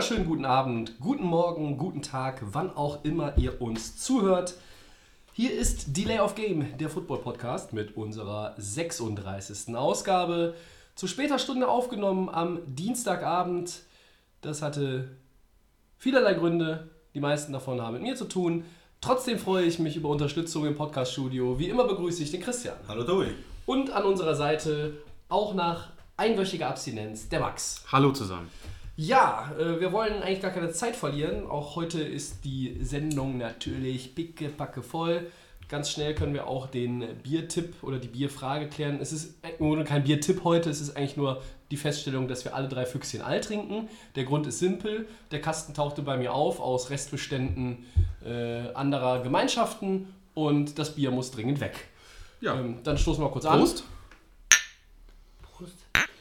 Wunderschönen guten Abend, guten Morgen, guten Tag, wann auch immer ihr uns zuhört. Hier ist Delay of Game, der Football-Podcast mit unserer 36. Ausgabe. Zu später Stunde aufgenommen am Dienstagabend. Das hatte vielerlei Gründe. Die meisten davon haben mit mir zu tun. Trotzdem freue ich mich über Unterstützung im Podcast-Studio. Wie immer begrüße ich den Christian. Hallo Tobi. Und an unserer Seite, auch nach einwöchiger Abstinenz, der Max. Hallo zusammen. Ja, äh, wir wollen eigentlich gar keine Zeit verlieren. Auch heute ist die Sendung natürlich pickepacke voll. Ganz schnell können wir auch den Biertipp oder die Bierfrage klären. Es ist nur kein Biertipp heute, es ist eigentlich nur die Feststellung, dass wir alle drei Füchschen All trinken. Der Grund ist simpel. Der Kasten tauchte bei mir auf aus Restbeständen äh, anderer Gemeinschaften und das Bier muss dringend weg. Ja. Ähm, dann stoßen wir kurz an.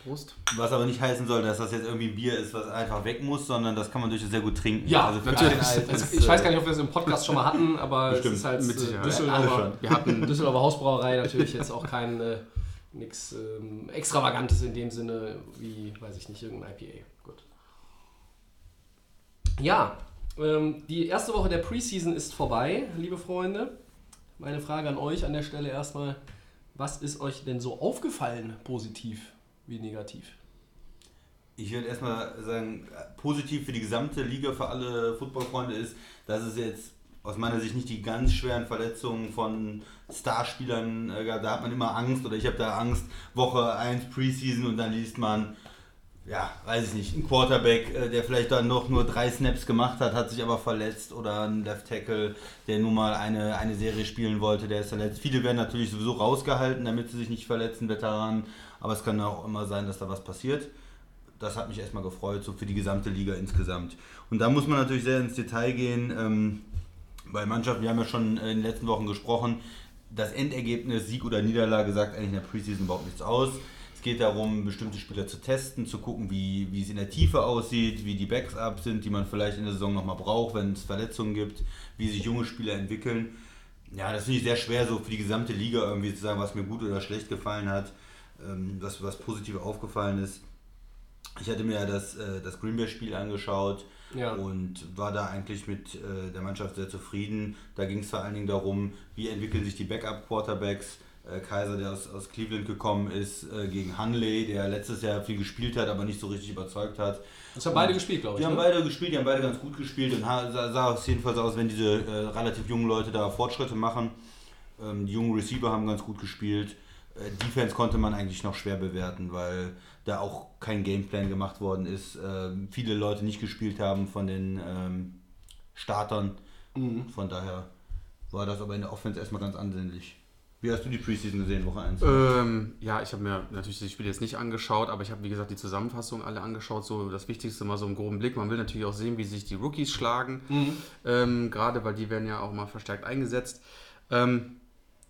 Prost. Was aber nicht heißen soll, dass das jetzt irgendwie ein Bier ist, was einfach weg muss, sondern das kann man durchaus sehr gut trinken. Ja, also natürlich. Also ist, ich weiß äh, gar nicht, ob wir es im Podcast schon mal hatten, aber Bestimmt, es ist halt mit äh, Düsseldorfer. Wir hatten Düsseldorfer Hausbrauerei natürlich jetzt auch kein äh, nichts ähm, Extravagantes in dem Sinne wie, weiß ich nicht, irgendein IPA. Gut. Ja, ähm, die erste Woche der Preseason ist vorbei, liebe Freunde. Meine Frage an euch an der Stelle erstmal, was ist euch denn so aufgefallen, positiv wie negativ? Ich würde erstmal sagen, positiv für die gesamte Liga, für alle Footballfreunde ist, dass es jetzt aus meiner Sicht nicht die ganz schweren Verletzungen von Starspielern äh, gab. Da hat man immer Angst oder ich habe da Angst, Woche 1 Preseason und dann liest man, ja, weiß ich nicht, ein Quarterback, äh, der vielleicht dann noch nur drei Snaps gemacht hat, hat sich aber verletzt oder ein Left Tackle, der nur mal eine, eine Serie spielen wollte, der ist verletzt. Viele werden natürlich sowieso rausgehalten, damit sie sich nicht verletzen, Veteranen, aber es kann auch immer sein, dass da was passiert das hat mich erstmal gefreut, so für die gesamte Liga insgesamt. Und da muss man natürlich sehr ins Detail gehen. Ähm, bei Mannschaften, wir haben ja schon in den letzten Wochen gesprochen, das Endergebnis, Sieg oder Niederlage, sagt eigentlich in der Preseason überhaupt nichts aus. Es geht darum, bestimmte Spieler zu testen, zu gucken, wie, wie es in der Tiefe aussieht, wie die Backups sind, die man vielleicht in der Saison nochmal braucht, wenn es Verletzungen gibt, wie sich junge Spieler entwickeln. Ja, das finde ich sehr schwer, so für die gesamte Liga irgendwie zu sagen, was mir gut oder schlecht gefallen hat, ähm, was, was positiv aufgefallen ist. Ich hatte mir ja das, äh, das Green Bay-Spiel angeschaut Ja. und war da eigentlich mit äh, der Mannschaft sehr zufrieden. Da ging es vor allen Dingen darum, wie entwickeln sich die Backup-Quarterbacks. Äh, Kaiser, der aus, aus Cleveland gekommen ist, äh, gegen Hanley, der letztes Jahr viel gespielt hat, aber nicht so richtig überzeugt hat. Das haben beide gespielt, glaube ich. Die haben ne? beide gespielt, die haben beide ganz gut gespielt und sah, sah es jedenfalls aus, wenn diese äh, relativ jungen Leute da Fortschritte machen. Ähm, die jungen Receiver haben ganz gut gespielt. Äh, Defense konnte man eigentlich noch schwer bewerten, weil da auch kein Gameplan gemacht worden ist. Ähm, viele Leute nicht gespielt haben von den ähm, Startern. Von daher war das aber in der Offense erstmal ganz ansehnlich. Wie hast du die Preseason gesehen, Woche 1? Ähm, ja, ich habe mir natürlich das Spiel jetzt nicht angeschaut, aber ich habe, wie gesagt, die Zusammenfassung alle angeschaut. So das Wichtigste mal so im groben Blick. Man will natürlich auch sehen, wie sich die Rookies schlagen. Ähm, Gerade weil die werden ja auch mal verstärkt eingesetzt. Ähm,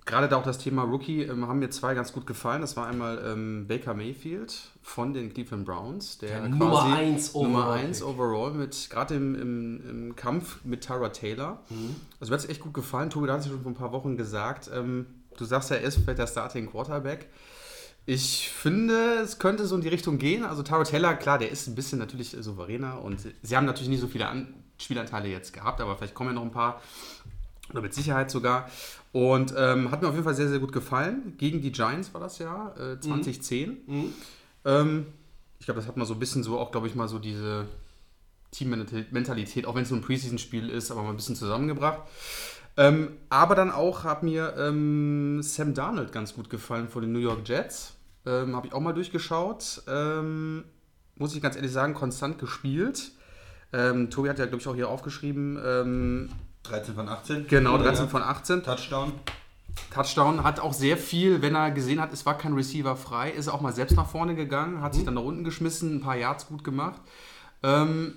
Gerade da auch das Thema Rookie ähm, haben mir zwei ganz gut gefallen. Das war einmal ähm, Baker Mayfield von den Cleveland Browns, der, Der Nummer eins Nummer Overall 1 Pick. overall mit gerade im, im, im Kampf mit Tara Taylor. Also mir hat es echt gut gefallen. Tobi, da hat es schon vor ein paar Wochen gesagt. Ähm, du sagst ja, er ist vielleicht der Starting Quarterback. Ich finde, es könnte so in die Richtung gehen. Also Tara Taylor, klar, der ist ein bisschen natürlich souveräner und sie haben natürlich nicht so viele An Spielanteile jetzt gehabt, aber vielleicht kommen ja noch ein paar. Oder mit Sicherheit sogar. Und ähm, hat mir auf jeden Fall sehr, sehr gut gefallen. Gegen die Giants war das ja, äh, 2010. Ähm, ich glaube, das hat man so ein bisschen so auch, glaube ich, mal so diese Teammentalität, auch wenn es nur ein Preseason-Spiel ist, aber mal ein bisschen zusammengebracht. Ähm, aber dann auch hat mir ähm, Sam Darnold ganz gut gefallen von den New York Jets. Ähm, Habe ich auch mal durchgeschaut. Ähm, muss ich ganz ehrlich sagen, konstant gespielt. Tobi hat ja, glaube ich, auch hier aufgeschrieben. Ähm, 13 von 18. genau, Ja, 13 ja. von 18. Touchdown. Touchdown, hat auch sehr viel, wenn er gesehen hat, es war kein Receiver frei, ist auch mal selbst nach vorne gegangen, hat sich dann nach unten geschmissen, ein paar Yards gut gemacht. Ähm,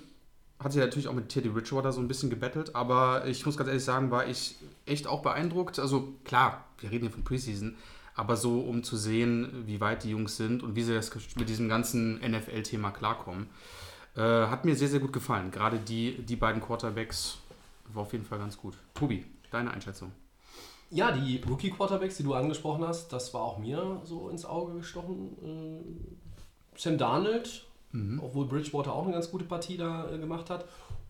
hat sich natürlich auch mit Teddy Bridgewater so ein bisschen gebettelt, aber ich muss ganz ehrlich sagen, war ich echt auch beeindruckt. Also klar, wir reden hier von Preseason, aber so um zu sehen, wie weit die Jungs sind und wie sie das mit diesem ganzen NFL-Thema klarkommen, äh, hat mir sehr, sehr gut gefallen. Gerade die, die beiden Quarterbacks war auf jeden Fall ganz gut. Tobi, deine Einschätzung? Ja, die Rookie-Quarterbacks, die du angesprochen hast, das war auch mir so ins Auge gestochen. Äh, Sam Darnold, obwohl Bridgewater auch eine ganz gute Partie da äh, gemacht hat.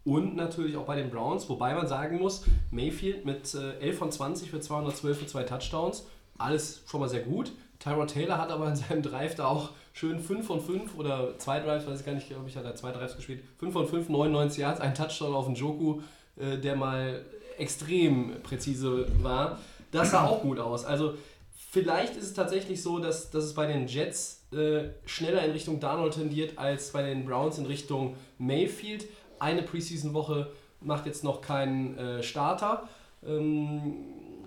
Und natürlich auch bei den Browns, wobei man sagen muss, Mayfield mit äh, 11 von 20 für 212 für zwei Touchdowns, alles schon mal sehr gut. Tyrod Taylor hat aber in seinem Drive da auch schön 5 von 5 oder zwei Drives, weiß ich gar nicht, glaube ich, hat er zwei Drives gespielt. 5 von 5, 99 Yards, ein Touchdown auf den Joku, äh, der mal extrem präzise war. Das sah auch gut aus. Also vielleicht ist es tatsächlich so, dass, dass es bei den Jets äh, schneller in Richtung Darnold tendiert als bei den Browns in Richtung Mayfield. Eine Preseason-Woche macht jetzt noch keinen äh, Starter. Ähm,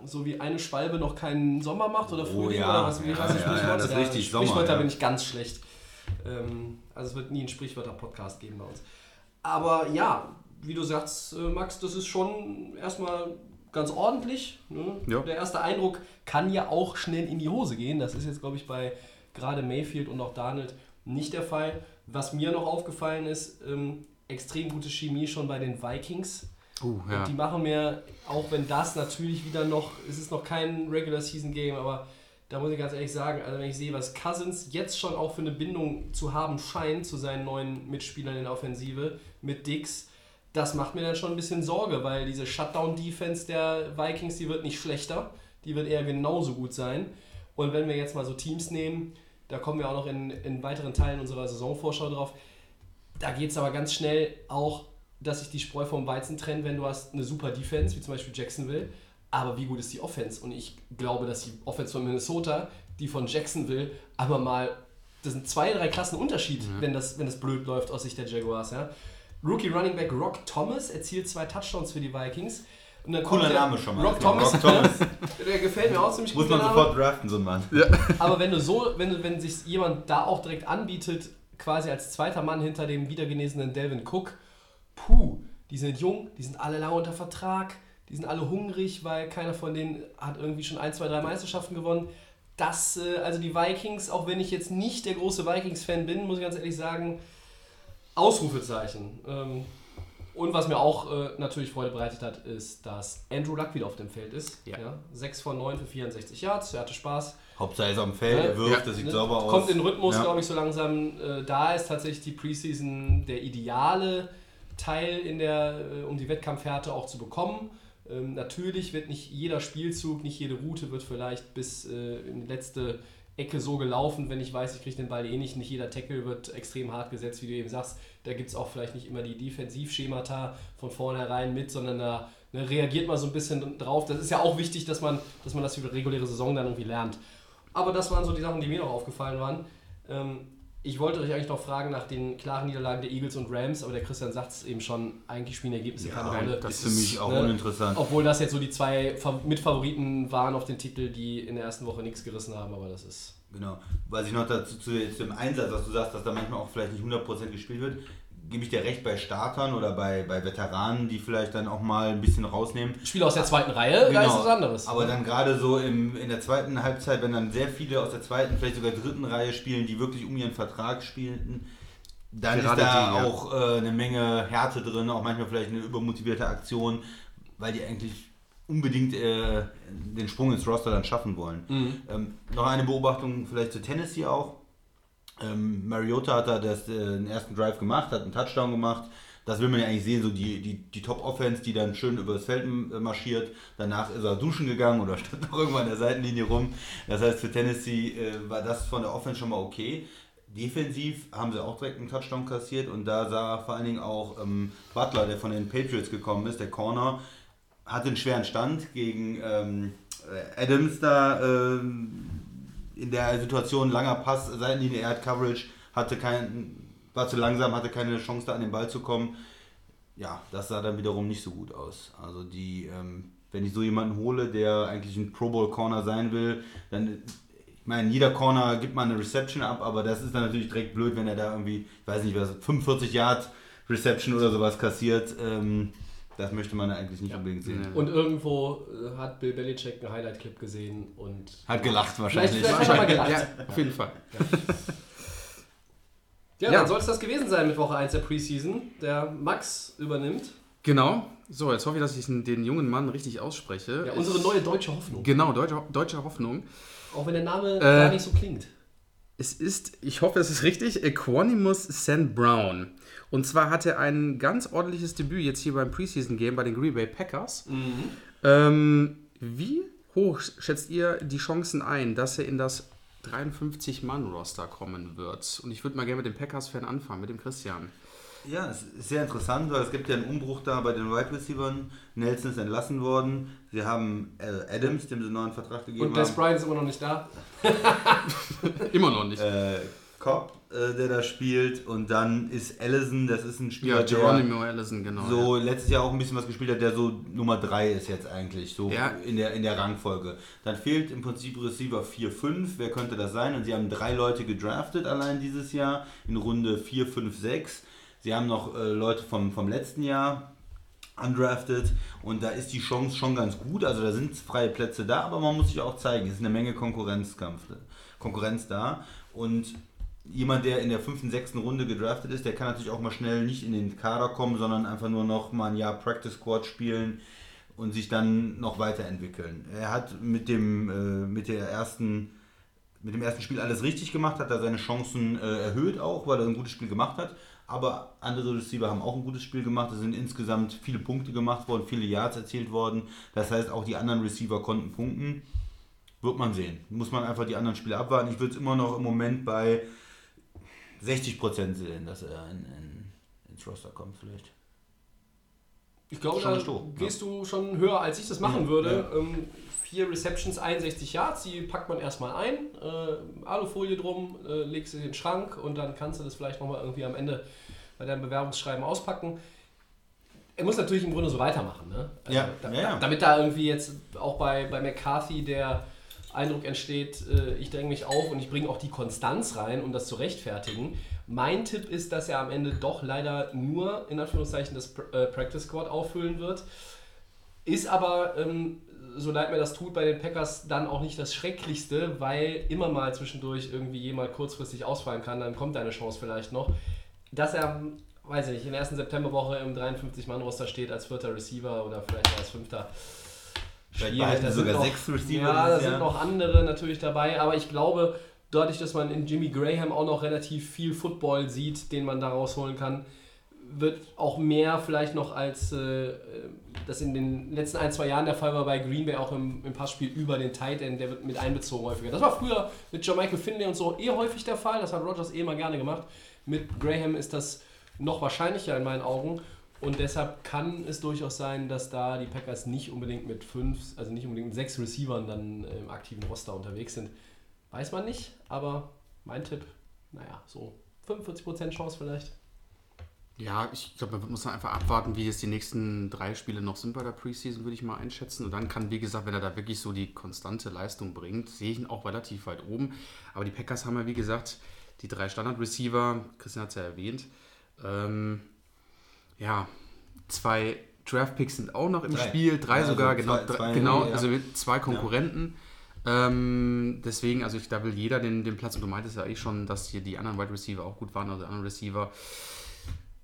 so wie eine Schwalbe noch keinen Sommer macht oder Oh Frühling ja, oder was wie ja, das ja, ja, das ist richtig, Sommer, Sprichwörter bin ich ganz schlecht. Ähm, also es wird nie einen Sprichwörter-Podcast geben bei uns. Aber ja, wie du sagst, äh, Max, das ist schon erstmal ganz ordentlich. Ne? Ja. Der erste Eindruck kann ja auch schnell in die Hose gehen. Das ist jetzt, glaube ich, bei gerade Mayfield und auch Darnold nicht der Fall. Was mir noch aufgefallen ist, ähm, extrem gute Chemie schon bei den Vikings. Uh, ja. Und die machen mir, auch wenn das natürlich wieder noch, es ist noch kein Regular Season Game, aber da muss ich ganz ehrlich sagen, also wenn ich sehe, was Cousins jetzt schon auch für eine Bindung zu haben scheint zu seinen neuen Mitspielern in der Offensive mit Dix, das macht mir dann schon ein bisschen Sorge, weil diese Shutdown-Defense der Vikings, die wird nicht schlechter, die wird eher genauso gut sein. Und wenn wir jetzt mal so Teams nehmen, da kommen wir auch noch in, in weiteren Teilen unserer Saisonvorschau drauf, da geht es aber ganz schnell auch, dass sich die Spreu vom Weizen trennt, wenn du hast eine super Defense, wie zum Beispiel Jacksonville, aber wie gut ist die Offense? Und ich glaube, dass die Offense von Minnesota, die von Jacksonville, aber mal, das sind zwei, drei Klassen Unterschied, wenn, das, wenn das blöd läuft aus Sicht der Jaguars. Ja? Rookie Running Back Rock Thomas erzielt zwei Touchdowns für die Vikings. Und dann Cooler kommt der- Name schon mal. Rock Thomas, Rock Thomas. der gefällt mir auch ziemlich Muss gut. man der Name. sofort draften, so ein Mann. Aber wenn du so, wenn, du- wenn sich jemand da auch direkt anbietet, quasi als zweiter Mann hinter dem wiedergenesenen Delvin Cook, puh, die sind jung, die sind alle lange unter Vertrag, die sind alle hungrig, weil keiner von denen hat irgendwie schon ein, zwei, drei Meisterschaften gewonnen. Das, äh, also die Vikings, auch wenn ich jetzt nicht der große Vikings-Fan bin, muss ich ganz ehrlich sagen, Ausrufezeichen. Ähm, und was mir auch äh, natürlich Freude bereitet hat, ist, dass Andrew Luck wieder auf dem Feld ist. Ja. Ja, 6 von 9 für 64 Yards, er hatte Spaß. Hauptsache er ist dem Feld, Ja, er wirft, ja. das sieht Ne? sauber aus. Kommt in den Rhythmus, Ja. glaube ich, so langsam. Äh, da ist tatsächlich die Preseason der ideale Teil, in der, äh, um die Wettkampfhärte auch zu bekommen. Ähm, natürlich wird nicht jeder Spielzug, nicht jede Route wird vielleicht bis äh, in die letzte Ecke so gelaufen, wenn ich weiß, ich kriege den Ball eh nicht. Nicht jeder Tackle wird extrem hart gesetzt, wie du eben sagst. Da gibt es auch vielleicht nicht immer die Defensivschemata von vornherein mit, sondern da ne, reagiert man so ein bisschen drauf. Das ist ja auch wichtig, dass man, dass man das für die reguläre Saison dann irgendwie lernt. Aber das waren so die Sachen, die mir noch aufgefallen waren. Ähm, ich wollte euch eigentlich noch fragen nach den klaren Niederlagen der Eagles und Rams, aber der Christian sagt es eben schon, eigentlich spielen Ergebnisse keine Ja, Rolle. das ist für mich auch ne? uninteressant. Obwohl das jetzt so die zwei Fa- Mitfavoriten waren auf den Titel, die in der ersten Woche nichts gerissen haben, aber das ist. Genau. Was ich noch dazu zu, zu dem Einsatz, was du sagst, dass da manchmal auch vielleicht nicht 100% gespielt wird, gebe ich dir recht bei Startern oder bei, bei Veteranen, die vielleicht dann auch mal ein bisschen rausnehmen. Spieler aus der zweiten Reihe, da ist was anderes. Genau. Aber dann gerade so im, in der zweiten Halbzeit, wenn dann sehr viele aus der zweiten, vielleicht sogar dritten Reihe spielen, die wirklich um ihren Vertrag spielten, dann Gerade ist da die, ja. auch äh, eine Menge Härte drin, auch manchmal vielleicht eine übermotivierte Aktion, weil die eigentlich unbedingt äh, den Sprung ins Roster dann schaffen wollen. Mhm. Ähm, noch eine Beobachtung vielleicht zu Tennessee auch. Ähm, Mariota hat da das, äh, den ersten Drive gemacht, hat einen Touchdown gemacht. Das will man ja eigentlich sehen, so die, die, die Top-Offense, die dann schön über das Feld äh, marschiert. Danach ist er duschen gegangen oder stand noch irgendwo an der Seitenlinie rum. Das heißt, für Tennessee äh, war das von der Offense schon mal okay. Defensiv haben sie auch direkt einen Touchdown kassiert und da sah vor allen Dingen auch ähm, Butler, der von den Patriots gekommen ist, der Corner, hatte einen schweren Stand gegen ähm, äh, Adams da ähm, in der Situation langer Pass, Seitenlinie, er hat Coverage, hatte kein, war zu langsam, hatte keine Chance da an den Ball zu kommen. Ja, das sah dann wiederum nicht so gut aus. Also die, ähm, wenn ich so jemanden hole, der eigentlich ein Pro Bowl Corner sein will, dann, ich meine, jeder Corner gibt mal eine Reception ab, aber das ist dann natürlich direkt blöd, wenn er da irgendwie, ich weiß nicht, was, 45 Yard Reception oder sowas kassiert. Ähm, das möchte man eigentlich nicht unbedingt sehen. Und irgendwo äh, hat Bill Belichick einen Highlight-Clip gesehen und. Hat gelacht Vielleicht, wahrscheinlich. vielleicht hat er mal gelacht. Ja, auf jeden Fall. Ja, Ja. dann soll es das gewesen sein mit Woche 1 der Preseason. Der Max übernimmt. Genau. So, jetzt hoffe ich, dass ich den jungen Mann richtig ausspreche. Ja, unsere neue deutsche Hoffnung. Genau, deutsche, deutsche Hoffnung. Auch wenn der Name Äh, gar nicht so klingt. Es ist, ich hoffe, es ist richtig, Equanimus St. Brown. Und zwar hat er ein ganz ordentliches Debüt jetzt hier beim Preseason Game bei den Green Bay Packers. Ähm, wie hoch schätzt ihr die Chancen ein, dass er in das 53-Mann-Roster kommen wird? Und ich würde mal gerne mit dem Packers-Fan anfangen, mit dem Christian. Ja, es ist sehr interessant, weil es gibt ja einen Umbruch da bei den Wide Receivers. Nelson ist entlassen worden. Sie haben Adams, dem sie einen neuen Vertrag gegeben Und Des haben. Bryant ist immer noch nicht da. Immer noch nicht. Äh, Cobb, der da spielt. Und dann ist Allison, das ist ein Spieler, ja, der Geronimo Allison, genau. so letztes Jahr auch ein bisschen was gespielt hat, der so Nummer 3 ist jetzt eigentlich, so Ja. in, der, in der Rangfolge. Dann fehlt im Prinzip Receiver 4, 5. Wer könnte das sein? Und sie haben drei Leute gedraftet allein dieses Jahr in Runde 4, 5, 6. Sie haben noch äh, Leute vom, vom letzten Jahr undrafted und da ist die Chance schon ganz gut. Also da sind freie Plätze da, aber man muss sich auch zeigen. Es ist eine Menge Konkurrenzkampf, Konkurrenz da und jemand, der in der fünften, sechsten Runde gedraftet ist, der kann natürlich auch mal schnell nicht in den Kader kommen, sondern einfach nur noch mal ein Jahr Practice Squad spielen und sich dann noch weiterentwickeln. Er hat mit dem, äh, mit der ersten mit dem ersten Spiel alles richtig gemacht, hat er seine Chancen äh, erhöht auch, weil er ein gutes Spiel gemacht hat. Aber andere Receiver haben auch ein gutes Spiel gemacht. Es sind insgesamt viele Punkte gemacht worden, viele Yards erzielt worden. Das heißt, auch die anderen Receiver konnten punkten. Wird man sehen. Muss man einfach die anderen Spiele abwarten. Ich würde es immer noch im Moment bei 60% sehen, dass er in, in, ins Roster kommt vielleicht. Ich glaube, da doof, gehst du schon höher, als ich das machen Ja, würde. Ähm, vier Receptions, 61 Yards, die packt man erstmal ein, äh, Alufolie drum, äh, legst sie in den Schrank und dann kannst du das vielleicht nochmal irgendwie am Ende bei deinem Bewerbungsschreiben auspacken. Er muss natürlich im Grunde so weitermachen, ne? Also, Ja, da, ja, ja. Damit da irgendwie jetzt auch bei, bei McCarthy der Eindruck entsteht, äh, ich dränge mich auf und ich bringe auch die Konstanz rein, um das zu rechtfertigen. Mein Tipp ist, dass er am Ende doch leider nur in Anführungszeichen das Pr- äh, Practice Squad auffüllen wird. Ist aber, ähm, so leid mir das tut, bei den Packers dann auch nicht das Schrecklichste, weil immer mal zwischendurch irgendwie jemand kurzfristig ausfallen kann, dann kommt eine Chance vielleicht noch. Dass er, weiß ich nicht, in der ersten Septemberwoche im 53-Mann-Roster steht als vierter Receiver oder vielleicht als fünfter. Schwierig, behalten da sogar noch- sechs Receiver Ja, da sind Jahr. noch andere natürlich dabei, aber ich glaube, dadurch, dass man in Jimmy Graham auch noch relativ viel Football sieht, den man da rausholen kann, wird auch mehr vielleicht noch als äh, das in den letzten ein, zwei Jahren der Fall war bei Green Bay auch im, im Passspiel über den Tight End, der wird mit einbezogen häufiger. Das war früher mit Jermichael Finley und so eh häufig der Fall, das hat Rogers eh mal gerne gemacht. Mit Graham ist das noch wahrscheinlicher in meinen Augen und deshalb kann es durchaus sein, dass da die Packers nicht unbedingt mit fünf, also nicht unbedingt mit sechs Receivern dann im aktiven Roster unterwegs sind. Weiß man nicht, aber mein Tipp, naja, so 45% Chance vielleicht. Ja, ich glaube, man muss einfach abwarten, wie jetzt die nächsten drei Spiele noch sind bei der Preseason, würde ich mal einschätzen. Und dann kann, wie gesagt, wenn er da wirklich so die konstante Leistung bringt, sehe ich ihn auch relativ weit oben. Aber die Packers haben ja, wie gesagt, die drei Standard-Receiver, Christian hat es ja erwähnt. Ähm, ja, zwei Draft-Picks sind auch noch im Drei. Spiel, drei Ja, sogar, also genau, zwei- zwei, genau ja. also zwei Konkurrenten. Ähm, deswegen, also ich, da will jeder den, den Platz, und du meintest ja eigentlich schon, dass hier die anderen Wide Receiver auch gut waren, also die anderen Receiver.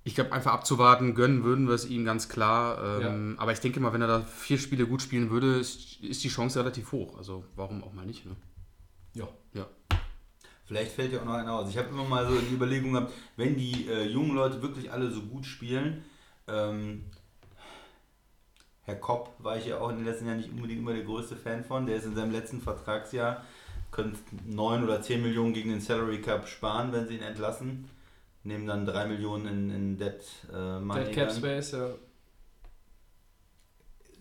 Ich glaube, einfach abzuwarten, gönnen würden wir es ihm ganz klar. Ähm, Aber ich denke mal, wenn er da vier Spiele gut spielen würde, ist, ist die Chance relativ hoch. Also warum auch mal nicht, ne? Ja. Ja. Vielleicht fällt ja auch noch einer aus. Ich habe immer mal so die Überlegung gehabt, wenn die äh, jungen Leute wirklich alle so gut spielen, ähm, Herr Kopp war ich ja auch in den letzten Jahren nicht unbedingt immer der größte Fan von. Der ist in seinem letzten Vertragsjahr, könnte 9 oder 10 Millionen gegen den Salary Cup sparen, wenn sie ihn entlassen. Nehmen dann 3 Millionen in, in Dead äh, Money. Dead Cap. Space, ja.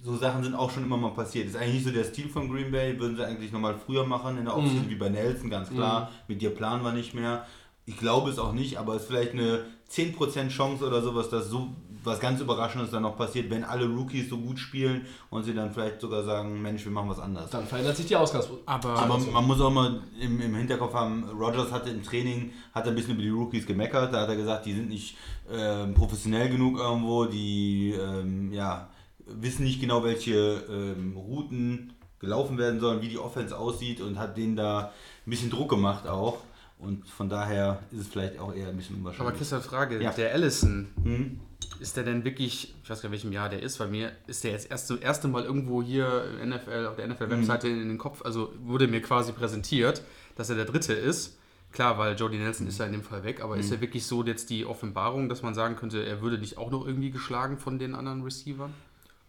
So Sachen sind auch schon immer mal passiert. Ist eigentlich nicht so der Stil von Green Bay, würden sie eigentlich nochmal früher machen in der Offseason, Mhm. wie bei Nelson, ganz klar. Mit dir planen wir nicht mehr. Ich glaube es auch nicht, aber es ist vielleicht eine 10% Chance oder sowas, dass so was ganz Überraschendes dann noch passiert, wenn alle Rookies so gut spielen und sie dann vielleicht sogar sagen, Mensch, wir machen was anderes. Dann verändert sich die Ausgangsposition. Aber, Aber man muss auch mal im, im Hinterkopf haben, Rogers hatte im Training, hat er ein bisschen über die Rookies gemeckert, da hat er gesagt, die sind nicht ähm, professionell genug irgendwo, die ähm, ja, wissen nicht genau, welche ähm, Routen gelaufen werden sollen, wie die Offense aussieht und hat denen da ein bisschen Druck gemacht auch. Und von daher ist es vielleicht auch eher ein bisschen aber unwahrscheinlich. Christian, Frage, Ja. der Allison, Hm? ist der denn wirklich, ich weiß gar nicht, in welchem Jahr der ist, weil mir ist der jetzt erst das erste Mal irgendwo hier im NFL, auf der NFL-Webseite in den Kopf, also wurde mir quasi präsentiert, dass er der Dritte ist. Klar, weil Jody Nelson ist ja in dem Fall weg, aber ist er wirklich so jetzt die Offenbarung, dass man sagen könnte, er würde nicht auch noch irgendwie geschlagen von den anderen Receivern?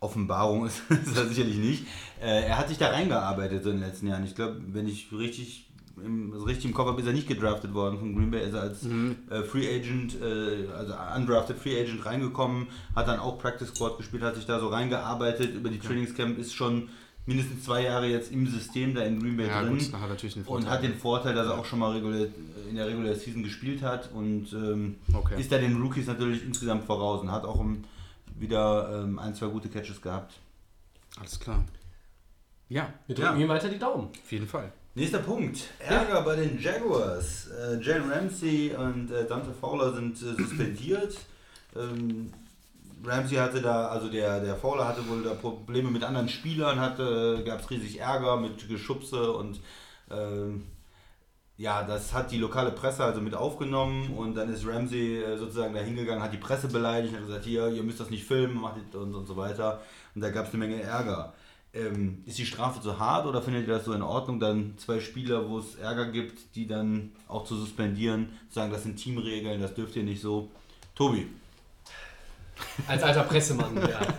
Offenbarung ist, ist er sicherlich nicht. Äh, er hat sich da reingearbeitet so in den letzten Jahren. Ich glaube, wenn ich richtig im, also richtig im Kopf habe, ist er nicht gedraftet worden von Green Bay. Ist er als äh, Free Agent, äh, also undrafted Free Agent reingekommen, hat dann auch Practice Squad gespielt, hat sich da so reingearbeitet über die Trainingscamp, ist schon mindestens zwei Jahre jetzt im System da in Green Bay Ja, drin. gut, hat und hat den Vorteil, dass er auch schon mal regulär, in der Regular Season gespielt hat und ähm, Okay. ist da den Rookies natürlich insgesamt voraus und hat auch um, wieder ähm, ein, zwei gute Catches gehabt. Alles klar. Ja, Wir drücken Ja. ihm weiter die Daumen. auf jeden Fall. Nächster Punkt. Ärger bei den Jaguars. Äh, Jalen Ramsey und äh, Dante Fowler sind äh, suspendiert. Ähm, Ramsey hatte da, also der, der Fowler hatte wohl da Probleme mit anderen Spielern, hatte, gab es riesig Ärger mit Geschubse und ähm, ja, das hat die lokale Presse also mit aufgenommen und dann ist Ramsey äh, sozusagen da hingegangen, hat die Presse beleidigt und hat gesagt, hier, ihr müsst das nicht filmen, macht das und, und so weiter. Und da gab es eine Menge Ärger. Ähm, ist die Strafe zu hart oder findet ihr das so in Ordnung, dann zwei Spieler, wo es Ärger gibt, die dann auch zu suspendieren, zu sagen, das sind Teamregeln, das dürft ihr nicht so. Tobi, Als alter Pressemann, ja.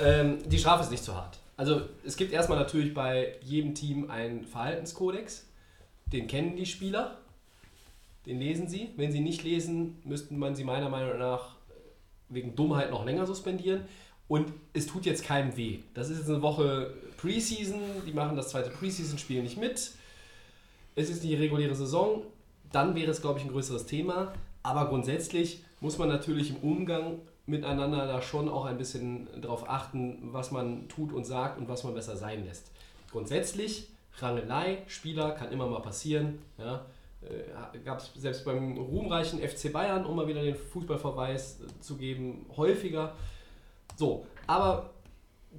Ähm, die Strafe ist nicht zu hart. Also es gibt erstmal natürlich bei jedem Team einen Verhaltenskodex. Den kennen die Spieler. Den lesen sie. Wenn sie nicht lesen, müsste man sie meiner Meinung nach wegen Dummheit noch länger suspendieren. Und es tut jetzt keinem weh. Das ist jetzt eine Woche Preseason. Die machen das zweite Preseason-Spiel nicht mit. Es ist die reguläre Saison. Dann wäre es, glaube ich, ein größeres Thema. Aber grundsätzlich muss man natürlich im Umgang miteinander da schon auch ein bisschen darauf achten, was man tut und sagt und was man besser sein lässt. Grundsätzlich, Rangelei, Spieler, kann immer mal passieren. Ja. Äh, Gab es selbst beim ruhmreichen FC Bayern, um mal wieder den Fußballverweis äh, zu geben, häufiger. So, aber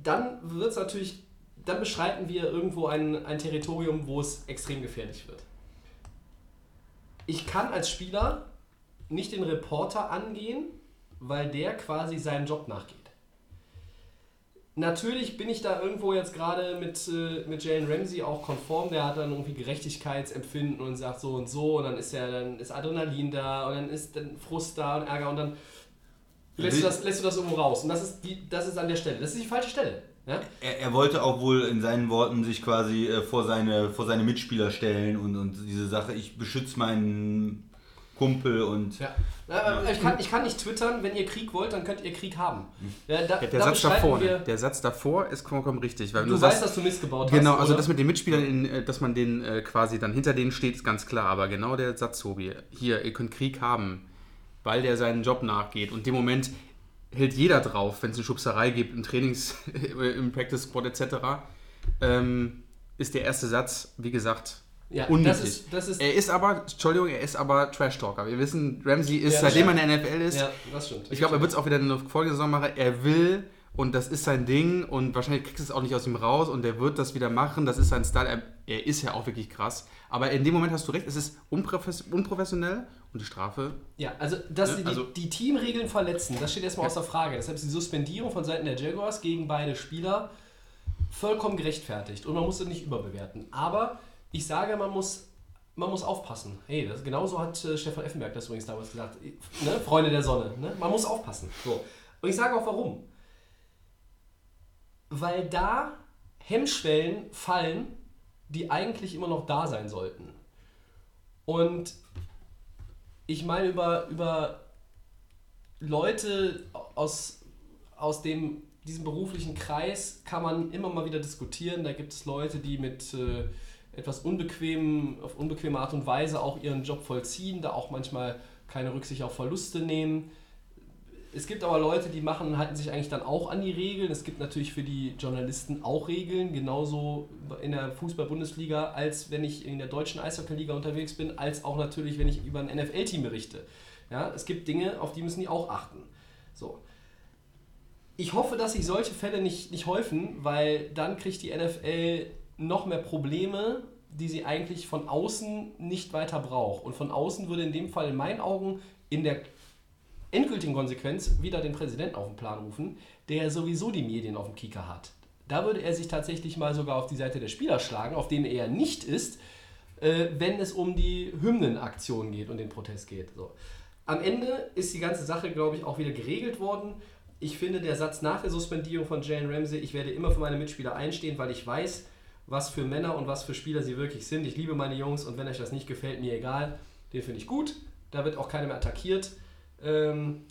dann wird es natürlich, dann beschreiten wir irgendwo ein, ein Territorium, wo es extrem gefährlich wird. Ich kann als Spieler nicht den Reporter angehen, weil der quasi seinem Job nachgeht. Natürlich bin ich da irgendwo jetzt gerade mit, äh, mit Jalen Ramsey auch konform, der hat dann irgendwie Gerechtigkeitsempfinden und sagt so und so und dann ist ja dann ist Adrenalin da und dann ist dann Frust da und Ärger und dann lässt du das, lässt du das irgendwo raus. Und das ist, die, das ist an der Stelle. Das ist die falsche Stelle. Ja? er, er wollte auch wohl in seinen Worten sich quasi äh, vor, seine, vor seine Mitspieler stellen und, und diese Sache, ich beschütze meinen Kumpel und Ja. Aber Ich, kann, ich kann nicht twittern, wenn ihr Krieg wollt, dann könnt ihr Krieg haben. Ja, da, Der, Satz davor, wir- der Satz davor ist vollkommen richtig. Weil Du, sagst- weißt, dass du Mist gebaut hast. Genau, also oder? das mit den Mitspielern, in, äh, dass man den äh, quasi dann hinter denen steht, ist ganz klar. Aber genau der Satz, Tobi, hier, ihr könnt Krieg haben, weil der seinen Job nachgeht. Und dem Moment hält jeder drauf, wenn es eine Schubserei gibt im Trainings, im Practice Squad etc., ähm, ist der erste Satz, wie gesagt, Ja, unnötig. das ist- das ist- er ist aber, Entschuldigung, er ist aber Trash-Talker. Wir wissen, Ramsey ist, Ja, seitdem er in der NFL ist, Ja, das stimmt. ich glaube, er wird es auch wieder in der Folgesaison machen. Er will und das ist sein Ding und wahrscheinlich kriegst du es auch nicht aus ihm raus und er wird das wieder machen. Das ist sein Style. Er, er ist ja auch wirklich krass. Aber in dem Moment hast du recht, es ist unprofes unprofessionell und die Strafe. Ja, also, dass Ne, sie die, also- die Teamregeln verletzen, das steht erstmal Ja. außer Frage. Deshalb ist die Suspendierung von Seiten der Jaguars gegen beide Spieler vollkommen gerechtfertigt und man muss es nicht überbewerten. Aber ich sage, man muss, man muss aufpassen. Hey, das, genauso hat äh, Stefan Effenberg das übrigens damals gesagt. Ne? Freunde der Sonne. Ne? Man muss aufpassen. So. Und ich sage auch warum. Weil da Hemmschwellen fallen, die eigentlich immer noch da sein sollten. Und ich meine, über, über Leute aus, aus dem, diesem beruflichen Kreis kann man immer mal wieder diskutieren. Da gibt es Leute, die mit äh, etwas unbequemen, auf unbequeme Art und Weise auch ihren Job vollziehen, da auch manchmal keine Rücksicht auf Verluste nehmen. Es gibt aber Leute, die machen, halten sich eigentlich dann auch an die Regeln. Es gibt natürlich für die Journalisten auch Regeln, genauso in der Fußball-Bundesliga, als wenn ich in der deutschen Eishockey-Liga unterwegs bin, als auch natürlich, wenn ich über ein NFL-Team berichte. Ja, es gibt Dinge, auf die müssen die auch achten. So. Ich hoffe, dass sich solche Fälle nicht, nicht häufen, weil dann kriegt die NFL noch mehr Probleme, die sie eigentlich von außen nicht weiter braucht. Und von außen würde in dem Fall in meinen Augen in der endgültigen Konsequenz wieder den Präsidenten auf den Plan rufen, der sowieso die Medien auf dem Kicker hat. Da würde er sich tatsächlich mal sogar auf die Seite der Spieler schlagen, auf denen er nicht ist, äh, wenn es um die Hymnenaktion geht und den Protest geht. So. Am Ende ist die ganze Sache, glaube ich, auch wieder geregelt worden. Ich finde, der Satz nach der Suspendierung von Jane Ramsey, ich werde immer für meine Mitspieler einstehen, weil ich weiß, was für Männer und was für Spieler sie wirklich sind. Ich liebe meine Jungs und wenn euch das nicht gefällt, mir egal. Den finde ich gut. Da wird auch keiner mehr attackiert. Ähm,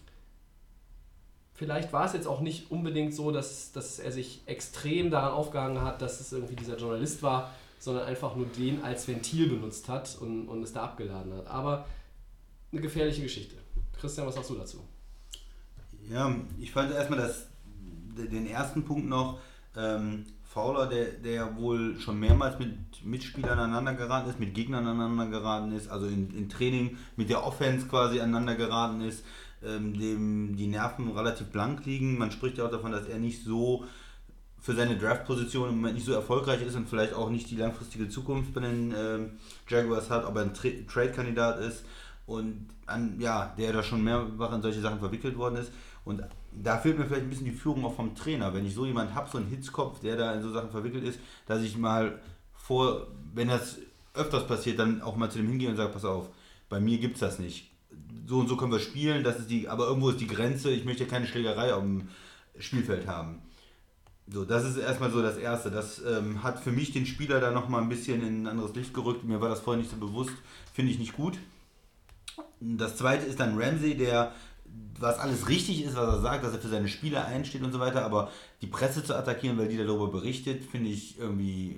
vielleicht war es jetzt auch nicht unbedingt so, dass, dass er sich extrem daran aufgehangen hat, dass es irgendwie dieser Journalist war, sondern einfach nur den als Ventil benutzt hat und, und es da abgeladen hat. Aber eine gefährliche Geschichte. Christian, was sagst du dazu? Ja, ich fand erstmal den ersten Punkt noch, ähm, Fowler, der, der wohl schon mehrmals mit Mitspielern aneinander geraten ist, mit Gegnern aneinander geraten ist, also in, in Training mit der Offense quasi aneinander geraten ist, ähm, dem die Nerven relativ blank liegen. Man spricht ja auch davon, dass er nicht so für seine Draft-Position im Moment nicht so erfolgreich ist und vielleicht auch nicht die langfristige Zukunft bei den ähm, Jaguars hat, ob er ein Tra Trade-Kandidat ist und an, ja, der da schon mehrfach in solche Sachen verwickelt worden ist. Und da fehlt mir vielleicht ein bisschen die Führung auch vom Trainer. Wenn ich so jemand habe, so einen Hitzkopf, der da in so Sachen verwickelt ist, dass ich mal vor, wenn das öfters passiert, dann auch mal zu dem hingehe und sage, pass auf, bei mir gibt es das nicht. So und so können wir spielen, das ist die, aber irgendwo ist die Grenze, ich möchte keine Schlägerei auf dem Spielfeld haben. So, das ist erstmal so das Erste. Das ähm, hat für mich den Spieler da nochmal ein bisschen in ein anderes Licht gerückt. Mir war das vorher nicht so bewusst, finde ich nicht gut. Das Zweite ist dann Ramsey, der was alles richtig ist, was er sagt, dass er für seine Spieler einsteht und so weiter, aber die Presse zu attackieren, weil die darüber berichtet, finde ich irgendwie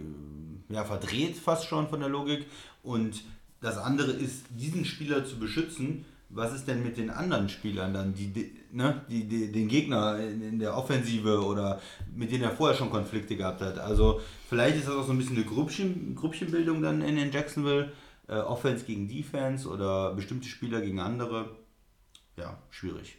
äh, ja, verdreht fast schon von der Logik. Und das andere ist, diesen Spieler zu beschützen. Was ist denn mit den anderen Spielern dann, die, die, ne, die, die den Gegner in, in, der Offensive oder mit denen er vorher schon Konflikte gehabt hat? Also vielleicht ist das auch so ein bisschen eine Grüppchen, Grüppchenbildung dann in, in Jacksonville, äh, Offense gegen Defense oder bestimmte Spieler gegen andere ja, schwierig.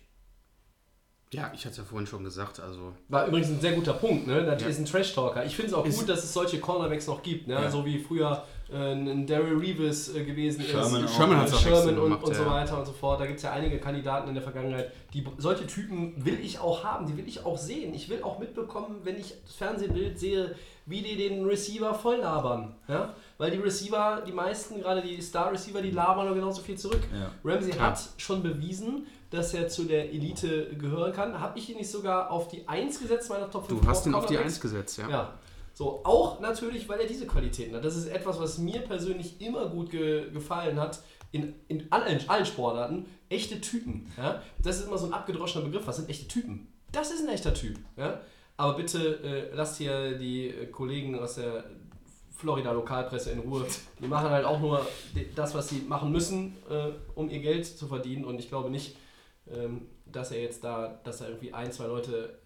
Ja, ich hatte es ja vorhin schon gesagt. Also War übrigens ein sehr guter Punkt, ne? Das ja. ist ein Trash-Talker. Ich finde es auch ist gut, dass es solche Cornerbacks noch gibt, ne? Ja. So wie früher äh, ein Daryl Reeves äh, gewesen Sherman ist. Auch. Sherman hat es Sherman und, und so weiter und so fort. Da gibt es ja einige Kandidaten in der Vergangenheit. Die, solche Typen will ich auch haben, die will ich auch sehen. Ich will auch mitbekommen, wenn ich das Fernsehbild sehe, wie die den Receiver voll labern. Ja? Weil die Receiver, die meisten, gerade die Star-Receiver, die labern nur genauso viel zurück. Ja. Ramsey hat schon bewiesen, dass er zu der Elite gehören kann. Habe ich ihn nicht sogar auf die 1 gesetzt, meiner Top 5? Du hast ihn auf die 1 gesetzt, ja. Ja. So, auch natürlich, weil er diese Qualitäten hat. Das ist etwas, was mir persönlich immer gut ge gefallen hat. In, in allen, allen Sportarten. Echte Typen. Ja? Das ist immer so ein abgedroschener Begriff. Was sind echte Typen? Das ist ein echter Typ. Ja? Aber bitte äh, lasst hier die äh, Kollegen aus der Florida Lokalpresse in Ruhe. Die machen halt auch nur das, was sie machen müssen, äh, um ihr Geld zu verdienen. Und ich glaube nicht, ähm, dass er jetzt da, dass da irgendwie ein, zwei Leute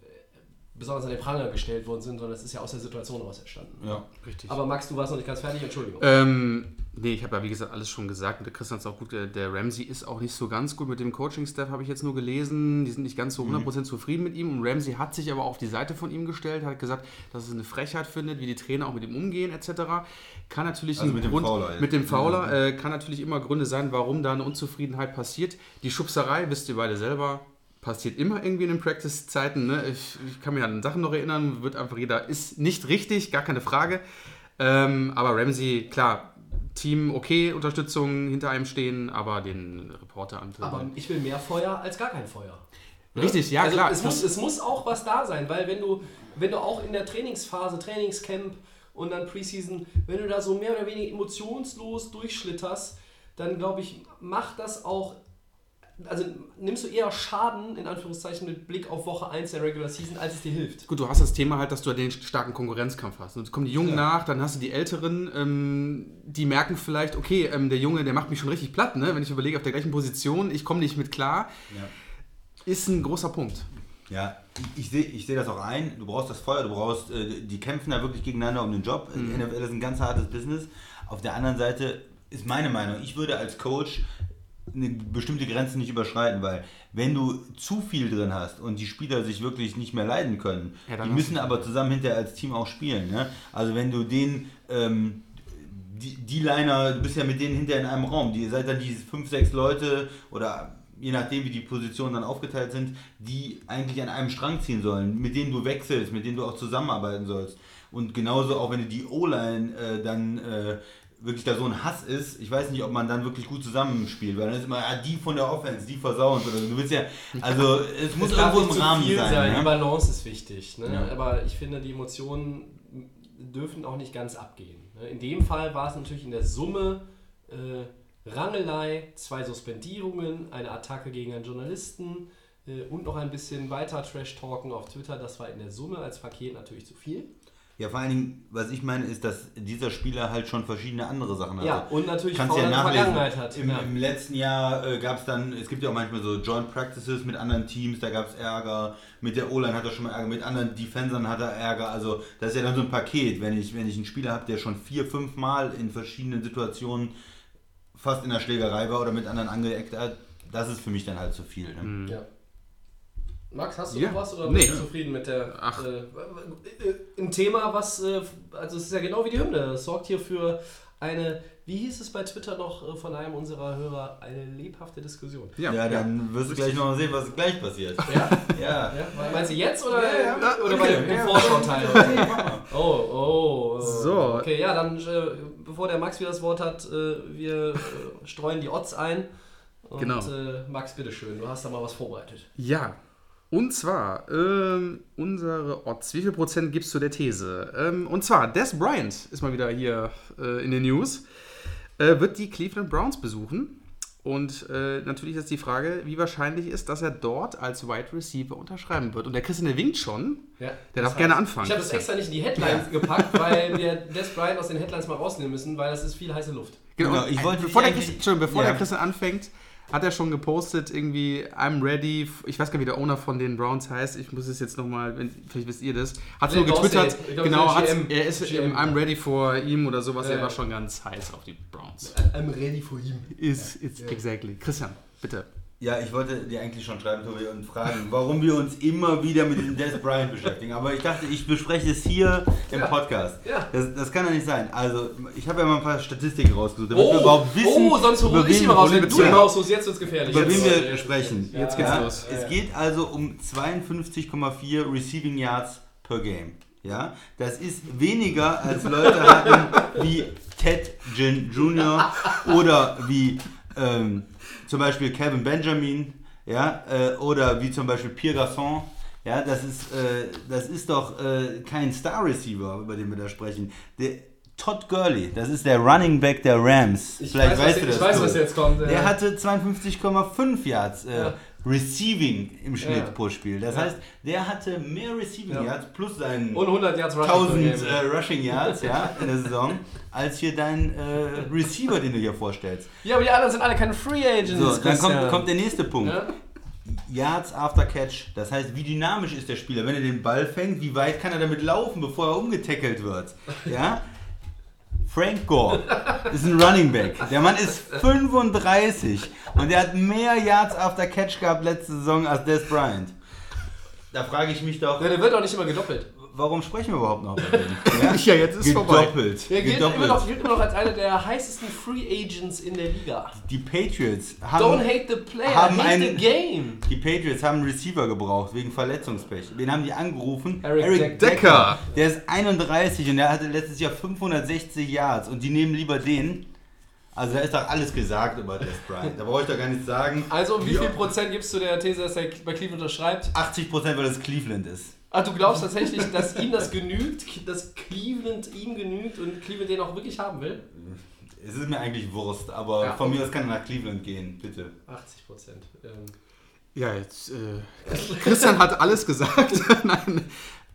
besonders an den Pranger gestellt worden sind, sondern es ist ja aus der Situation heraus entstanden. Ja, richtig. Aber Max, du warst noch nicht ganz fertig, Entschuldigung. Ähm, nee, ich habe ja wie gesagt alles schon gesagt und der Christian ist auch gut. Der, Ramsey ist auch nicht so ganz gut mit dem Coaching-Staff, habe ich jetzt nur gelesen. Die sind nicht ganz so 100% mhm. zufrieden mit ihm und Ramsey hat sich aber auf die Seite von ihm gestellt, hat gesagt, dass es eine Frechheit findet, wie die Trainer auch mit ihm umgehen etc. Kann natürlich also mit, Grund, dem Fowler, mit dem Fowler äh, kann natürlich immer Gründe sein, warum da eine Unzufriedenheit passiert. Die Schubserei, wisst ihr beide selber, passiert immer irgendwie in den Practice-Zeiten. Ne? Ich, ich, kann mich an Sachen noch erinnern, wird einfach jeder, ist nicht richtig, gar keine Frage. Ähm, aber Ramsey, klar, Team okay, Unterstützung hinter einem stehen, aber den Reporter an. Aber ich will mehr Feuer als gar kein Feuer. Ne? Richtig, ja also klar. Es muss, es muss auch was da sein, weil wenn du, wenn du auch in der Trainingsphase, Trainingscamp und dann Preseason, wenn du da so mehr oder weniger emotionslos durchschlitterst, dann glaube ich, macht das auch also nimmst du eher Schaden, in Anführungszeichen, mit Blick auf Woche 1 der Regular Season, als es dir hilft. Gut, du hast das Thema halt, dass du den starken Konkurrenzkampf hast. Und jetzt kommen die Jungen ja. nach, dann hast du die Älteren, ähm, die merken vielleicht, okay, ähm, der Junge, der macht mich schon richtig platt, ne? wenn ich überlege, auf der gleichen Position, ich komme nicht mit klar. Ja. ist ein großer Punkt. Ja, ich, ich sehe ich seh das auch ein. Du brauchst das Feuer, du brauchst, äh, die kämpfen da wirklich gegeneinander um den Job. Mhm. NFL ist ein ganz hartes Business. Auf der anderen Seite ist meine Meinung, ich würde als Coach eine bestimmte Grenze nicht überschreiten, weil wenn du zu viel drin hast und die Spieler sich wirklich nicht mehr leiden können, Ja, die müssen aber zusammen hinterher als Team auch spielen. Ne? Also wenn du den ähm, die, die Liner, du bist ja mit denen hinterher in einem Raum, die ihr seid dann diese fünf, sechs Leute oder je nachdem wie die Positionen dann aufgeteilt sind, die eigentlich an einem Strang ziehen sollen, mit denen du wechselst, mit denen du auch zusammenarbeiten sollst. Und genauso auch wenn du die O-Line äh, dann äh, wirklich da so ein Hass ist, ich weiß nicht, ob man dann wirklich gut zusammenspielt, weil dann ist immer, ah, die von der Offense, die versauen oder du willst ja, also es muss Es irgendwo im Rahmen viel sein. Die ne? Balance ist wichtig. Ne? Ja. Aber ich finde, die Emotionen dürfen auch nicht ganz abgehen. ne? In dem Fall war es natürlich in der Summe äh, Rangelei, zwei Suspendierungen, eine Attacke gegen einen Journalisten äh, und noch ein bisschen weiter Trash-Talken auf Twitter. Das war in der Summe als Paket natürlich zu viel. Ja, vor allen Dingen, was ich meine, ist, dass dieser Spieler halt schon verschiedene andere Sachen hat. Ja, und natürlich kannst ja nachlesen. Vergangenheit hat. Im, Ja. Im letzten Jahr äh, gab es dann, es gibt ja auch manchmal so Joint Practices mit anderen Teams, da gab es Ärger, mit der O-Line hat er schon mal Ärger, mit anderen Defensern hat er Ärger, also das ist ja dann so ein Paket, wenn ich, wenn ich einen Spieler habe, der schon vier, fünf Mal in verschiedenen Situationen fast in der Schlägerei war oder mit anderen angeeckt hat, das ist für mich dann halt zu viel. Ne? Ja. Max, hast du Ja. noch was oder Nee. bist du zufrieden mit der Ach. Äh, äh, ein Thema, was äh, also es ist ja genau wie die Hymne, es sorgt hier für eine, wie hieß es bei Twitter noch äh, von einem unserer Hörer, eine lebhafte Diskussion. Ja, Ja, dann wirst du gleich noch mal sehen, was gleich passiert. Ja? Ja. ja? Meinst du jetzt oder, Ja, ja. oder bei Okay. dem Ja. Vorschau-Teil? Oh, oh. äh, So. Okay, ja, dann äh, bevor der Max wieder das Wort hat, äh, wir äh, streuen die Odds ein. Und, Genau. Äh, Max, bitteschön, du hast da mal was vorbereitet. Ja. Und zwar, ähm, unsere Odds. Wie viel Prozent gibst du der These? Ähm, und zwar, Des Bryant ist mal wieder hier äh, in den News. Äh, wird die Cleveland Browns besuchen. Und äh, natürlich ist die Frage, wie wahrscheinlich ist, dass er dort als Wide Receiver unterschreiben wird. Und der Christian, der winkt schon. Ja, Der das darf gerne anfangen. Ich habe das extra nicht in die Headlines gepackt, weil wir Des Bryant aus den Headlines mal rausnehmen müssen, weil das ist viel heiße Luft. Genau, und ich wollte bevor, der Christian, bevor Ja. der Christian anfängt, hat er schon gepostet, irgendwie, I'm ready. Ich weiß gar nicht, wie der Owner von den Browns heißt. Ich muss es jetzt nochmal, vielleicht wisst ihr das. Hat so Glenn getwittert. Glaub, Genau, er ist GM. im I'm ready for ihm oder sowas. Ja, er ja. war schon ganz heiß auf die Browns. I'm ready for him. Ist, ist exactly. Christian, bitte. Ja, ich wollte dir eigentlich schon schreiben, Tobi, und fragen, warum wir uns immer wieder mit diesem Des Bryant beschäftigen. Aber ich dachte, ich bespreche es hier im Ja. Podcast. Ja. Das, das kann doch nicht sein. Also, ich habe ja mal ein paar Statistiken rausgesucht, damit wir Oh, überhaupt wissen, oh, sonst hole ich immer raus. Wenn du ihn rausholst, jetzt wird's gefährlich. über wen wir sprechen. Jetzt geht's ja? los. Es geht also um 52,4 Receiving Yards per Game. Ja, das ist weniger als Leute hatten wie Ted Jr. oder wie ähm, zum Beispiel Kevin Benjamin, ja, äh, oder wie zum Beispiel Pierre Gasson. Ja, das ist, äh, das ist doch äh, kein Star Receiver, über den wir da sprechen. Der Todd Gurley, das ist der Running Back der Rams. Ich Vielleicht weiß, was, weißt du ich das. weiß, Tobi. was jetzt kommt. Der ja. hatte 52,5 Yards äh, Ja. Receiving im Schnitt Ja. pro Spiel. Das Ja. heißt, der hatte mehr Receiving Ja. Yards plus seinen Und 100 Yards Rushing 1000 per Game. äh, Rushing Yards ja, in der Saison, als hier dein äh, Receiver, den du hier vorstellst. Ja, aber die anderen sind alle keine Free Agents. So, dann kommt, kommt der nächste Punkt. Yards after Catch. Das heißt, wie dynamisch ist der Spieler? Wenn er den Ball fängt, wie weit kann er damit laufen, bevor er umgetackelt wird? Ja? Frank Gore ist ein Running Back. Der Mann ist 35 und der hat mehr Yards after Catch gehabt letzte Saison als Des Bryant. Da frage ich mich doch, Ja, der wird auch nicht immer gedoppelt. Warum sprechen wir überhaupt noch über den? Ja, jetzt ist vorbei. Gedoppelt. Der gilt immer, Gedoppelt. noch, gilt immer noch als einer der heißesten Free Agents in der Liga. Die Patriots haben Don't hate the player, haben hate einen- the game. Die Patriots haben einen Receiver gebraucht wegen Verletzungspech. Wen haben die angerufen? Eric Decker. Der ist 31 und der hatte letztes Jahr 560 Yards und die nehmen lieber den. Also da ist doch alles gesagt über Des Bryant. Da brauche ich doch gar nichts sagen. Also, wie viel Prozent gibst du der These, dass er bei Cleveland unterschreibt? 80 Prozent, weil das Cleveland ist. Ah, du glaubst tatsächlich, dass ihm das genügt, dass Cleveland ihm genügt und Cleveland den auch wirklich haben will? Es ist mir eigentlich Wurst, aber Ja. von mir aus kann er nach Cleveland gehen, bitte. 80 Prozent. Ähm, Ja, jetzt. Äh, Christian hat alles gesagt. Nein.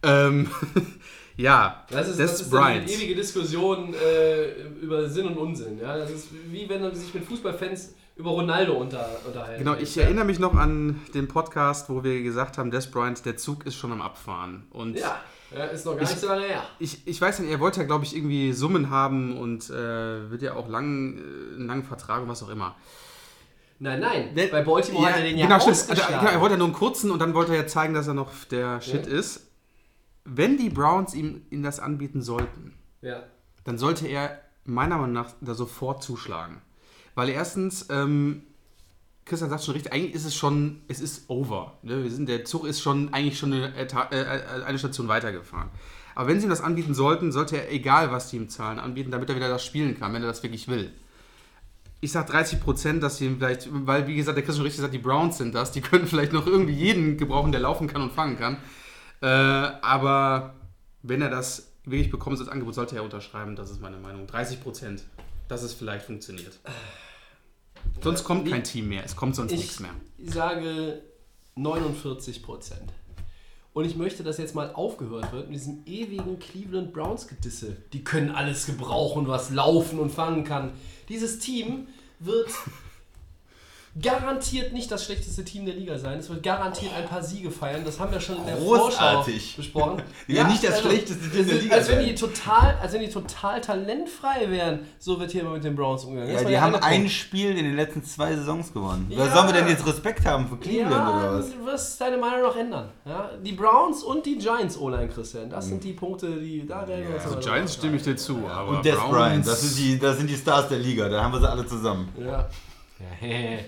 Ähm, ja, das ist, das ist eine ewige Diskussion äh, über Sinn und Unsinn. Ja? Das ist wie wenn man sich mit Fußballfans über Ronaldo unter, unterhalten. Genau, ich erinnere mich noch an den Podcast, wo wir gesagt haben, Des Bryant, der Zug ist schon am Abfahren. Und Ja, ja, ist noch gar nicht so lange her. ich, ich weiß nicht, er wollte ja, glaube ich, irgendwie Summen haben und äh, wird ja auch lang, äh, einen langen Vertrag und was auch immer. Nein, nein, bei Baltimore hat er den ja genau. Also, ausgeschlagen. genau, er wollte ja nur einen kurzen und dann wollte er ja zeigen, dass er noch der Shit Ja. ist. Wenn die Browns ihm, ihm das anbieten sollten, ja. dann sollte er meiner Meinung nach da sofort zuschlagen. Weil erstens, ähm, Christian sagt schon richtig, eigentlich ist es schon, es ist over. Ne? Wir sind, der Zug ist schon eigentlich schon eine, äh, äh, eine Station weitergefahren. Aber wenn sie ihm das anbieten sollten, sollte er, egal was die ihm zahlen, anbieten, damit er wieder das spielen kann, wenn er das wirklich will. Ich sag 30 Prozent, dass sie ihm vielleicht, weil wie gesagt, der Christian richtig sagt, die Browns sind das, die können vielleicht noch irgendwie jeden gebrauchen, der laufen kann und fangen kann. Äh, aber wenn er das wirklich bekommt, das Angebot, sollte er unterschreiben, das ist meine Meinung. 30 Prozent, dass es vielleicht funktioniert. Sonst kommt kein Team mehr, es kommt sonst Ich nichts mehr. sage 49 Prozent. Und ich möchte, dass jetzt mal aufgehört wird mit diesem ewigen Cleveland Browns Gedisse. Die können alles gebrauchen, was laufen und fangen kann. Dieses Team wird garantiert nicht das schlechteste Team der Liga sein. Es wird garantiert ein paar Siege feiern. Das haben wir schon in der Großartig. Vorschau besprochen. Ja, nicht das schlechteste Team der Liga als wenn sein. die total, Als wenn die total talentfrei wären. So wird hier immer mit den Browns umgegangen. Ja, die haben ein. Spiel in den letzten zwei Saisons gewonnen. Ja. Was sollen wir denn jetzt Respekt haben für Cleveland ja, oder was? du wirst deine Meinung noch ändern. Ja? Die Browns und die Giants O-Line, Christian. Das sind die Punkte, die da werden uns Also Giants stimme ich dir zu, aber Und Des Browns- Bryant, das sind, die, das sind die Stars der Liga, da haben wir sie alle zusammen. Ja. nee,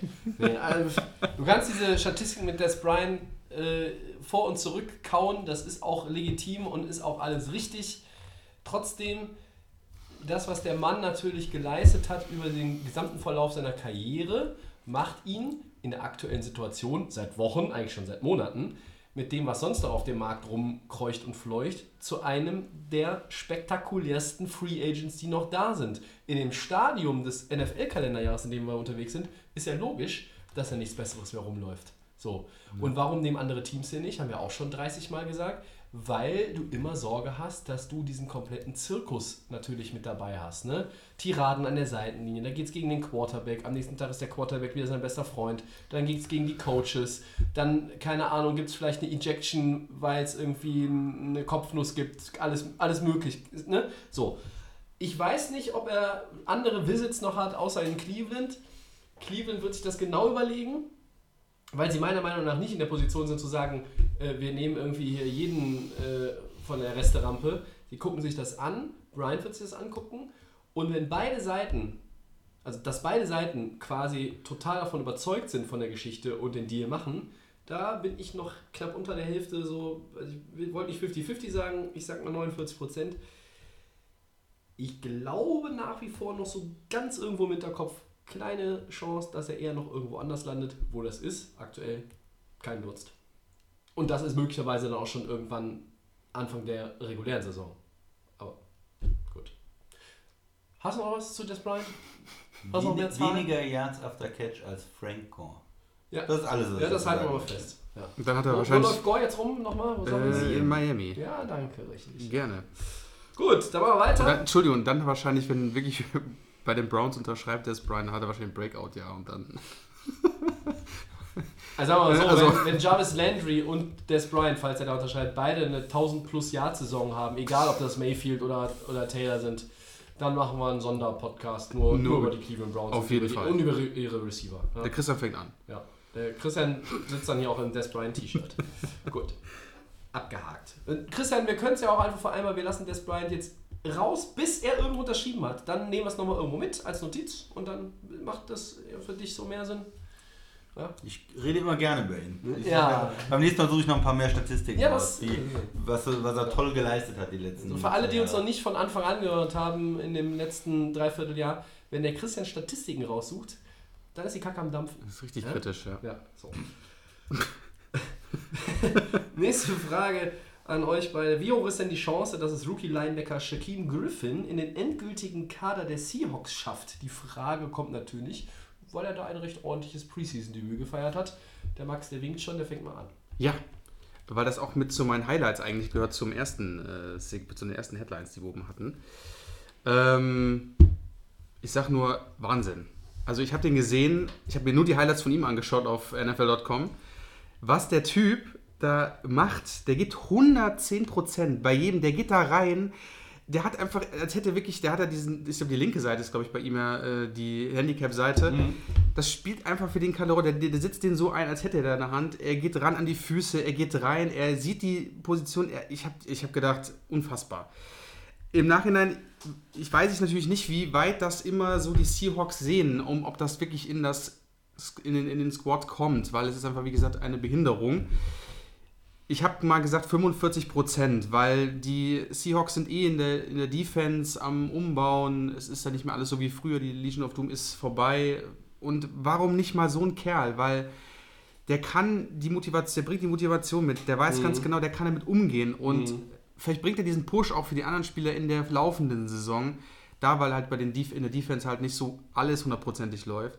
also, du kannst diese Statistiken mit Des Bryant äh, vor und zurück kauen. Das ist auch legitim und ist auch alles richtig. Trotzdem, das, was der Mann natürlich geleistet hat über den gesamten Verlauf seiner Karriere, macht ihn in der aktuellen Situation seit Wochen, eigentlich schon seit Monaten, mit dem, was sonst noch auf dem Markt rumkreucht und fleucht, zu einem der spektakulärsten Free Agents, die noch da sind. In dem Stadium des NFL-Kalenderjahres, in dem wir unterwegs sind, ist ja logisch, dass da nichts Besseres mehr rumläuft. So. Und warum nehmen andere Teams hier nicht? Haben wir auch schon 30 Mal gesagt. Weil du immer Sorge hast, dass du diesen kompletten Zirkus natürlich mit dabei hast. Ne? Tiraden an der Seitenlinie, da geht es gegen den Quarterback. Am nächsten Tag ist der Quarterback wieder sein bester Freund. Dann geht es gegen die Coaches. Dann, keine Ahnung, gibt es vielleicht eine Ejection, weil es irgendwie eine Kopfnuss gibt. Alles, alles möglich. Ne? So. Ich weiß nicht, ob er andere Visits noch hat, außer in Cleveland. Cleveland wird sich das genau überlegen, weil sie meiner Meinung nach nicht in der Position sind zu sagen, äh, wir nehmen irgendwie hier jeden äh, von der Resterampe. Sie gucken sich das an, Brian wird sich das angucken und wenn beide Seiten, also dass beide Seiten quasi total davon überzeugt sind von der Geschichte und den Deal machen, da bin ich noch knapp unter der Hälfte so, also ich wollte nicht 50-50 sagen, ich sag mal 49 Prozent. Ich glaube nach wie vor noch so ganz irgendwo im Hinterkopf, kleine Chance, dass er eher noch irgendwo anders landet, wo das ist. Aktuell kein Nutzt. Und das ist möglicherweise dann auch schon irgendwann Anfang der regulären Saison. Aber gut. Hast du noch was zu Des Bryant? Hast du noch mehr Zahlen? Weniger Yards after Catch als Frank Gore. Ja. Das ist alles, was Ja, das halten wir mal fest. Ja. Und dann hat er Wo, wo wahrscheinlich läuft Gore jetzt rum nochmal? Wo äh, in Miami. Ja, danke, richtig. Gerne. Gut, dann machen wir weiter. Dann, Entschuldigung, dann wahrscheinlich, wenn wirklich bei den Browns unterschreibt, Des Bryant hat er wahrscheinlich ein Breakout, ja, und dann. Also sagen wir mal so, Also- wenn, wenn Jarvis Landry und Des Bryant, falls er da unterscheidet, beide eine 1000 plus Jahr Saison haben, egal ob das Mayfield oder, oder Taylor sind, dann machen wir einen Sonderpodcast nur, nur, über die Cleveland Browns auf und jeden über Fall. Die, und über ihre Receiver. Ja. Der Christian fängt an. Ja. Der Christian sitzt dann hier auch im Des Bryant T-Shirt. Gut. Abgehakt. Und Christian, wir können es ja auch einfach vereinbaren, wir lassen Des Bryant jetzt raus, bis er irgendwo unterschrieben hat. Dann nehmen wir es nochmal irgendwo mit als Notiz und dann macht das für dich so mehr Sinn. Ich rede immer gerne über ihn. Ich, Ja. Beim nächsten Mal suche ich noch ein paar mehr Statistiken Ja, raus, wie, was, er- was er toll geleistet hat die letzten Also für alle, die uns noch nicht von Anfang an gehört haben in dem letzten Dreivierteljahr, wenn der Christian Statistiken raussucht, dann ist die Kacke am Dampfen. Das ist richtig Ja? kritisch, ja. Ja, so. Nächste Frage an euch beide. Wie hoch ist denn die Chance, dass es Rookie-Linebacker Shaquem Griffin in den endgültigen Kader der Seahawks schafft? Die Frage kommt natürlich, weil er da ein recht ordentliches Preseason-Debüt gefeiert hat. Der Max, der winkt schon, der fängt mal an. Ja, weil das auch mit zu meinen Highlights eigentlich gehört zum ersten, äh, zu den ersten Headlines, die wir oben hatten. Ähm, ich sag nur Wahnsinn. Also ich habe den gesehen, ich habe mir nur die Highlights von ihm angeschaut auf NFL.com. Was der Typ da macht, der gibt 110% bei jedem, der geht da rein. Der hat einfach, als hätte wirklich, der hat ja diesen, ich glaube, die linke Seite ist, glaube ich, bei ihm ja äh, die Handicap-Seite. Das spielt einfach für den Kalor, der, der sitzt den so ein, als hätte er da eine Hand. Er geht ran an die Füße, er geht rein, er sieht die Position. Er, ich habe ich hab gedacht, unfassbar. Im Nachhinein, ich weiß ich natürlich nicht, wie weit das immer so die Seahawks sehen, um ob das wirklich in, das, in, den, in den Squad kommt, weil es ist einfach, wie gesagt, eine Behinderung. Ich habe mal gesagt 45 Prozent, weil die Seahawks sind eh in der, in der Defense am Umbauen. Es ist ja nicht mehr alles so wie früher. Die Legion of Doom ist vorbei. Und warum nicht mal so ein Kerl? Weil der kann die Motivation, der bringt die Motivation mit. Der weiß ganz genau, der kann damit umgehen. Und vielleicht bringt er diesen Push auch für die anderen Spieler in der laufenden Saison. Da, weil halt bei den Def in der Defense halt nicht so alles hundertprozentig läuft.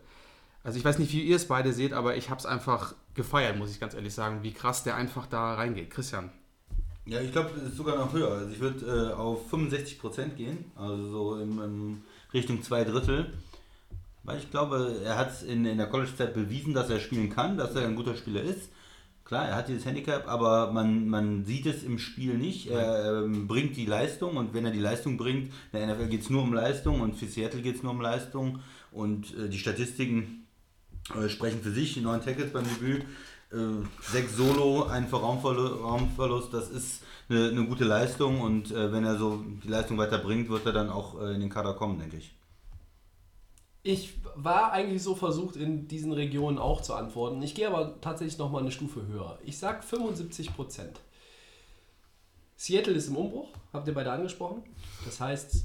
Also ich weiß nicht, wie ihr es beide seht, aber ich habe es einfach gefeiert, muss ich ganz ehrlich sagen, wie krass der einfach da reingeht. Christian. Ja, ich glaube, es ist sogar noch höher. Also ich würde äh, auf 65% gehen, also so in, in Richtung zwei Drittel. Weil ich glaube, er hat in, in der College-Zeit bewiesen, dass er spielen kann, dass er ein guter Spieler ist. Klar, er hat dieses Handicap, aber man, man sieht es im Spiel nicht. Er ähm, bringt die Leistung und wenn er die Leistung bringt, in der NFL geht es nur um Leistung und für Seattle geht es nur um Leistung. Und äh, die Statistiken äh, sprechen für sich. Neun Tackles beim Debüt, äh, sechs Solo, ein Raumverlust, Raumverlust, das ist eine, eine gute Leistung und äh, wenn er so die Leistung weiter bringt, wird er dann auch äh, in den Kader kommen, denke ich. Ich war eigentlich so versucht, in diesen Regionen auch zu antworten. Ich gehe aber tatsächlich nochmal eine Stufe höher. Ich sage 75 Prozent. Seattle ist im Umbruch, habt ihr beide angesprochen. Das heißt,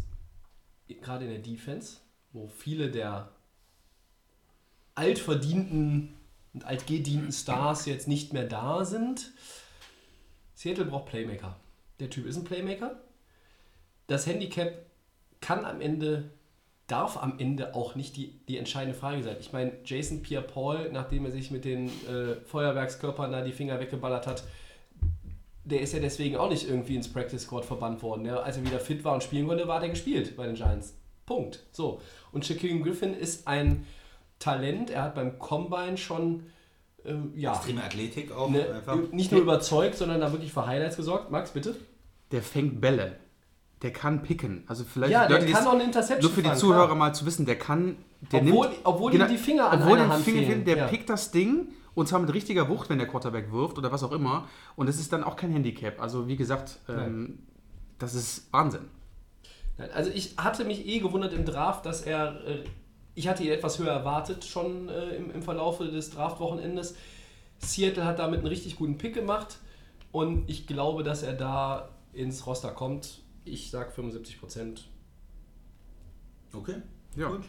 gerade in der Defense, wo viele der altverdienten und altgedienten Stars jetzt nicht mehr da sind. Seattle braucht Playmaker. Der Typ ist ein Playmaker. Das Handicap kann am Ende, darf am Ende auch nicht die, die entscheidende Frage sein. Ich meine, Jason Pierre-Paul, nachdem er sich mit den äh, Feuerwerkskörpern da die Finger weggeballert hat, der ist ja deswegen auch nicht irgendwie ins Practice Squad verbannt worden. Der, als er wieder fit war und spielen konnte, war der gespielt bei den Giants. Punkt. So. Und Shaquille Griffin ist ein Talent. Er hat beim Combine schon äh, ja, Extreme Athletik auch ne, einfach. nicht nur überzeugt, sondern da wirklich für Highlights gesorgt. Max, bitte? Der fängt Bälle. Der kann picken. Also vielleicht Ja, der Leute, kann auch eine Interception Nur für die fangen, Zuhörer klar. mal zu wissen, der kann. Der Obwohl- nimmt, obwohl ihm die Finger an obwohl einer den Hand Finger fehlen. der Ja. pickt das Ding und zwar mit richtiger Wucht, wenn der Quarterback wirft oder was auch immer. Und es ist dann auch kein Handicap. Also wie gesagt, ähm, das ist Wahnsinn. Nein, Also ich hatte mich eh gewundert im Draft, dass er, äh, ich hatte ihn etwas höher erwartet schon äh, im, im Verlaufe des Draftwochenendes. Seattle hat damit einen richtig guten Pick gemacht und ich glaube, dass er da ins Roster kommt. Ich sage 75 Prozent. Okay, Ja. gut.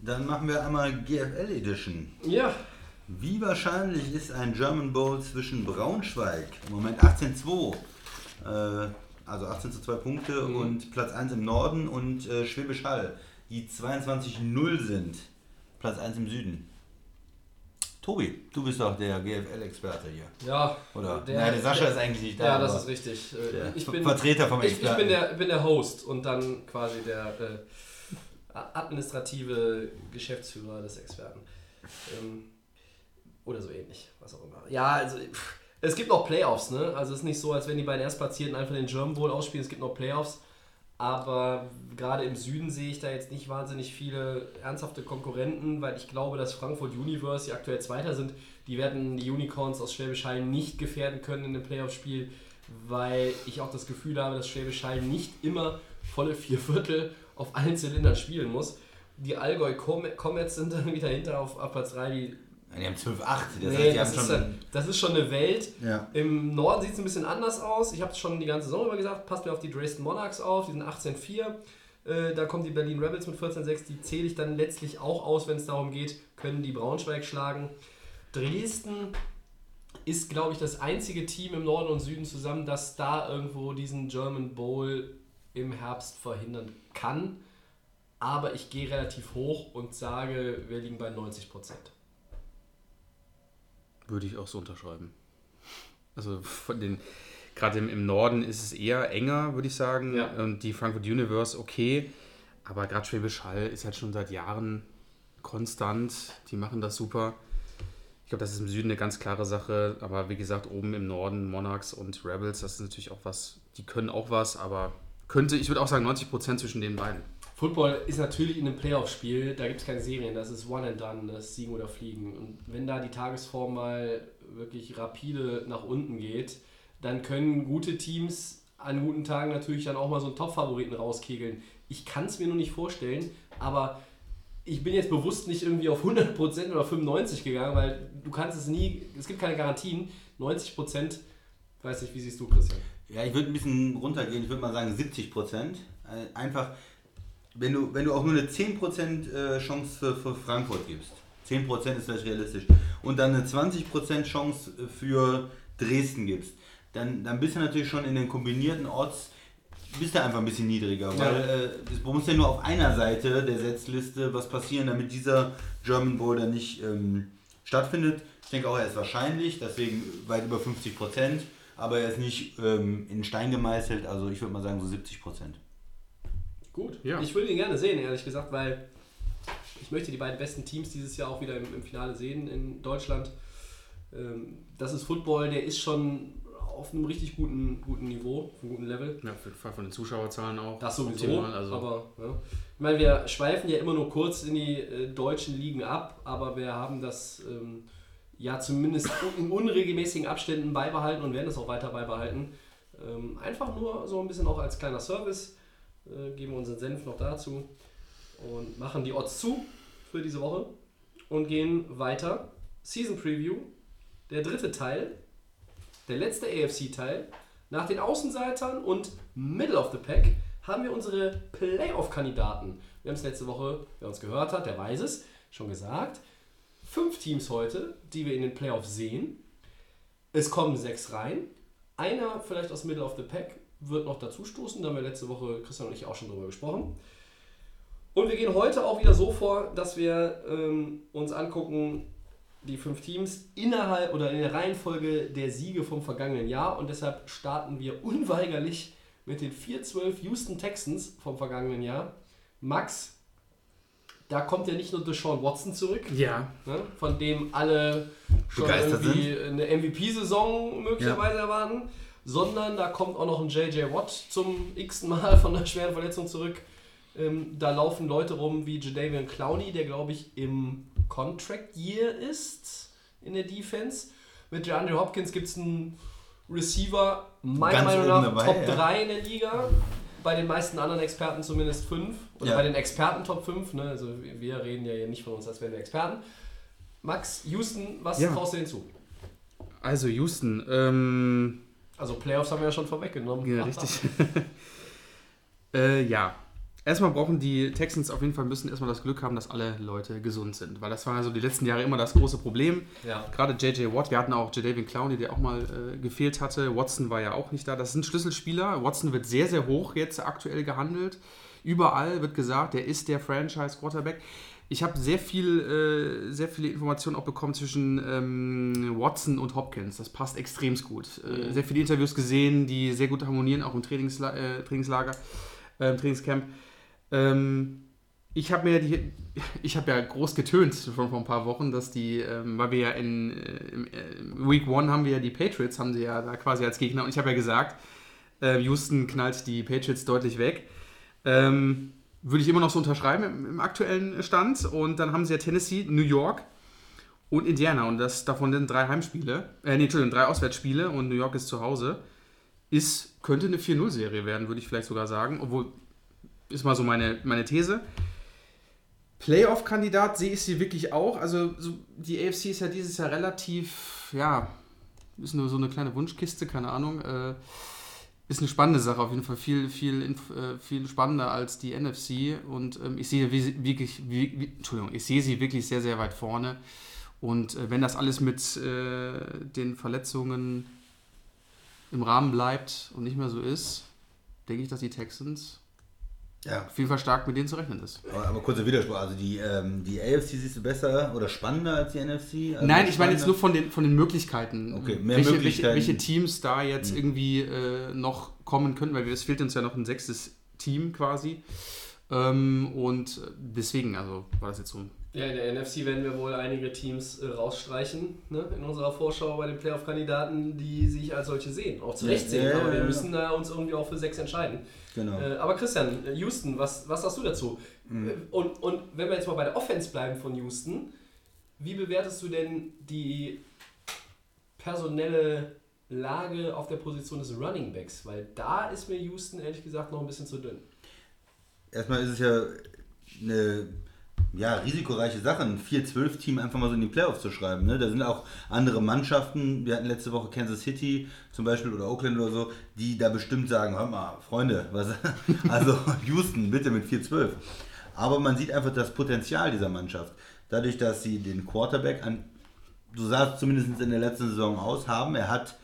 Dann machen wir einmal GFL Edition. Ja, Wie wahrscheinlich ist ein German Bowl zwischen Braunschweig, im Moment 18-2, äh, also 18 zu 2 Punkte und Platz 1 im Norden und äh, Schwäbisch Hall, die 22-0 sind, Platz 1 im Süden. Tobi, du bist doch der GFL-Experte hier. ja. Oder? Nein, der Sascha ist eigentlich nicht da, Ja, das ist richtig. Äh, der Ich bin, Vertreter vom ich, ich Experten. bin, der, bin der Host und dann quasi der äh, administrative Geschäftsführer des Experten. Ähm, oder so ähnlich, was auch immer. Ja, also pff, es gibt noch Playoffs, ne? Also es ist nicht so, als wenn die beiden Erstplatzierten einfach den German Bowl ausspielen, es gibt noch Playoffs. Aber gerade im Süden sehe ich da jetzt nicht wahnsinnig viele ernsthafte Konkurrenten, weil ich glaube, dass Frankfurt Universe, die aktuell Zweiter sind, die werden die Unicorns aus Schwäbisch Hall nicht gefährden können in dem Playoff-Spiel, weil ich auch das Gefühl habe, dass Schwäbisch Hall nicht immer volle vier Viertel auf allen Zylindern spielen muss. Die Allgäu Com- Comets sind dann wieder dahinter auf, Platz 3, die die haben 12-8, das Nee, heißt, die das, haben ist, schon... das ist schon eine Welt. Ja. Im Norden sieht es ein bisschen anders aus. Ich habe es schon die ganze Saison über gesagt. Passt mir auf die Dresden Monarchs auf. Die sind 18-4. Äh, da kommt die Berlin Rebels mit 14-6. Die zähle ich dann letztlich auch aus, wenn es darum geht, können die Braunschweig schlagen. Dresden ist, glaube ich, das einzige Team im Norden und Süden zusammen, das da irgendwo diesen German Bowl im Herbst verhindern kann. Aber ich gehe relativ hoch und sage, wir liegen bei 90 Prozent. Würde ich auch so unterschreiben. Also von den, gerade im, im Norden ist es eher enger, würde ich sagen. Ja. Und die Frankfurt Universe, okay. Aber gerade Schwäbisch Hall ist halt schon seit Jahren konstant, die machen das super. Ich glaube, das ist im Süden eine ganz klare Sache, aber wie gesagt, oben im Norden Monarchs und Rebels, das ist natürlich auch was, die können auch was, aber könnte, ich würde auch sagen, 90% zwischen den beiden. Football ist natürlich in einem Playoff-Spiel, da gibt es keine Serien, das ist One and Done, das Siegen oder Fliegen. Und wenn da die Tagesform mal wirklich rapide nach unten geht, dann können gute Teams an guten Tagen natürlich dann auch mal so einen Top-Favoriten rauskegeln. Ich kann es mir nur nicht vorstellen, aber ich bin jetzt bewusst nicht irgendwie auf 100% oder 95% gegangen, weil du kannst es nie, es gibt keine Garantien. 90%, weiß nicht, wie siehst du, Christian? Ja, ich würde ein bisschen runtergehen, ich würde mal sagen 70 Prozent. Einfach, wenn du, wenn du auch nur eine 10 Prozent äh, Chance für, Frankfurt gibst, 10 Prozent ist vielleicht realistisch, und dann eine 20 Prozent Chance für Dresden gibst, dann, dann bist du natürlich schon in den kombinierten Odds, bist du einfach ein bisschen niedriger, weil äh, es muss ja nur auf einer Seite der Setzliste was passieren, damit dieser German Bowl dann nicht ähm, stattfindet. Ich denke auch, er ist wahrscheinlich, deswegen weit über 50 Prozent. Aber er ist nicht ähm, in Stein gemeißelt, also ich würde mal sagen so 70 Prozent. Gut. Ja. Ich würde ihn gerne sehen, ehrlich gesagt, weil ich möchte die beiden besten Teams dieses Jahr auch wieder im, im Finale sehen in Deutschland. Ähm, das ist Football, der ist schon auf einem richtig guten, guten Niveau, auf einem guten Level. Ja, auf jeden Fall von den Zuschauerzahlen auch. Das sowieso, also. aber ja. ich meine, wir schweifen ja immer nur kurz in die äh, deutschen Ligen ab, aber wir haben das ähm, ja zumindest in unregelmäßigen Abständen beibehalten und werden es auch weiter beibehalten. Ähm, einfach nur so ein bisschen auch als kleiner Service äh, geben unseren Senf noch dazu und machen die Odds zu für diese Woche und gehen weiter. Season Preview, der dritte Teil, der letzte AFC-Teil. Nach den Außenseitern und Middle of the Pack haben wir unsere Playoff-Kandidaten. Wir haben es letzte Woche, wer uns gehört hat, der weiß es, schon gesagt. Fünf Teams heute, die wir in den Playoffs sehen. Es kommen sechs rein. Einer vielleicht aus Middle of the Pack wird noch dazu stoßen. Da haben wir letzte Woche Christian und ich auch schon drüber gesprochen. Und wir gehen heute auch wieder so vor, dass wir ähm, uns angucken, die fünf Teams innerhalb oder in der Reihenfolge der Siege vom vergangenen Jahr. Und deshalb starten wir unweigerlich mit den 4-12 Houston Texans vom vergangenen Jahr. Max, da kommt ja nicht nur Deshaun Watson zurück, Ja, ne, von dem alle schon Begeistert irgendwie eine MVP-Saison möglicherweise erwarten, sondern da kommt auch noch ein JJ Watt zum x-ten Mal von einer schweren Verletzung zurück. Ähm, da laufen Leute rum wie Jadavian Clowney, der glaube ich im Contract Year ist in der Defense. Mit DeAndre Hopkins gibt es einen Receiver, meiner Ganz Meinung nach dabei, Top ja. 3 in der Liga. Bei den meisten anderen Experten zumindest 5. Oder Ja. bei den Experten Top 5. Ne? Also wir reden ja hier nicht von uns, als wären wir Experten. Max, Houston, was Ja. traust du hinzu? also Houston, ähm, Also Playoffs haben wir ja schon vorweggenommen. Ja, richtig. äh, ja. Erstmal brauchen die Texans auf jeden Fall müssen erstmal das Glück haben, dass alle Leute gesund sind. Weil das war also die letzten Jahre immer das große Problem. Ja. Gerade JJ Watt, wir hatten auch Jadavian Clowney, der auch mal äh, gefehlt hatte. Watson war ja auch nicht da. Das sind Schlüsselspieler. Watson wird sehr, sehr hoch jetzt aktuell gehandelt. Überall wird gesagt, der ist der Franchise-Quarterback. Ich habe sehr, viel, äh, sehr viele Informationen auch bekommen zwischen ähm, Watson und Hopkins. Das passt extrem gut. Äh, sehr viele Interviews gesehen, die sehr gut harmonieren, auch im Trainingsla äh, Trainingslager, äh, im Trainingscamp. Ähm, ich habe mir die, ich habe ja groß getönt schon vor ein paar Wochen, dass die, ähm, weil wir ja in äh, im, äh, Week One haben wir ja die Patriots, haben sie ja da quasi als Gegner und ich habe ja gesagt, Houston knallt die Patriots deutlich weg. Ähm, würde ich immer noch so unterschreiben im, im aktuellen Stand. Und dann haben sie ja Tennessee, New York und Indiana. Und das davon sind drei Heimspiele, äh, nee, Entschuldigung, drei Auswärtsspiele und New York ist zu Hause. Ist, könnte eine 4-0-Serie werden, würde ich vielleicht sogar sagen. Obwohl, ist mal so meine, meine These. Playoff-Kandidat sehe ich sie wirklich auch. Also so, die AFC ist ja dieses Jahr relativ, ja, ist nur so eine kleine Wunschkiste, keine Ahnung. Äh, ist eine spannende Sache, auf jeden Fall viel, viel, äh, viel spannender als die NFC. Und ähm, ich sehe wirklich, wie, wie, Entschuldigung, ich sehe sie wirklich sehr, sehr weit vorne. Und äh, wenn das alles mit äh, den Verletzungen im Rahmen bleibt und nicht mehr so ist, denke ich, dass die Texans Ja, auf jeden Fall stark mit denen zu rechnen ist. aber, aber kurzer Widerspruch. Also die, ähm, die AFC siehst du besser oder spannender als die NFC? Also Nein, ich meine jetzt nur von den, von den Möglichkeiten. Okay, mehr welche, Möglichkeiten. Welche, welche Teams da jetzt irgendwie äh, noch kommen könnten, weil es fehlt uns ja noch ein sechstes Team quasi. Ähm, und deswegen, also war das jetzt so ein Ja, in der NFC werden wir wohl einige Teams äh, rausstreichen, ne? in unserer Vorschau bei den Playoff-Kandidaten, die sich als solche sehen. Auch zu Recht Ja, sehen, ja, aber wir müssen da uns irgendwie auch für sechs entscheiden. Genau. Äh, aber Christian, äh, Houston, was, was sagst du dazu? Mhm. Äh, Und, und wenn wir jetzt mal bei der Offense bleiben von Houston, wie bewertest du denn die personelle Lage auf der Position des Running Backs? Weil da ist mir Houston ehrlich gesagt noch ein bisschen zu dünn. Erstmal ist es ja eine ja, risikoreiche Sache, ein 4-12-Team einfach mal so in die Playoffs zu schreiben. Ne? Da sind auch andere Mannschaften, wir hatten letzte Woche Kansas City zum Beispiel oder Oakland oder so, die da bestimmt sagen, hör mal, Freunde, was, also Houston, bitte mit 4-12. Aber man sieht einfach das Potenzial dieser Mannschaft. Dadurch, dass sie den Quarterback an, so sah es zumindest in der letzten Saison aus, haben. Er hat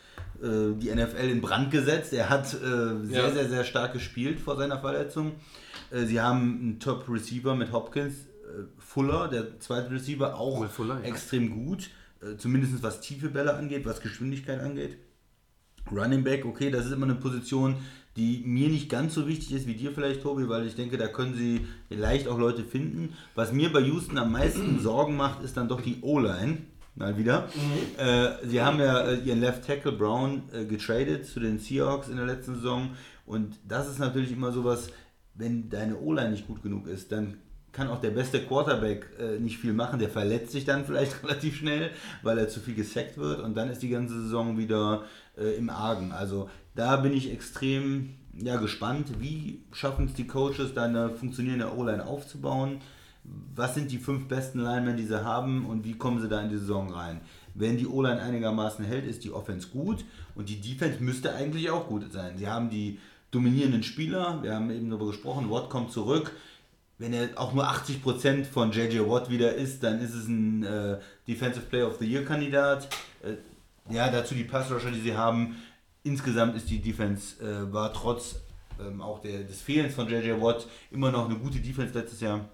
äh, die NFL in Brand gesetzt. Er hat äh, sehr, Ja. sehr, sehr stark gespielt vor seiner Verletzung. Äh, sie haben einen Top-Receiver mit Hopkins. Äh, Fuller, der zweite Receiver, auch Fuller, ja. extrem gut. Äh, zumindest was tiefe Bälle angeht, was Geschwindigkeit angeht. Running Back, okay, das ist immer eine Position, die mir nicht ganz so wichtig ist wie dir vielleicht, Tobi, weil ich denke, da können sie leicht auch Leute finden. Was mir bei Houston am meisten Sorgen macht, ist dann doch die O-Line. Mal wieder. Äh, sie haben ja äh, ihren Left Tackle Brown äh, getradet zu den Seahawks in der letzten Saison. Und das ist natürlich immer sowas, wenn deine O-Line nicht gut genug ist, dann kann auch der beste Quarterback äh, nicht viel machen. Der verletzt sich dann vielleicht relativ schnell, weil er zu viel gesackt wird und dann ist die ganze Saison wieder äh, im Argen. Also da bin ich extrem ja, gespannt, wie schaffen es die Coaches, da eine funktionierende O-Line aufzubauen. Was sind die fünf besten Linemen, die sie haben und wie kommen sie da in die Saison rein? Wenn die O-Line einigermaßen hält, ist die Offense gut und die Defense müsste eigentlich auch gut sein. Sie haben die dominierenden Spieler, wir haben eben darüber gesprochen, Watt kommt zurück. Wenn er auch nur 80% von JJ Watt wieder ist, dann ist es ein äh, Defensive Player of the Year Kandidat. Äh, ja, dazu die Passrusher, die sie haben. Insgesamt ist die Defense, äh, war trotz ähm, auch der, des Fehlens von JJ Watt immer noch eine gute Defense letztes Jahr.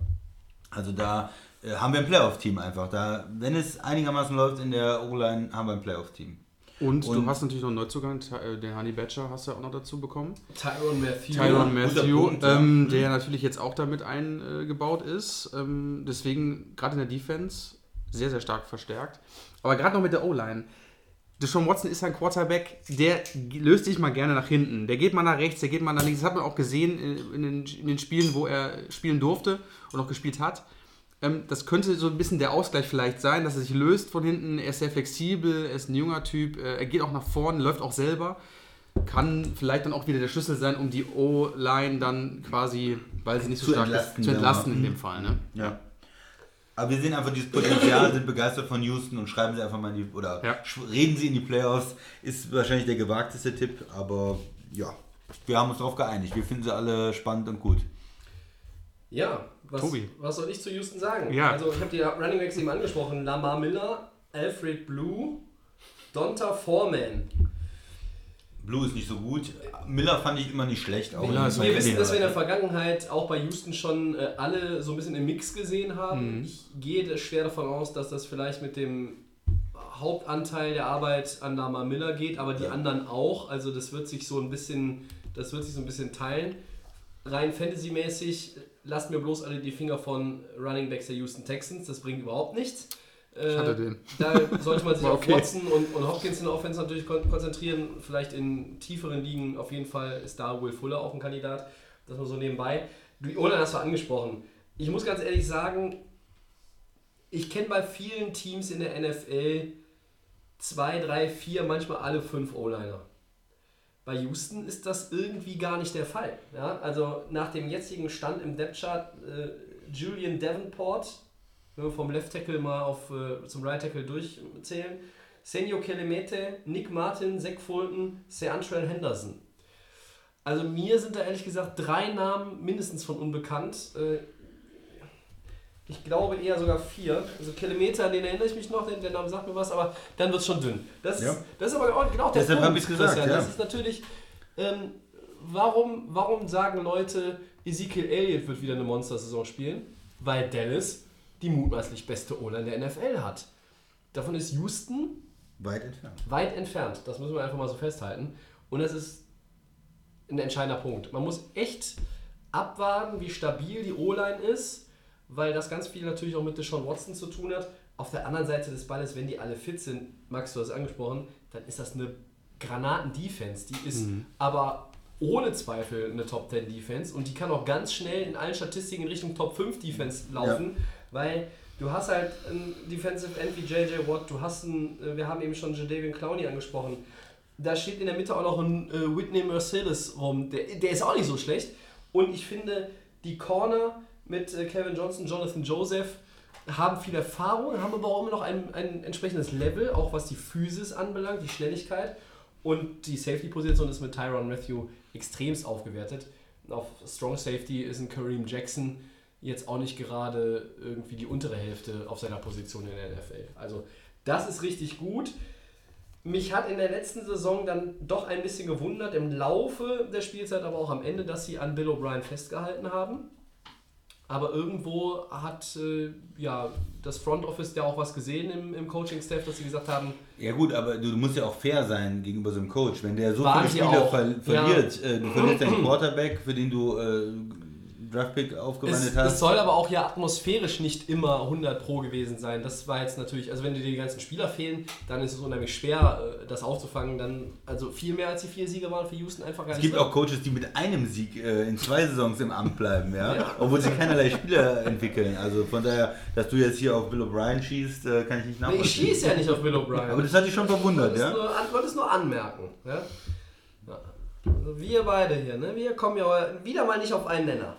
Also da äh, haben wir ein Playoff-Team einfach. Da, wenn es einigermaßen läuft in der O-Line, haben wir ein Playoff-Team. Und, du Und- hast natürlich noch einen Neuzugang, äh, den Honey Badger hast du ja auch noch dazu bekommen. Tyron Matthew. Tyron Matthew, ähm, der natürlich jetzt auch damit eingebaut ist. Ähm, deswegen gerade in der Defense sehr, sehr stark verstärkt. Aber gerade noch mit der O-Line. Deshaun Watson ist ein Quarterback, der löst sich mal gerne nach hinten. Der geht mal nach rechts, der geht mal nach links. Das hat man auch gesehen in, in, den, in den Spielen, wo er spielen durfte und auch gespielt hat. Ähm, das könnte so ein bisschen der Ausgleich vielleicht sein, dass er sich löst von hinten. Er ist sehr flexibel, er ist ein junger Typ, äh, er geht auch nach vorne, läuft auch selber. Kann vielleicht dann auch wieder der Schlüssel sein, um die O-Line dann quasi, weil sie nicht so Zu stark entlasten, ist, zu entlasten in dem Fall. Ne? Ja. Aber wir sehen einfach dieses Potenzial, sind begeistert von Houston und schreiben sie einfach mal in die, oder Ja. reden sie in die Playoffs. Ist wahrscheinlich der gewagteste Tipp, aber ja, wir haben uns darauf geeinigt. Wir finden sie alle spannend und gut. Ja, was, Tobi. was soll ich zu Houston sagen? Ja. Also ich habe die Running Backs eben angesprochen. Lamar Miller, Alfred Blue, Donta Foreman. Blue ist nicht so gut. Miller fand ich immer nicht schlecht. Auch Miller ist Wir wissen, dass wir in der Vergangenheit auch bei Houston schon äh, alle so ein bisschen im Mix gesehen haben. Ich gehe schwer davon aus, dass das vielleicht mit dem Hauptanteil der Arbeit an Lamar Miller geht, aber die Ja. anderen auch. Also das wird sich so ein bisschen, das wird sich so ein bisschen teilen. Rein Fantasy-mäßig lasst mir bloß alle die Finger von Running Backs der Houston Texans. Das bringt überhaupt nichts. Äh, hatte den. Da sollte man sich War auf okay. Watson und, und Hopkins in der Offense natürlich kon konzentrieren. Vielleicht in tieferen Ligen auf jeden Fall ist da Will Fuller auch ein Kandidat. Das nur so nebenbei. Die O-Line hast du angesprochen. Ich muss ganz ehrlich sagen, ich kenne bei vielen Teams in der NFL zwei, drei, vier, manchmal alle fünf O-Liner. Bei Houston ist das irgendwie gar nicht der Fall. Ja? Also nach dem jetzigen Stand im Depth-Chart, äh, Julian Davenport, wenn wir vom Left Tackle mal auf, äh, zum Right Tackle durchzählen, Senio Kelemete, Nick Martin, Zach Fulton, Seantrell Henderson. Also mir sind da ehrlich gesagt drei Namen mindestens von unbekannt. Äh, ich glaube eher sogar vier. Also Kilometer, den erinnere ich mich noch, den, der Name sagt mir was, aber dann wird es schon dünn. Das, Ja. ist, das ist aber auch genau der Deshalb Punkt, gesagt, Christian. ja. Das ist natürlich, ähm, warum, warum sagen Leute, Ezekiel Elliott wird wieder eine Monster-Saison spielen? Weil Dallas die mutmaßlich beste O-Line der NFL hat. Davon ist Houston Weit entfernt. weit entfernt. Das müssen wir einfach mal so festhalten. Und das ist ein entscheidender Punkt. Man muss echt abwarten, wie stabil die O-Line ist, weil das ganz viel natürlich auch mit Deshaun Watson zu tun hat. Auf der anderen Seite des Balles, wenn die alle fit sind, Max, du hast es angesprochen, dann ist das eine Granaten-Defense. Die ist aber ohne Zweifel eine Top 10 Defense und die kann auch ganz schnell in allen Statistiken in Richtung Top 5 Defense laufen, weil du hast halt ein Defensive End wie JJ Watt, du hast einen, äh, wir haben eben schon Jadavian Clowney angesprochen, da steht in der Mitte auch noch ein äh, Whitney Mercedes rum, der, der ist auch nicht so schlecht und ich finde, die Corner mit äh, Kevin Johnson, Jonathan Joseph haben viel Erfahrung, haben aber auch immer noch ein, ein entsprechendes Level, auch was die Physis anbelangt, die Schnelligkeit. Und die Safety-Position ist mit Tyron Matthew extremst aufgewertet. Auf Strong Safety ist ein Kareem Jackson jetzt auch nicht gerade irgendwie die untere Hälfte auf seiner Position in der NFL. Also das ist richtig gut. Mich hat in der letzten Saison dann doch ein bisschen gewundert, im Laufe der Spielzeit, aber auch am Ende, dass sie an Bill O'Brien festgehalten haben. Aber irgendwo hat äh, ja, das Front Office ja auch was gesehen im, im Coaching-Staff, dass sie gesagt haben, Ja gut, aber du, du musst ja auch fair sein gegenüber so einem Coach. Wenn der so viele sie Spiele auch. ver Ja. verliert, äh, du verlierst deinen Quarterback, für den du äh, Draftpick aufgewandelt Es, hast. es soll aber auch ja atmosphärisch nicht immer 100 Pro gewesen sein. Das war jetzt natürlich, also wenn dir die ganzen Spieler fehlen, dann ist es unheimlich schwer, äh, das aufzufangen. Dann, also viel mehr als die vier Siege waren für Houston einfach gar es nicht gibt drin. auch Coaches, die mit einem Sieg äh, in zwei Saisons im Amt bleiben, ja? Ja. obwohl sie keinerlei Spieler entwickeln. Also von daher, dass du jetzt hier auf Bill O'Brien schießt, äh, kann ich nicht Nee, nachvollziehen. ich schieße ja nicht auf Bill O'Brien. Aber das hat dich schon verwundert, Ich wollte es ja? nur, an- wollte es nur anmerken. Ja? Also wir beide hier, ne? wir kommen ja wieder mal nicht auf einen Nenner.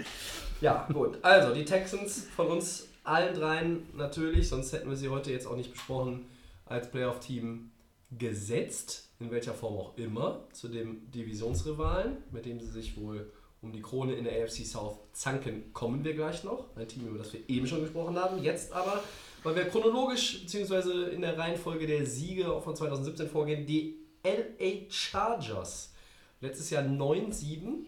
Ja, gut. Also, die Texans von uns allen dreien natürlich, sonst hätten wir sie heute jetzt auch nicht besprochen, als Playoff-Team gesetzt, in welcher Form auch immer, zu dem Divisionsrivalen, mit dem sie sich wohl um die Krone in der AFC South zanken, kommen wir gleich noch. Ein Team, über das wir eben schon gesprochen haben. Jetzt aber, weil wir chronologisch bzw. in der Reihenfolge der Siege auch von 2017 vorgehen, die LA Chargers. Letztes Jahr 9-7.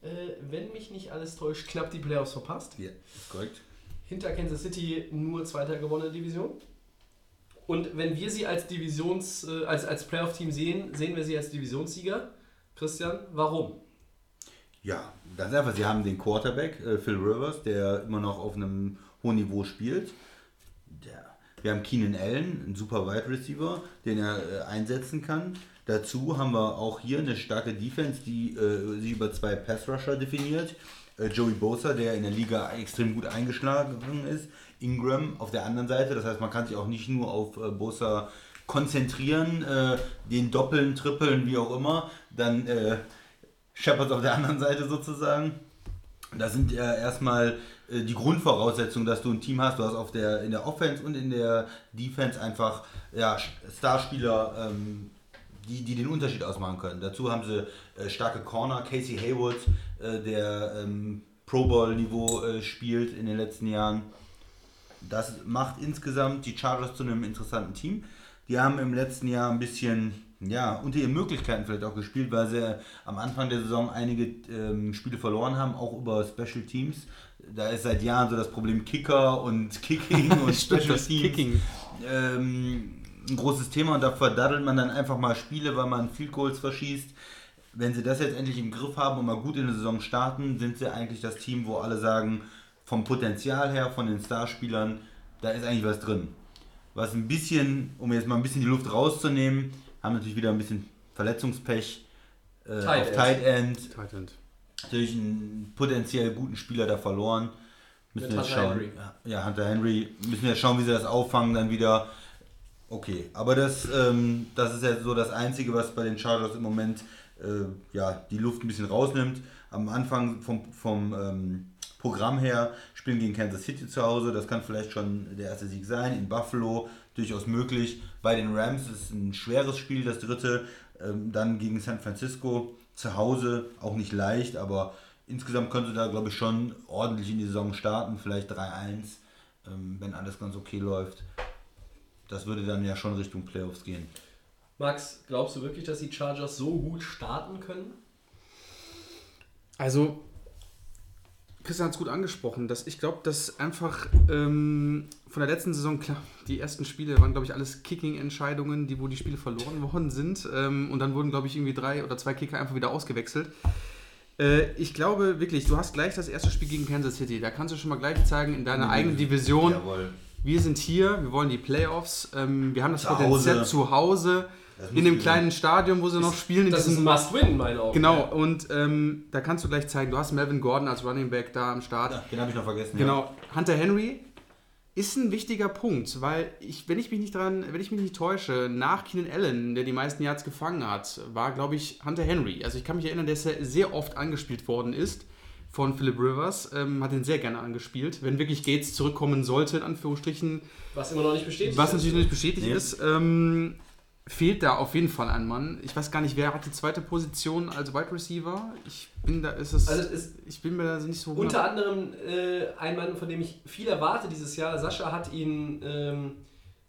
Äh, wenn mich nicht alles täuscht, knapp die Playoffs verpasst. Ja, ist korrekt. Hinter Kansas City nur zweiter gewonnene Division. Und wenn wir sie als Divisions, äh, als, als Playoff-Team sehen, sehen wir sie als Divisionssieger. Christian, warum? Ja, ganz einfach. Sie haben den Quarterback, äh, Phil Rivers, der immer noch auf einem hohen Niveau spielt. Der, wir haben Keenan Allen, ein super Wide Receiver, den er äh, einsetzen kann. Dazu haben wir auch hier eine starke Defense, die äh, sich über zwei Pass Rusher definiert. Äh, Joey Bosa, der in der Liga extrem gut eingeschlagen ist. Ingram auf der anderen Seite. Das heißt, man kann sich auch nicht nur auf äh, Bosa konzentrieren, äh, den doppeln, trippeln, wie auch immer. Dann äh, Shepard auf der anderen Seite sozusagen. Das sind ja erstmal äh, die Grundvoraussetzungen, dass du ein Team hast. Du hast auf der, in der Offense und in der Defense einfach ja, Starspieler, ähm, die, die den Unterschied ausmachen können. Dazu haben sie äh, starke Corner, Casey Haywood, äh, der ähm, Pro Bowl-Niveau äh, spielt in den letzten Jahren. Das macht insgesamt die Chargers zu einem interessanten Team. Die haben im letzten Jahr ein bisschen ja, unter ihren Möglichkeiten vielleicht auch gespielt, weil sie am Anfang der Saison einige ähm, Spiele verloren haben, auch über Special Teams. Da ist seit Jahren so das Problem Kicker und Kicking und Special Teams Kicking. ähm, ein großes Thema und da verdaddelt man dann einfach mal Spiele, weil man Field Goals verschießt. Wenn sie das jetzt endlich im Griff haben und mal gut in der Saison starten, sind sie eigentlich das Team, wo alle sagen, vom Potenzial her, von den Starspielern, da ist eigentlich was drin. Was ein bisschen, um jetzt mal ein bisschen die Luft rauszunehmen, haben natürlich wieder ein bisschen Verletzungspech äh, Tight auf End. Tight End. Tight End. Natürlich einen potenziell guten Spieler da verloren. Müssen Mit wir jetzt Hunter schauen. Henry. Ja, Hunter Henry. Müssen wir jetzt schauen, wie sie das auffangen dann wieder. Okay, aber das, ähm, das ist ja so das Einzige, was bei den Chargers im Moment äh, ja, die Luft ein bisschen rausnimmt. Am Anfang vom, vom ähm, Programm her spielen gegen Kansas City zu Hause. Das kann vielleicht schon der erste Sieg sein. In Buffalo durchaus möglich. Bei den Rams ist ein schweres Spiel, das dritte. Ähm, dann gegen San Francisco zu Hause auch nicht leicht, aber insgesamt könnte da, glaube ich, schon ordentlich in die Saison starten. Vielleicht 3-1, ähm, wenn alles ganz okay läuft. Das würde dann ja schon Richtung Playoffs gehen. Max, glaubst du wirklich, dass die Chargers so gut starten können? Also, Christian hat es gut angesprochen, dass ich glaube, dass einfach ähm, von der letzten Saison, klar, die ersten Spiele waren, glaube ich, alles Kicking-Entscheidungen, die, wo die Spiele verloren worden sind. Ähm, und dann wurden, glaube ich, irgendwie drei oder zwei Kicker einfach wieder ausgewechselt. Äh, ich glaube wirklich, du hast gleich das erste Spiel gegen Kansas City. Da kannst du schon mal gleich zeigen, in deiner eigenen Division, Jawohl. Wir sind hier, wir wollen die Playoffs, ähm, wir haben das Zu Potenzial Hause. zu Hause, Das in dem kleinen Stadion, wo sie noch spielen. Das ist ein Must-Win, in meinen Augen. Genau, und ähm, da kannst du gleich zeigen, du hast Melvin Gordon als Running Back da am Start. Ja, den habe ich noch vergessen. Genau, Hunter Henry ist ein wichtiger Punkt, weil ich, wenn ich mich nicht dran, wenn ich mich nicht täusche, nach Keenan Allen, der die meisten Yards gefangen hat, war, glaube ich, Hunter Henry. Also ich kann mich erinnern, dass er sehr oft angespielt worden ist von Philip Rivers, ähm, hat ihn sehr gerne angespielt. Wenn wirklich Gates zurückkommen sollte, in Anführungsstrichen, Was immer noch nicht bestätigt was ist. natürlich noch nicht bestätigt Nee. ist, ähm, fehlt da auf jeden Fall ein Mann. Ich weiß gar nicht, wer hat die zweite Position als Wide Receiver. Ich bin da, ist es, Also es ist ich bin mir da nicht so Unter anderem äh, ein Mann, von dem ich viel erwarte dieses Jahr. Sascha hat ihn ähm,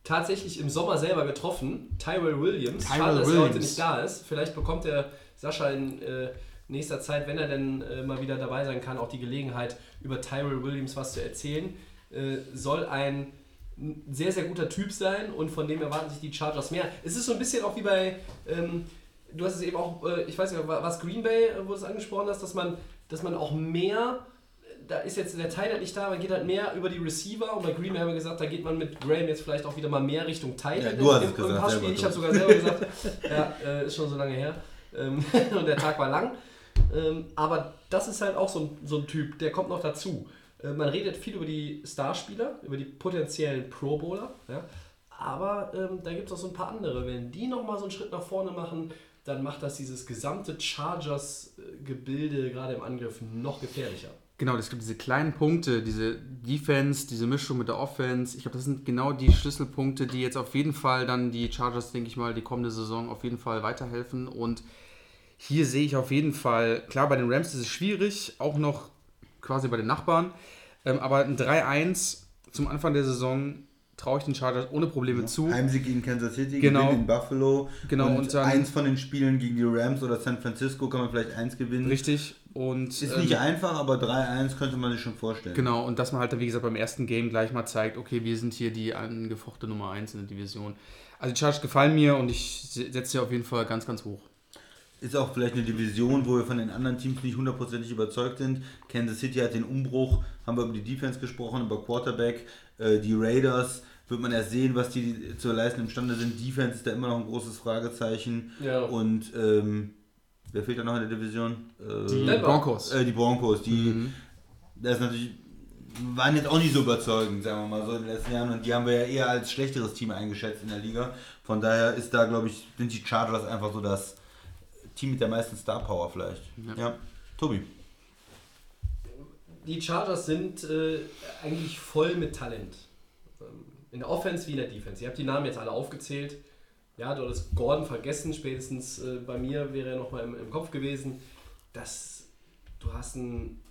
tatsächlich im Sommer selber getroffen. Tyrell Williams. Tyrell Schade, dass er heute Williams. nicht da ist. Vielleicht bekommt der Sascha in äh, nächster Zeit, wenn er denn äh, mal wieder dabei sein kann, auch die Gelegenheit, über Tyrell Williams was zu erzählen. Äh, soll ein sehr, sehr guter Typ sein und von dem erwarten sich die Chargers mehr. Es ist so ein bisschen auch wie bei, ähm, du hast es eben auch, äh, ich weiß nicht, was Green Bay, äh, wo du es angesprochen hast, dass man, dass man auch mehr, da ist jetzt der Tyler nicht da, man geht halt mehr über die Receiver und bei Green Bay haben wir gesagt, da geht man mit Graham jetzt vielleicht auch wieder mal mehr Richtung Tight Ja, du hast im, es im gesagt, Passspiel. Ich habe sogar selber gesagt, ja, äh, ist schon so lange her ähm, und der Tag war lang. Ähm, aber das ist halt auch so ein, so ein Typ, der kommt noch dazu. Äh, man redet viel über die Starspieler, über die potenziellen Pro Bowler, ja? aber ähm, da gibt es auch so ein paar andere. Wenn die nochmal so einen Schritt nach vorne machen, dann macht das dieses gesamte Chargers-Gebilde gerade im Angriff noch gefährlicher. Genau, es gibt diese kleinen Punkte, diese Defense, diese Mischung mit der Offense. Ich glaube, das sind genau die Schlüsselpunkte, die jetzt auf jeden Fall dann die Chargers, denke ich mal, die kommende Saison auf jeden Fall weiterhelfen. Und hier sehe ich auf jeden Fall, klar, bei den Rams ist es schwierig, auch noch quasi bei den Nachbarn. Ähm, aber ein 3-1 zum Anfang der Saison traue ich den Chargers ohne Probleme zu. Heimsieg gegen Kansas City, Genau. Gewinn in Buffalo. Genau, und, und dann- eins von den Spielen gegen die Rams oder San Francisco kann man vielleicht eins gewinnen. Richtig. Und Ist ähm, nicht einfach, aber 3-1 könnte man sich schon vorstellen. Genau, und dass man halt, wie gesagt, beim ersten Game gleich mal zeigt, okay, wir sind hier die angefochte Nummer 1 in der Division. Also die Chargers gefallen mir und ich se- setze sie auf jeden Fall ganz, ganz hoch. Ist auch vielleicht eine Division, wo wir von den anderen Teams nicht hundertprozentig überzeugt sind. Kansas City hat den Umbruch, haben wir über die Defense gesprochen, über Quarterback. Äh, Die Raiders wird man erst sehen, was die zu leisten imstande sind. Defense ist da immer noch ein großes Fragezeichen. Ja. Und ähm, wer fehlt da noch in der Division? Äh, Die. Broncos. Äh, die Broncos, die Mhm. das ist natürlich waren jetzt auch nicht so überzeugend, sagen wir mal so in den letzten Jahren und die haben wir ja eher als schlechteres Team eingeschätzt in der Liga. Von daher ist da glaube ich sind die Chargers einfach so das Team mit der meisten Star Power vielleicht. Ja. Tobi. Die Chargers sind äh, eigentlich voll mit Talent. Ähm, in der Offense wie in der Defense. Ihr habt die Namen jetzt alle aufgezählt. Ja, du hattest Gordon vergessen, spätestens äh, bei mir wäre er nochmal im, im Kopf gewesen. Das, du hast einen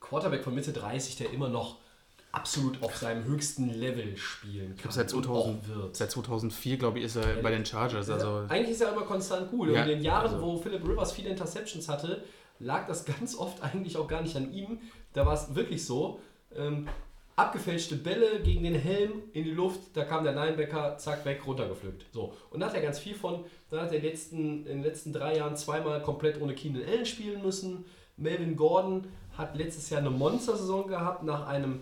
Quarterback von Mitte 30, der immer noch absolut auf seinem höchsten Level spielen kann. Ich glaube, seit, und 2000, auch wird. seit 2004, glaube ich, ist er bei den Chargers. Also, Eigentlich ist er immer konstant gut. Ja, in den Jahren, also- wo Philip Rivers viele Interceptions hatte, lag das ganz oft eigentlich auch gar nicht an ihm. Da war es wirklich so. Ähm, abgefälschte Bälle gegen den Helm in die Luft, da kam der Linebacker, zack, weg, runtergepflückt. So. Und da hat er ganz viel von. Dann hat er in den letzten, in den letzten drei Jahren zweimal komplett ohne Keenan Allen spielen müssen. Melvin Gordon hat letztes Jahr eine Monstersaison gehabt, nach einem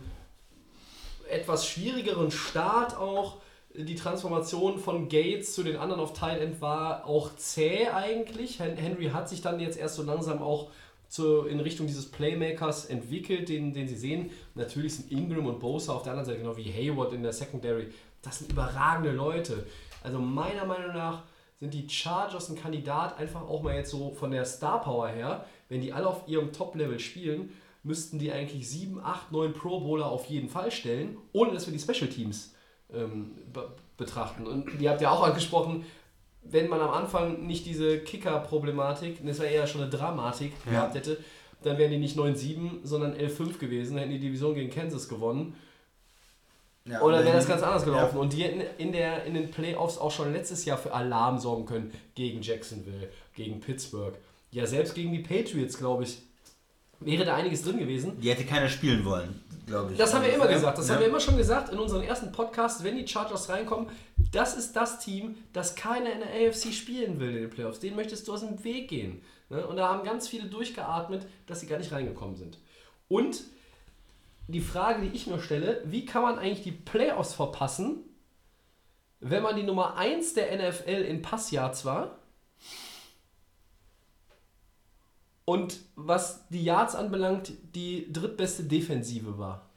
etwas schwierigeren Start auch. Die Transformation von Gates zu den anderen auf Tight End war auch zäh eigentlich. Hen- Henry hat sich dann jetzt erst so langsam auch zu, in Richtung dieses Playmakers entwickelt, den, den sie sehen. Natürlich sind Ingram und Bosa auf der anderen Seite, genau wie Hayward in der Secondary. Das sind überragende Leute. Also meiner Meinung nach sind die Chargers ein Kandidat, einfach auch mal jetzt so von der Star Power her, wenn die alle auf ihrem Top-Level spielen, müssten die eigentlich 7, 8, 9 Pro Bowler auf jeden Fall stellen, ohne dass wir die Special Teams ähm, be betrachten. Und ihr habt ja auch angesprochen, wenn man am Anfang nicht diese Kicker-Problematik, das wäre eher schon eine Dramatik gehabt hätte, dann wären die nicht 9-7, sondern 11-5 gewesen, hätten die Division gegen Kansas gewonnen. Ja, Oder wäre das ganz anders gelaufen? Ja. Und die hätten in, der, in den Playoffs auch schon letztes Jahr für Alarm sorgen können. Gegen Jacksonville, gegen Pittsburgh. Ja, selbst gegen die Patriots, glaube ich, wäre da einiges drin gewesen. Die hätte keiner spielen wollen, glaube ich. Das haben wir immer gesagt. Das Ja. haben wir immer schon gesagt in unseren ersten Podcasts, wenn die Chargers reinkommen. Das ist das Team, das keiner in der AFC spielen will in den Playoffs. Den möchtest du aus dem Weg gehen. Ne? Und da haben ganz viele durchgeatmet, dass sie gar nicht reingekommen sind. Und die Frage, die ich mir stelle, wie kann man eigentlich die Playoffs verpassen, wenn man die Nummer 1 der NFL in Passyards war? Und was die Yards anbelangt, die drittbeste Defensive war.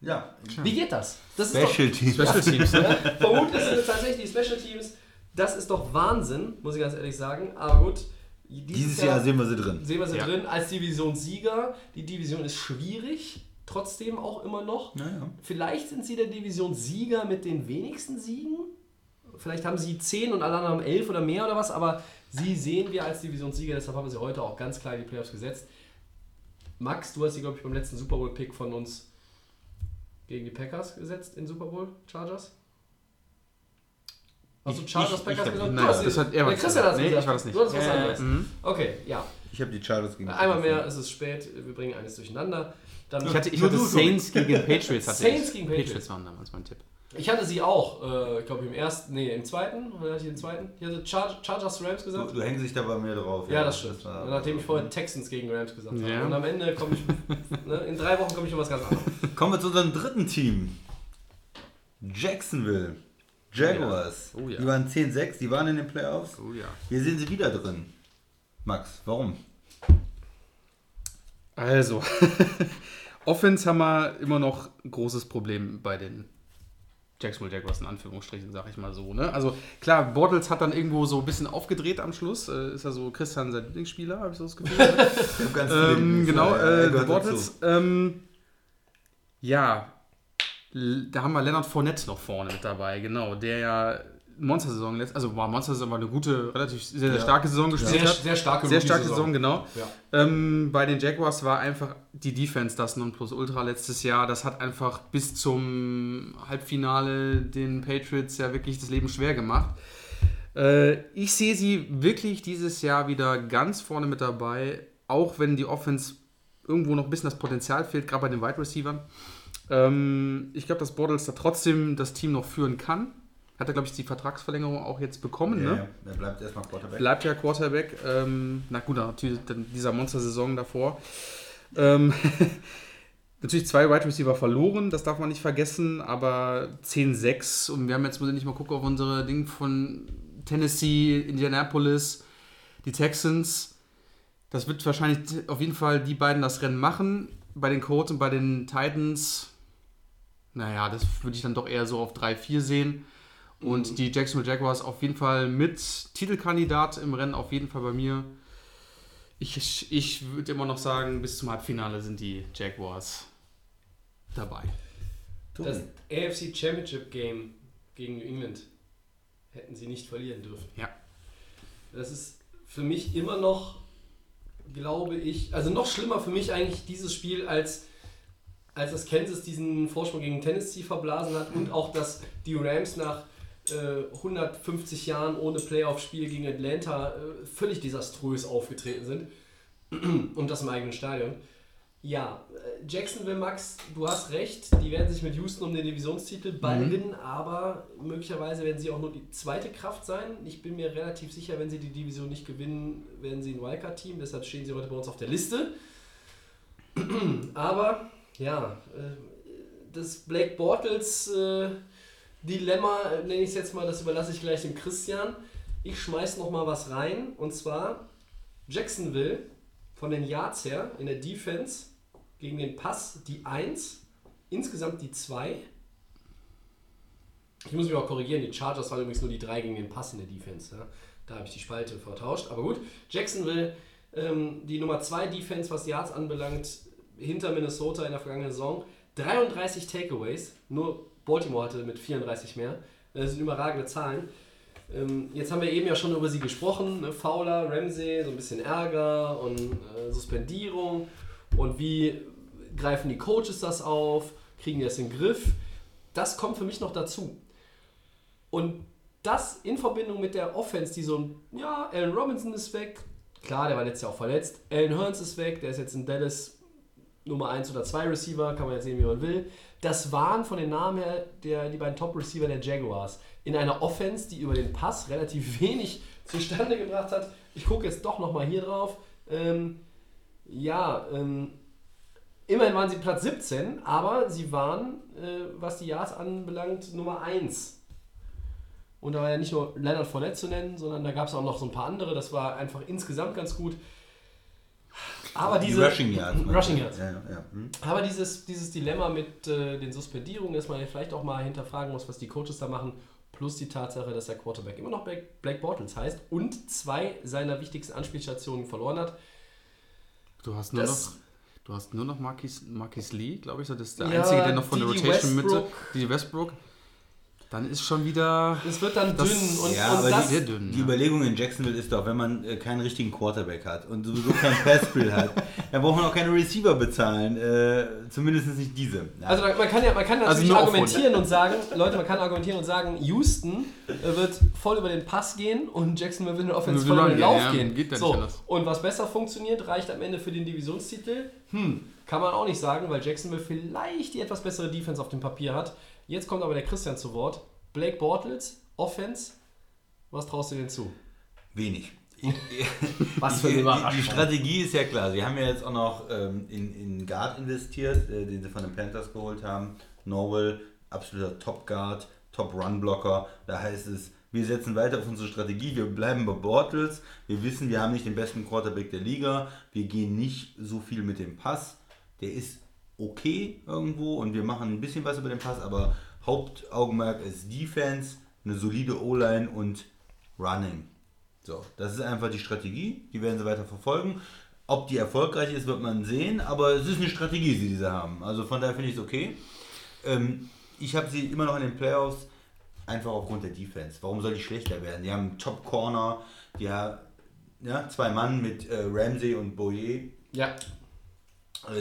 Ja, Wie geht das? Das ist Special Team. Special Teams. ja, vermutlich sind es tatsächlich die Special Teams. Das ist doch Wahnsinn, muss ich ganz ehrlich sagen. Aber gut, Dieses Jahr sehen wir sie drin. sehen wir sie Ja. drin als Divisionssieger. Die Division ist schwierig, trotzdem auch immer noch. Naja. Vielleicht sind sie der Divisionssieger mit den wenigsten Siegen. Vielleicht haben sie 10 und alle anderen haben 11 oder mehr oder was, aber sie sehen wir als Divisionssieger, deshalb haben wir sie heute auch ganz klar in die Playoffs gesetzt. Max, du hast sie, glaube ich, beim letzten Super Bowl-Pick von uns gegen die Packers gesetzt in Super Bowl Chargers. Hast du Ich- Chargers ich- Packers ich hab- gesagt? nein, Du hast das sie- hat er was Christian hat Nee, gesagt. ich war das nicht. Du hast was ja, anderes. Okay, ja. Ich habe die Chargers gegen Einmal mehr, es ist spät, wir bringen eines durcheinander. Dann Ich hatte, ich Nur hatte du, Saints gegen Patriots. Hatte Saints ich. gegen Patriots. Patriots waren damals mein Tipp. Ich hatte sie auch, äh, ich glaube im ersten, nee, im zweiten, oder hatte ich den zweiten? Ich hatte Char Chargers Rams Du, gesagt. du hängst dich da bei mir drauf. Ja, das stimmt. war- Nachdem ich vorher Texans gegen Rams gesagt habe. Ja. Und am Ende komme ich, ne, in drei Wochen komme ich um was ganz anderes. Kommen wir zu unserem dritten Team. Jacksonville. Jaguars. Oh ja. Die waren 10-6, die waren in den Playoffs. Oh ja. Wir sehen sie wieder drin. Max, warum? Also, Offense haben wir immer noch ein großes Problem bei den Jacksonville Jaguars, in Anführungsstrichen, sag ich mal so. Ne? Also klar, Bortles hat dann irgendwo so ein bisschen aufgedreht am Schluss. Äh, ist ja so Christian sein Lieblingsspieler, habe ich so das Gefühl. Viele ähm, genau, äh, Bortles. Ähm, ja, da haben wir Leonard Fournette noch vorne mit dabei, genau, der ja Monster-Saison letzt, also war Monster-Saison war eine gute, relativ sehr, sehr starke Saison gespielt Sehr, hat. sehr starke Sehr starke. Saison, genau. Ja. Ähm, bei den Jaguars war einfach die Defense das Nonplusultra letztes Jahr. Das hat einfach bis zum Halbfinale den Patriots ja wirklich das Leben schwer gemacht. Äh, ich sehe sie wirklich dieses Jahr wieder ganz vorne mit dabei, auch wenn die Offense irgendwo noch ein bisschen das Potenzial fehlt, gerade bei den Wide Receivern. Ähm, ich glaube, dass Bortles da trotzdem das Team noch führen kann. Hat er, glaube ich, die Vertragsverlängerung auch jetzt bekommen, Ja, ne? ja, er bleibt erstmal Quarterback. Bleibt ja Quarterback. Ähm, na gut, natürlich dann dieser Monster-Saison davor. Ähm, natürlich zwei Wide Receiver verloren, das darf man nicht vergessen, aber 10-6 und wir haben jetzt, muss ich nicht mal gucken, auf unsere Ding von Tennessee, Indianapolis, die Texans. Das wird wahrscheinlich auf jeden Fall die beiden das Rennen machen. Bei den Colts und bei den Titans, naja, das würde ich dann doch eher so auf 3-4 sehen. Und die Jacksonville Jaguars auf jeden Fall mit Titelkandidat im Rennen, auf jeden Fall bei mir. Ich, ich würde immer noch sagen, bis zum Halbfinale sind die Jaguars dabei. Das AFC Championship Game gegen New England hätten sie nicht verlieren dürfen. Ja. Das ist für mich immer noch, glaube ich, also noch schlimmer für mich eigentlich dieses Spiel, als, als das Kansas diesen Vorsprung gegen Tennessee verblasen hat und auch, dass die Rams nach äh, 150 Jahren ohne Playoff-Spiel gegen Atlanta äh, völlig desaströs aufgetreten sind. und das im eigenen Stadion. Ja, äh, Jacksonville, Max, du hast recht, die werden sich mit Houston um den Divisionstitel balgen, aber möglicherweise werden sie auch nur die zweite Kraft sein. Ich bin mir relativ sicher, wenn sie die Division nicht gewinnen, werden sie ein Wildcard-Team, deshalb stehen sie heute bei uns auf der Liste. aber, ja, äh, das Blake Bortles äh, Dilemma, äh, nenne ich es jetzt mal, das überlasse ich gleich dem Christian. Ich schmeiß noch mal was rein, und zwar Jacksonville von den Yards her in der Defense gegen den Pass die 1, insgesamt die 2. Ich muss mich auch korrigieren, die Chargers waren übrigens nur die 3 gegen den Pass in der Defense. Ja. Da habe ich die Spalte vertauscht. Aber gut, Jacksonville, ähm, die Nummer 2 Defense, was Yards anbelangt, hinter Minnesota in der vergangenen Saison. 33 Takeaways, nur Baltimore hatte mit 34 mehr. Das sind überragende Zahlen. Ähm, jetzt haben wir eben ja schon über sie gesprochen. Ne? Fowler, Ramsey, so ein bisschen Ärger und äh, Suspendierung. Und wie greifen die Coaches das auf? Kriegen die das in den Griff? Das kommt für mich noch dazu. Und das in Verbindung mit der Offense, die so ein, ja, Allen Robinson ist weg. Klar, der war letztes Jahr auch verletzt. Allen Hearns ist weg, der ist jetzt in Dallas Nummer 1 oder 2 Receiver, kann man jetzt sehen, wie man will. Das waren von den Namen her der, die beiden Top-Receiver der Jaguars. In einer Offense, die über den Pass relativ wenig zustande gebracht hat. Ich gucke jetzt doch nochmal hier drauf. Ähm, ja, ähm, immerhin waren sie Platz 17, aber sie waren, äh, was die Yards anbelangt, Nummer 1. Und da war ja nicht nur Leonard Fournette zu nennen, sondern da gab es auch noch so ein paar andere. Das war einfach insgesamt ganz gut. Aber Die diese Rushing Yards. Rushing Yards. Ja, ja, ja. Hm. Aber dieses, dieses Dilemma mit äh, den Suspendierungen, dass man ja vielleicht auch mal hinterfragen muss, was die Coaches da machen, plus die Tatsache, dass der Quarterback immer noch Blake, Blake Bortles heißt und zwei seiner wichtigsten Anspielstationen verloren hat. Du hast nur Das- noch. Du hast nur noch Marquis, Marquis Lee, glaube ich, das ist der Ja, einzige, der noch von der Didi Rotation Mitte. Westbrook. Die Westbrook. Dann ist schon wieder. Es wird dann Das- dünn und, Ja, und aber das, sehr dünn. Die ja. Überlegung in Jacksonville ist doch, wenn man äh, keinen richtigen Quarterback hat und sowieso keinen Passspiel hat, dann braucht man auch keine Receiver bezahlen. Äh, zumindest nicht diese. Ja. Also man kann ja man kann Also natürlich auf argumentieren und sagen, Leute, man kann argumentieren und sagen, Houston äh, wird voll über den Pass gehen und Jacksonville wird in der Offense Nur voll über den Lauf gehen, geht nicht so, und was besser funktioniert, reicht am Ende für den Divisionstitel. Hm, kann man auch nicht sagen, weil Jacksonville vielleicht die etwas bessere Defense auf dem Papier hat. Jetzt kommt aber der Christian zu Wort. Blake Bortles, Offense, was traust du denn zu? Wenig. Was die, die, die Strategie ist ja klar. Sie haben ja jetzt auch noch ähm, in, in Guard investiert, äh, den sie von den Panthers geholt haben. Norwell, absoluter Top-Guard, Top-Run-Blocker. Da heißt es, wir setzen weiter auf unsere Strategie. Wir bleiben bei Bortles. Wir wissen, wir haben nicht den besten Quarterback der Liga. Wir gehen nicht so viel mit dem Pass. Der ist okay irgendwo und wir machen ein bisschen was über den Pass, aber Hauptaugenmerk ist Defense, eine solide O-Line und Running. So, das ist einfach die Strategie, die werden sie weiter verfolgen. Ob die erfolgreich ist, wird man sehen, aber es ist eine Strategie, die sie haben. Also von daher finde ich es okay. Ähm, ich habe sie immer noch in den Playoffs, einfach aufgrund der Defense. Warum soll die schlechter werden? Die haben Top Corner, die haben ja, zwei Mann mit äh, Ramsey und Boyer. Ja,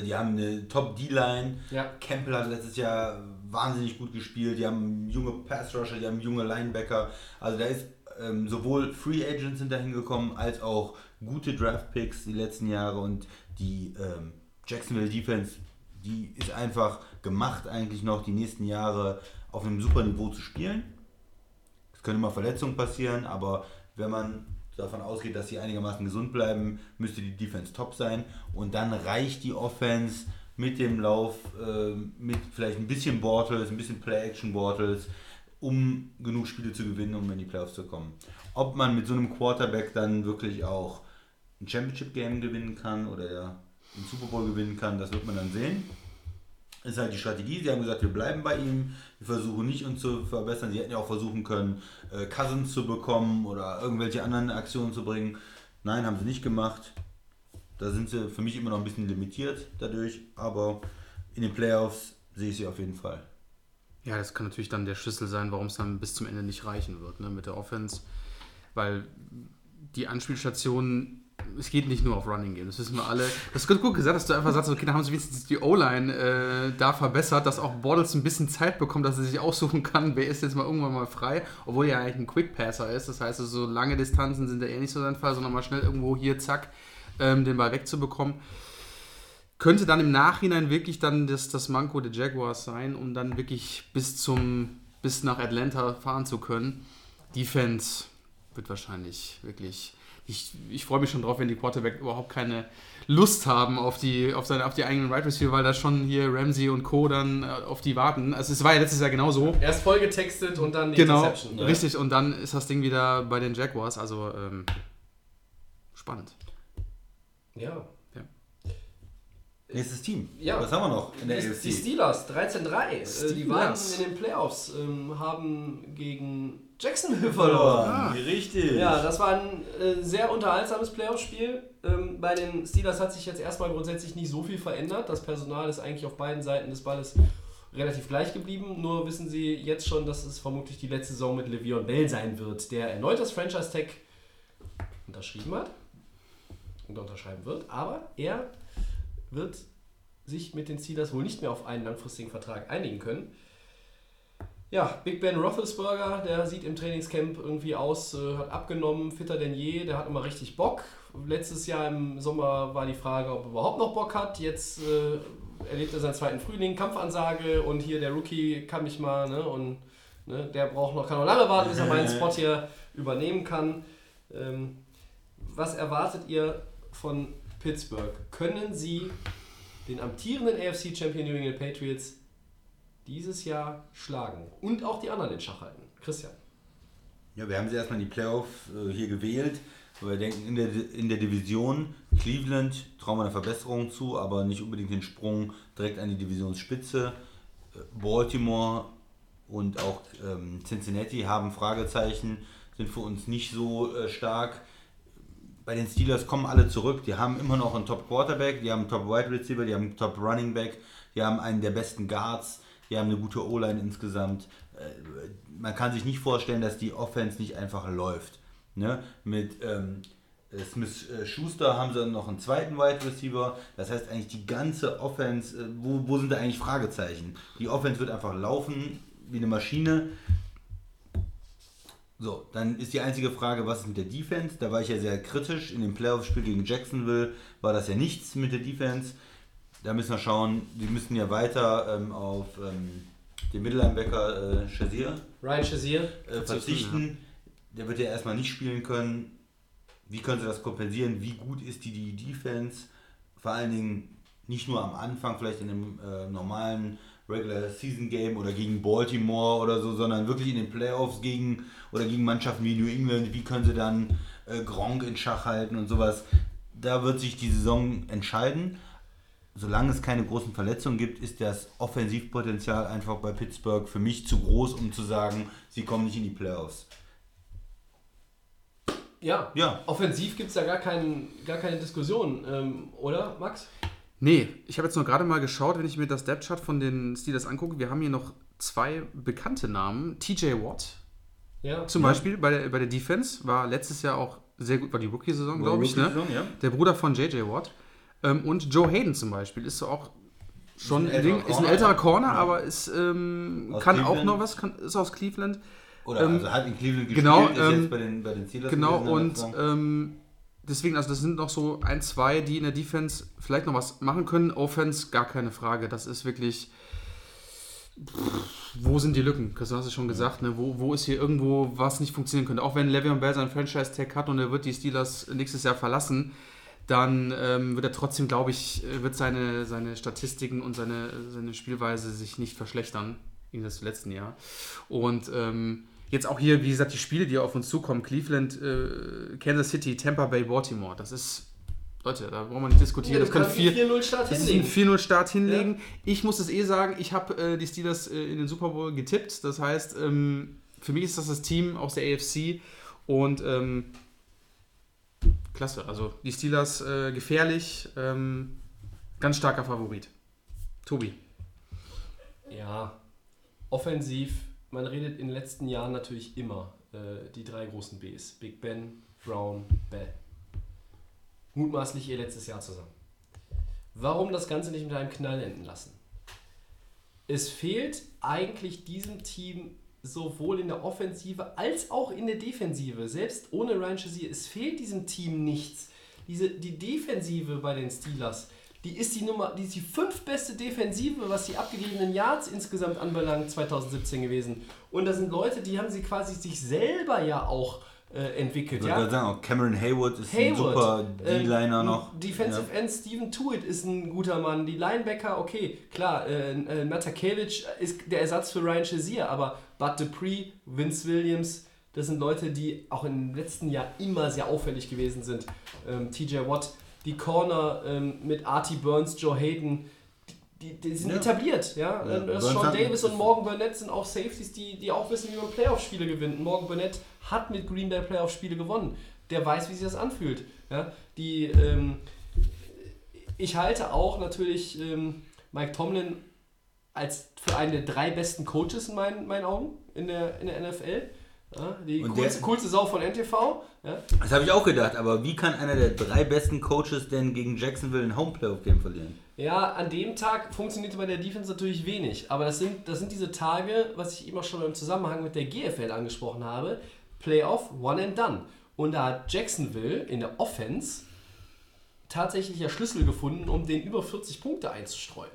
Die haben eine Top D-Line. Ja. Campbell hat letztes Jahr wahnsinnig gut gespielt. Die haben junge Pass-Rusher, die haben junge Linebacker. Also da ist ähm, sowohl Free Agents sind dahin gekommen, als auch gute Draft-Picks die letzten Jahre. Und die ähm, Jacksonville Defense, die ist einfach gemacht, eigentlich noch die nächsten Jahre auf einem super Niveau zu spielen. Es können immer Verletzungen passieren, aber wenn man davon ausgeht, dass sie einigermaßen gesund bleiben, müsste die Defense top sein. Und dann reicht die Offense mit dem Lauf, äh, mit vielleicht ein bisschen Bortles, ein bisschen Play-Action-Bortles, um genug Spiele zu gewinnen, um in die Playoffs zu kommen. Ob man mit so einem Quarterback dann wirklich auch ein Championship-Game gewinnen kann oder ja, einen Super Bowl gewinnen kann, das wird man dann sehen ist halt die Strategie. Sie haben gesagt, wir bleiben bei ihm, wir versuchen nicht uns zu verbessern. Sie hätten ja auch versuchen können, äh, Cousins zu bekommen oder irgendwelche anderen Aktionen zu bringen. Nein, haben sie nicht gemacht. Da sind sie für mich immer noch ein bisschen limitiert dadurch, aber in den Playoffs sehe ich sie auf jeden Fall. Ja, das kann natürlich dann der Schlüssel sein, warum es dann bis zum Ende nicht reichen wird ne, mit der Offense. Weil die Anspielstationen, es geht nicht nur auf Running Game, das wissen wir alle. Das ist gut, gesagt, dass du einfach sagst, okay, da haben sie wenigstens die O-Line äh, da verbessert, dass auch Bortles ein bisschen Zeit bekommt, dass er sich aussuchen kann, wer ist jetzt mal irgendwann mal frei, obwohl er eigentlich ein Quick-Passer ist. Das heißt, so lange Distanzen sind ja eher nicht so sein Fall, sondern mal schnell irgendwo hier, zack, ähm, den Ball wegzubekommen könnte dann im Nachhinein wirklich dann das, das Manko der Jaguars sein, um dann wirklich bis zum bis nach Atlanta fahren zu können. Defense wird wahrscheinlich wirklich. Ich, ich freue mich schon drauf, wenn die Quarterback überhaupt keine Lust haben auf die, auf seine, auf die eigenen Right Receiver, weil da schon hier Ramsey und Co. dann äh, auf die warten. Also es war ja letztes Jahr genauso. erst voll getextet und dann die Genau, Interception. ne? richtig. Und dann ist das Ding wieder bei den Jaguars. Also ähm, spannend. Ja. Nächstes Team. Ja. Was haben wir noch in der Die, AFC? die Steelers, 13-3. Äh, Die waren in den Playoffs, ähm, haben gegen Jacksonville verloren. verloren. Richtig. Ja, das war ein äh, sehr unterhaltsames Playoff-Spiel. Ähm, bei den Steelers hat sich jetzt erstmal grundsätzlich nicht so viel verändert. Das Personal ist eigentlich auf beiden Seiten des Balles relativ gleich geblieben. Nur wissen sie jetzt schon, dass es vermutlich die letzte Saison mit Le'Veon Bell sein wird, der erneut das Franchise-Tag unterschrieben hat und unterschreiben wird. Aber er wird sich mit den Steelers wohl nicht mehr auf einen langfristigen Vertrag einigen können. Ja, Big Ben Roethlisberger, der sieht im Trainingscamp irgendwie aus, äh, hat abgenommen, fitter denn je, der hat immer richtig Bock. Letztes Jahr im Sommer war die Frage, ob er überhaupt noch Bock hat. Jetzt äh, erlebt er seinen zweiten Frühling, Kampfansage und hier der Rookie kann mich mal, ne, und ne, der braucht noch, kann noch lange warten, bis er meinen Spot hier übernehmen kann. Ähm, was erwartet ihr von Pittsburgh können sie den amtierenden AFC-Champion New England Patriots dieses Jahr schlagen und auch die anderen in Schach halten? Christian. Ja, wir haben sie erstmal in die Playoffs äh, hier gewählt. Wir denken in der, in der Division Cleveland trauen wir eine Verbesserung zu, aber nicht unbedingt den Sprung direkt an die Divisionsspitze. Äh, Baltimore und auch ähm, Cincinnati haben Fragezeichen, sind für uns nicht so äh, stark. Bei den Steelers kommen alle zurück. Die haben immer noch einen Top Quarterback, die haben einen Top Wide Receiver, die haben einen Top Running Back, die haben einen der besten Guards, die haben eine gute O-Line insgesamt. Äh, man kann sich nicht vorstellen, dass die Offense nicht einfach läuft. Ne? Mit ähm, Smith äh, Schuster haben sie noch einen zweiten Wide Receiver. Das heißt eigentlich die ganze Offense, äh, wo, wo sind da eigentlich Fragezeichen? Die Offense wird einfach laufen wie eine Maschine. So, dann ist die einzige Frage, was ist mit der Defense? Da war ich ja sehr kritisch. In dem Playoff-Spiel gegen Jacksonville war das ja nichts mit der Defense. Da müssen wir schauen, die müssen ja weiter ähm, auf ähm, den Mittellinebacker äh, Shazier Ryan Shazier. äh, verzichten. Der wird ja erstmal nicht spielen können. Wie können sie das kompensieren? Wie gut ist die, die Defense? Vor allen Dingen nicht nur am Anfang, vielleicht in einem äh, normalen Regular Season Game oder gegen Baltimore oder so, sondern wirklich in den Playoffs gegen oder gegen Mannschaften wie New England. Wie können sie dann äh, Gronk in Schach halten und sowas? Da wird sich die Saison entscheiden. Solange es keine großen Verletzungen gibt, ist das Offensivpotenzial einfach bei Pittsburgh für mich zu groß, um zu sagen, sie kommen nicht in die Playoffs. Ja. Ja. Offensiv gibt es da gar, kein, gar keine Diskussion, ähm, oder, Max? Nee, ich habe jetzt noch gerade mal geschaut, wenn ich mir das Depth-Chart von den Steelers angucke. Wir haben hier noch zwei bekannte Namen. TJ Watt Ja. zum Beispiel bei der, bei der Defense war letztes Jahr auch sehr gut, war die Rookie-Saison, glaube ich. Ne? Rookie-Saison, ja. Der Bruder von JJ Watt. Ähm, und Joe Hayden zum Beispiel ist so auch schon Ist ein, ein Ding, älterer ist ein Corner, älterer ja. Corner, aber ist, ähm, kann auch Cleveland. noch was, kann, ist aus Cleveland. Oder Ähm, also hat in Cleveland gespielt, genau, ist ähm, jetzt bei den, bei den Steelers Genau, gewesen und ähm, deswegen, also das sind noch so ein, zwei, die in der Defense vielleicht noch was machen können. Offense, gar keine Frage. Das ist wirklich. Pff, wo sind die Lücken? Chris, du hast es schon gesagt, ne? wo, wo ist hier irgendwo was nicht funktionieren könnte? Auch wenn Le'Veon Bell seinen Franchise-Tag hat und er wird die Steelers nächstes Jahr verlassen, dann ähm, wird er trotzdem, glaube ich, äh, wird seine, seine Statistiken und seine, seine Spielweise sich nicht verschlechtern im letzten Jahr. Und ähm, jetzt auch hier, wie gesagt, die Spiele, die auf uns zukommen, Cleveland, äh, Kansas City, Tampa Bay, Baltimore, das ist, Leute, da brauchen wir nicht diskutieren. das können vier, 4-0-Start das ist ein 4-0-Start hinlegen. Ich muss es eh sagen, ich habe äh, die Steelers äh, in den Super Bowl getippt. Das heißt, ähm, für mich ist das das Team aus der AFC und ähm, klasse. Also die Steelers äh, gefährlich, ähm, ganz starker Favorit. Tobi. Ja, offensiv, man redet in den letzten Jahren natürlich immer äh, die drei großen Bs. Big Ben, Brown, Bell. Mutmaßlich ihr letztes Jahr zusammen. Warum das Ganze nicht mit einem Knall enden lassen? Es fehlt eigentlich diesem Team sowohl in der Offensive als auch in der Defensive. Selbst ohne Ryan Shazier, es fehlt diesem Team nichts. Diese, die Defensive bei den Steelers, die ist die Nummer, die ist die fünftbeste Defensive, was die abgegebenen Yards insgesamt anbelangt, 2017 gewesen. Und das sind Leute, die haben sie quasi sich selber ja auch äh, entwickelt. Ich ja? sagen, auch Cameron Hayward ist ein Hayward, super äh, D-Liner noch. Defensive End Steven Tuitt ist ein guter Mann. Die Linebacker, okay, klar, äh, äh, Matakevich ist der Ersatz für Ryan Shazier, aber Bud Dupree, Vince Williams, das sind Leute, die auch im letzten Jahr immer sehr auffällig gewesen sind. Ähm, TJ Watt, die Corner ähm, mit Artie Burns, Joe Hayden, die, die sind Ja. etabliert. Ja? Ja, Burns Sean Davis und Morgan Burnett sind auch Safeties, die, die auch wissen, wie man Playoff-Spiele gewinnt. Morgan Burnett hat mit Green Bay Playoff-Spiele gewonnen. Der weiß, wie sich das anfühlt. Ja? Die, ähm, ich halte auch natürlich ähm, Mike Tomlin als für einen der drei besten Coaches in meinen, meinen Augen in der, in der NFL. Ja, die Und coolste, der- coolste Sau von NTV. Ja? Das habe ich auch gedacht, aber wie kann einer der drei besten Coaches denn gegen Jacksonville ein Home-Playoff-Game verlieren? Ja, an dem Tag funktionierte bei der Defense natürlich wenig. Aber das sind, das sind diese Tage, was ich eben auch schon im Zusammenhang mit der GFL angesprochen habe. Playoff, one and done. Und da hat Jacksonville in der Offense tatsächlich ja Schlüssel gefunden, um den über 40 Punkte einzustreuen.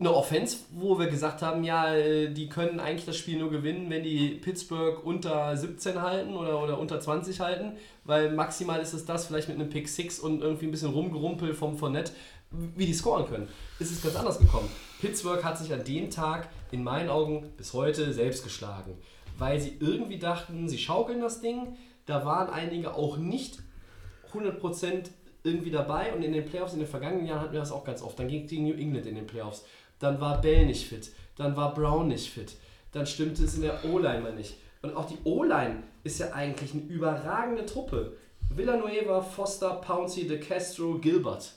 Eine Offense, wo wir gesagt haben, ja, äh, die können eigentlich das Spiel nur gewinnen, wenn die Pittsburgh unter 17 halten oder, oder unter 20 halten, weil maximal ist es das, vielleicht mit einem Pick 6 und irgendwie ein bisschen rumgerumpel vom Fournette, wie die scoren können. Es ist ganz anders gekommen. Pittsburgh hat sich an dem Tag in meinen Augen bis heute selbst geschlagen, weil sie irgendwie dachten, sie schaukeln das Ding. Da waren einige auch nicht 100% irgendwie dabei und in den Playoffs in den vergangenen Jahren hatten wir das auch ganz oft. Dann ging die New England in den Playoffs. Dann war Bell nicht fit. Dann war Brown nicht fit. Dann stimmte es in der O-Line mal nicht. Und auch die O-Line ist ja eigentlich eine überragende Truppe. Villanueva, Foster, Pouncey, De Castro, Gilbert.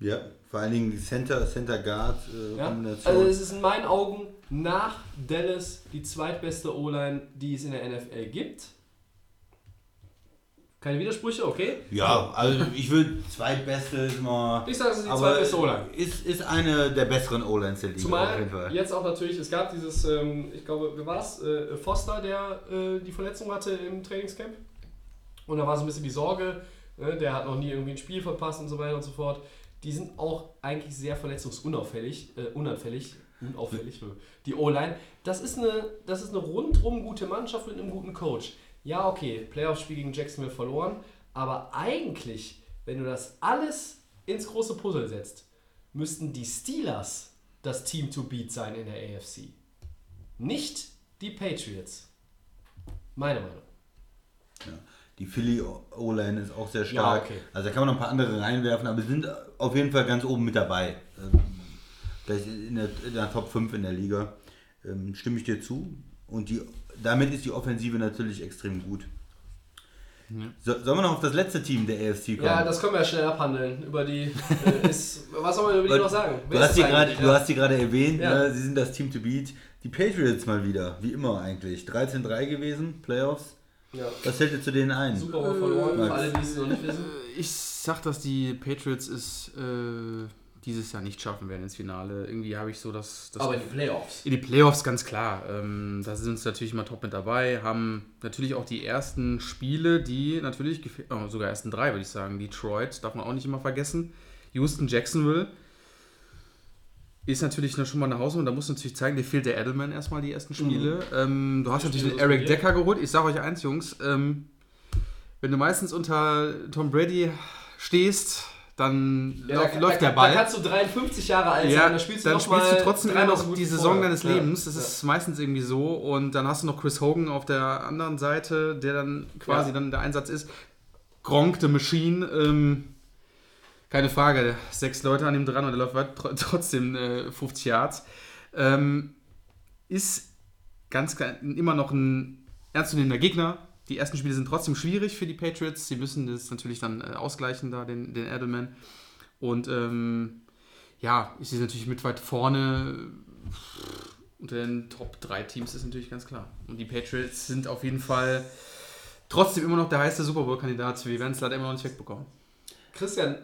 Ja, vor allen Dingen die Center, Center Guard äh, Ja? Also es ist in meinen Augen nach Dallas die zweitbeste O-Line, die es in der NFL gibt. Keine Widersprüche, okay? ja, also ich würde zweitbeste ist mal. Ich sage, es ist die zweitbeste O-Line. Ist, ist eine der besseren O-Lines der Liga Zumal jetzt auch natürlich, es gab dieses, ähm, ich glaube, wer war es? Äh, Foster, der äh, die Verletzung hatte im Trainingscamp. Und da war so ein bisschen die Sorge, ne, der hat noch nie irgendwie ein Spiel verpasst und so weiter und so fort. Die sind auch eigentlich sehr verletzungsunauffällig, äh, unanfällig, unauffällig, die O-Line. Das ist, eine, das ist eine rundrum gute Mannschaft mit einem guten Coach. Ja, okay, Playoff-Spiel gegen Jacksonville verloren, aber eigentlich, wenn du das alles ins große Puzzle setzt, müssten die Steelers das Team to beat sein in der AFC. Nicht die Patriots. Meine Meinung. Ja. Die Philly O-Line ist auch sehr stark. Ja, okay. Also da kann man noch ein paar andere reinwerfen, aber sie sind auf jeden Fall ganz oben mit dabei. Ähm, Vielleicht in der, in der Top 5 in der Liga. Ähm, stimme ich dir zu. Und die, damit ist die Offensive natürlich extrem gut. So, sollen wir noch auf das letzte Team der AFC kommen? Ja, das können wir ja schnell abhandeln. Über die. Äh, ist, was soll man über die noch sagen? Du hast, ist die eigentlich? du hast die gerade erwähnt, Ja. ne? sie sind das Team to beat. Die Patriots mal wieder, wie immer eigentlich. 13-3 gewesen, Playoffs. ja. Was fällt dir zu denen ein? Super Bowl verloren, für alle, die es noch nicht wissen. Ich sag, dass die Patriots es äh, dieses Jahr nicht schaffen werden ins Finale. Irgendwie habe ich so das. das Aber in den Playoffs. in die Playoffs ganz klar. Ähm, da sind sie natürlich immer top mit dabei. Haben natürlich auch die ersten Spiele, die natürlich, oh, sogar ersten drei, würde ich sagen. Detroit, darf man auch nicht immer vergessen. Houston, Jacksonville. Ist natürlich schon mal eine Hausnummer. Da muss natürlich zeigen, dir fehlt der Edelman erstmal die ersten Spiele. Ähm, du hast natürlich den Eric? Decker geholt. Ich sage euch eins, Jungs. Ähm, wenn du meistens unter Tom Brady stehst, dann Ja, läuft, da, läuft da, der Ball. Da kannst du 53 Jahre alt Ja, sein, da spielst du dann noch spielst du trotzdem immer noch die Saison vorher. deines. Lebens. Das Ja. ist meistens irgendwie so. Und dann hast du noch Chris Hogan auf der anderen Seite, der dann quasi dann der Einsatz ist. Gronk the Machine, ähm, keine Frage. Sechs Leute an ihm dran und er läuft trotzdem äh, 50 Yards. Ähm, ist ganz klar immer noch ein ernstzunehmender Gegner. Die ersten Spiele sind trotzdem schwierig für die Patriots. Sie müssen das natürlich dann äh, ausgleichen, da den, den Edelman. Und ähm, ja, sie natürlich mit weit vorne unter den Top 3 Teams, ist natürlich ganz klar. Und die Patriots sind auf jeden Fall trotzdem immer noch der heiße Super Bowl-Kandidat. Wir werden es leider immer noch nicht wegbekommen. Christian,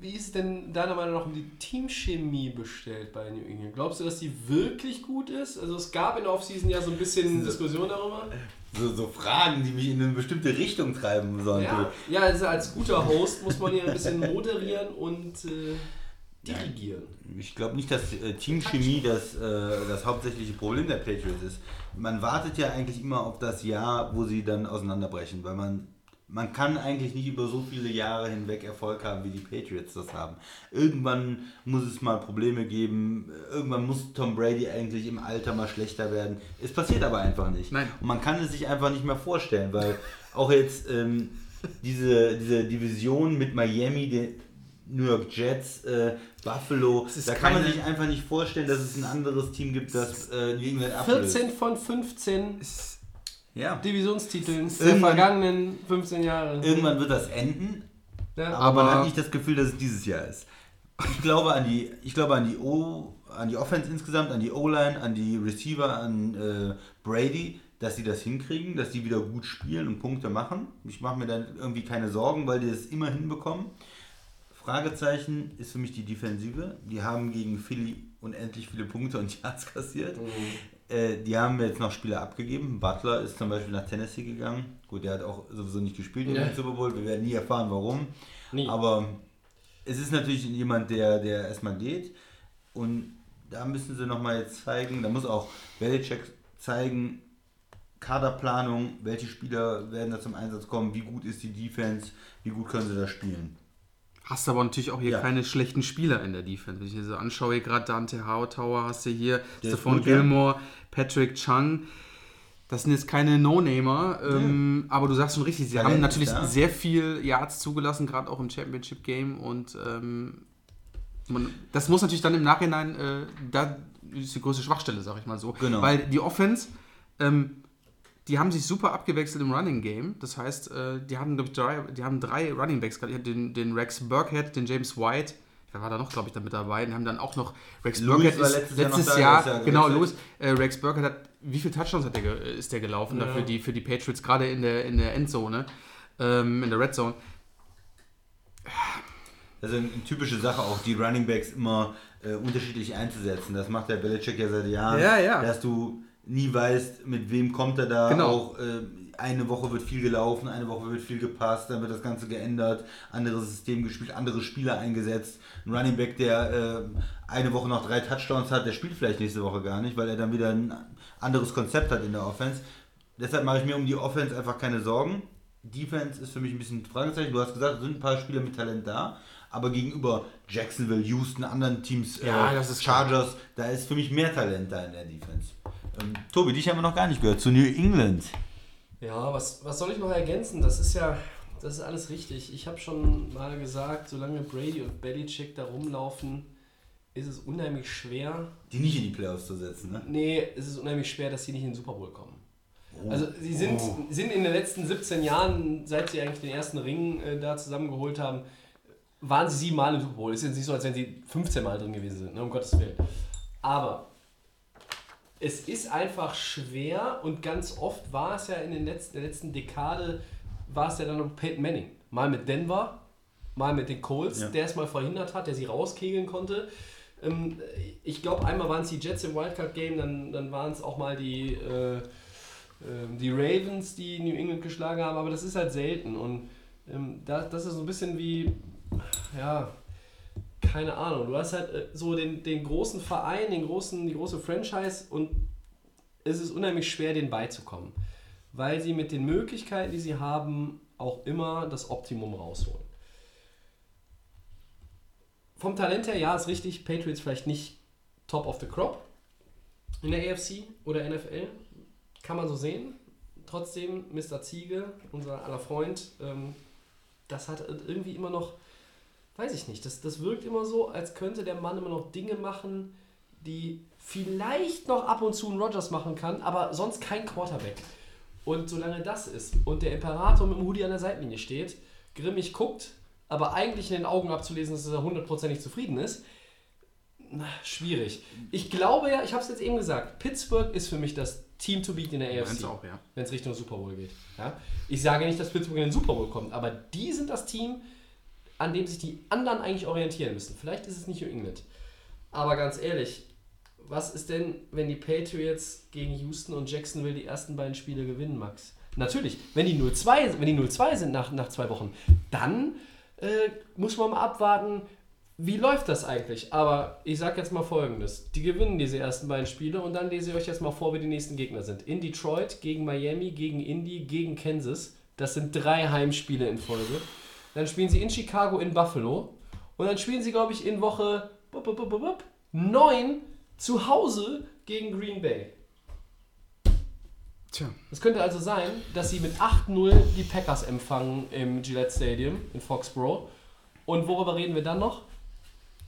wie ist denn deiner Meinung nach um die Teamchemie bestellt bei New England? Glaubst du, dass die wirklich gut ist? Also es gab in der Offseason ja so ein bisschen Diskussion darüber. So, so Fragen, die mich in eine bestimmte Richtung treiben sollen. Ja, ja also als guter Host muss man hier ein bisschen moderieren und äh, dirigieren. Ich glaube nicht, dass äh, Teamchemie das, äh, das hauptsächliche Problem der Patriots ist. Man wartet ja eigentlich immer auf das Jahr, wo sie dann auseinanderbrechen, weil man, man kann eigentlich nicht über so viele Jahre hinweg Erfolg haben, wie die Patriots das haben. Irgendwann muss es mal Probleme geben, irgendwann muss Tom Brady eigentlich im Alter mal schlechter werden. Es passiert aber einfach nicht. Nein. Und man kann es sich einfach nicht mehr vorstellen, weil auch jetzt ähm, diese, diese Division mit Miami, den New York Jets, äh, Buffalo, ist da kann man sich einfach nicht vorstellen, dass es ein anderes Team gibt, das äh, New England ablöst. 14 von 15 Ja. Divisionstiteln der vergangenen 15 Jahre. Irgendwann wird das enden, Ja. aber, man Aber- hat nicht das Gefühl, dass es dieses Jahr ist. Ich glaube an die, ich glaube an die O, an die Offense insgesamt, an die O-Line, an die Receiver, an äh, Brady, dass sie das hinkriegen, dass die wieder gut spielen und Punkte machen. Ich mache mir dann irgendwie keine Sorgen, weil die es immer hinbekommen. Fragezeichen ist für mich die Defensive. Die haben gegen Philly unendlich viele Punkte und Yards kassiert. Äh, die haben jetzt noch Spieler abgegeben. Butler ist zum Beispiel nach Tennessee gegangen. Gut, der hat auch sowieso nicht gespielt in Ja. den Super Bowl. Wir werden nie erfahren, warum. Nie. Aber es ist natürlich jemand, der, der erstmal geht. Und da müssen sie nochmal jetzt zeigen, da muss auch Belichick zeigen, Kaderplanung, welche Spieler werden da zum Einsatz kommen, wie gut ist die Defense, wie gut können sie da spielen. Hast aber natürlich auch hier Ja. keine schlechten Spieler in der Defense. Wenn ich mir so anschaue, hier gerade Dante Hightower hast du hier, Stephon gut, ja. Gilmore, Patrick Chung. Das sind jetzt keine No-Namer, ähm, aber du sagst schon richtig, sie Talent haben natürlich sehr viel Yards zugelassen, gerade auch im Championship-Game und ähm, man, das muss natürlich dann im Nachhinein, äh, da ist die größte Schwachstelle, sag ich mal so. Genau. Weil die Offense, ähm, die haben sich super abgewechselt im Running Game. Das heißt, äh, die haben, ich, drei, die haben drei Running Backs gerade. Den, den Rex Burkhead, den James White. Wer war da noch, glaube ich, da mit dabei? Und haben dann auch noch Rex Lewis Burkhead letztes Jahr letztes noch da, Jahr, der ist ja genau, gewechselt. äh, Rex Burkhead hat, wie viele Touchdowns hat der, ist der gelaufen Ja. da für, die, für die Patriots, gerade in der, in der Endzone, ähm, in der Red Zone. Das ist eine typische Sache, auch die Running Backs immer äh, unterschiedlich einzusetzen. Das macht der Belichick ja seit Jahren, Ja, ja. dass du nie weißt, mit wem kommt er da. Genau. Auch äh, eine Woche wird viel gelaufen, eine Woche wird viel gepasst, dann wird das Ganze geändert, anderes System gespielt, andere Spieler eingesetzt. Ein Running Back, der äh, eine Woche noch drei Touchdowns hat, der spielt vielleicht nächste Woche gar nicht, weil er dann wieder ein anderes Konzept hat in der Offense. Deshalb mache ich mir um die Offense einfach keine Sorgen. Defense ist für mich ein bisschen ein Fragezeichen. Du hast gesagt, es sind ein paar Spieler mit Talent da, aber gegenüber Jacksonville, Houston, anderen Teams, Ja, äh, ist klar. Chargers, da ist für mich mehr Talent da in der Defense. Ähm, Tobi, dich haben wir noch gar nicht gehört, zu New England. Ja, was, was soll ich noch ergänzen? Das ist ja, das ist alles richtig. Ich habe schon mal gesagt, solange Brady und Belichick da rumlaufen, ist es unheimlich schwer. Die nicht in die Playoffs zu setzen, ne? Nee, es ist unheimlich schwer, dass sie nicht in den Super Bowl kommen. Oh. Also sie sind, Oh. sind in den letzten 17 Jahren, seit sie eigentlich den ersten Ring äh, da zusammengeholt haben, waren sie siebenmal im Super Bowl. Ist jetzt nicht so, als wenn sie 15 Mal drin gewesen sind, ne, um Gottes Willen. Aber es ist einfach schwer und ganz oft war es ja in den letzten, der letzten Dekade, war es ja dann noch Peyton Manning. Mal mit Denver, mal mit den Colts, Ja. der es mal verhindert hat, der sie rauskegeln konnte. Ähm, ich glaube, einmal waren es die Jets im Wildcard-Game, dann, dann waren es auch mal die, äh, ähm, die Ravens, die New England geschlagen haben, aber das ist halt selten. Und ähm, da, das ist so ein bisschen wie, ja, keine Ahnung. Du hast halt äh, so den, den großen Verein, den großen, die große Franchise und es ist unheimlich schwer, denen beizukommen. Weil sie mit den Möglichkeiten, die sie haben, auch immer das Optimum rausholen. Vom Talent her, ja, ist richtig, Patriots vielleicht nicht top of the crop in der AFC oder NFL. Kann man so sehen. Trotzdem, Mr. Ziege, unser aller Freund, ähm, das hat irgendwie immer noch, weiß ich nicht, das, das wirkt immer so, als könnte der Mann immer noch Dinge machen, die vielleicht noch ab und zu ein Rogers machen kann, aber sonst kein Quarterback. Und solange das ist und der Imperator mit dem Hoodie an der Seitenlinie steht, grimmig guckt, aber eigentlich in den Augen abzulesen, dass er hundertprozentig zufrieden ist, na, schwierig. Ich glaube ja, ich habe es jetzt eben gesagt, Pittsburgh ist für mich das Team to beat in der AFC ja. wenn es Richtung Super Bowl geht. Ja? Ich sage nicht, dass Pittsburgh in den Super Bowl kommt, aber die sind das Team, an dem sich die anderen eigentlich orientieren müssen. Vielleicht ist es nicht New England. Aber ganz ehrlich, was ist denn, wenn die Patriots gegen Houston und Jacksonville die ersten beiden Spiele gewinnen, Max? Natürlich, wenn die 0-2 wenn die 0-2 sind nach, nach zwei Wochen, dann äh, muss man mal abwarten, wie läuft das eigentlich? Aber ich sage jetzt mal folgendes: Die gewinnen diese ersten beiden Spiele und dann lese ich euch jetzt mal vor, wie die nächsten Gegner sind. In Detroit, gegen Miami, gegen Indy, gegen Kansas. Das sind drei Heimspiele in Folge. Dann spielen sie in Chicago, in Buffalo. Und dann spielen sie, glaube ich, in Woche bup, bup, bup, bup, bup, 9 zu Hause gegen Green Bay. Tja, Es könnte also sein, dass sie mit 8-0 die Packers empfangen im Gillette Stadium in Foxborough. Und worüber reden wir dann noch?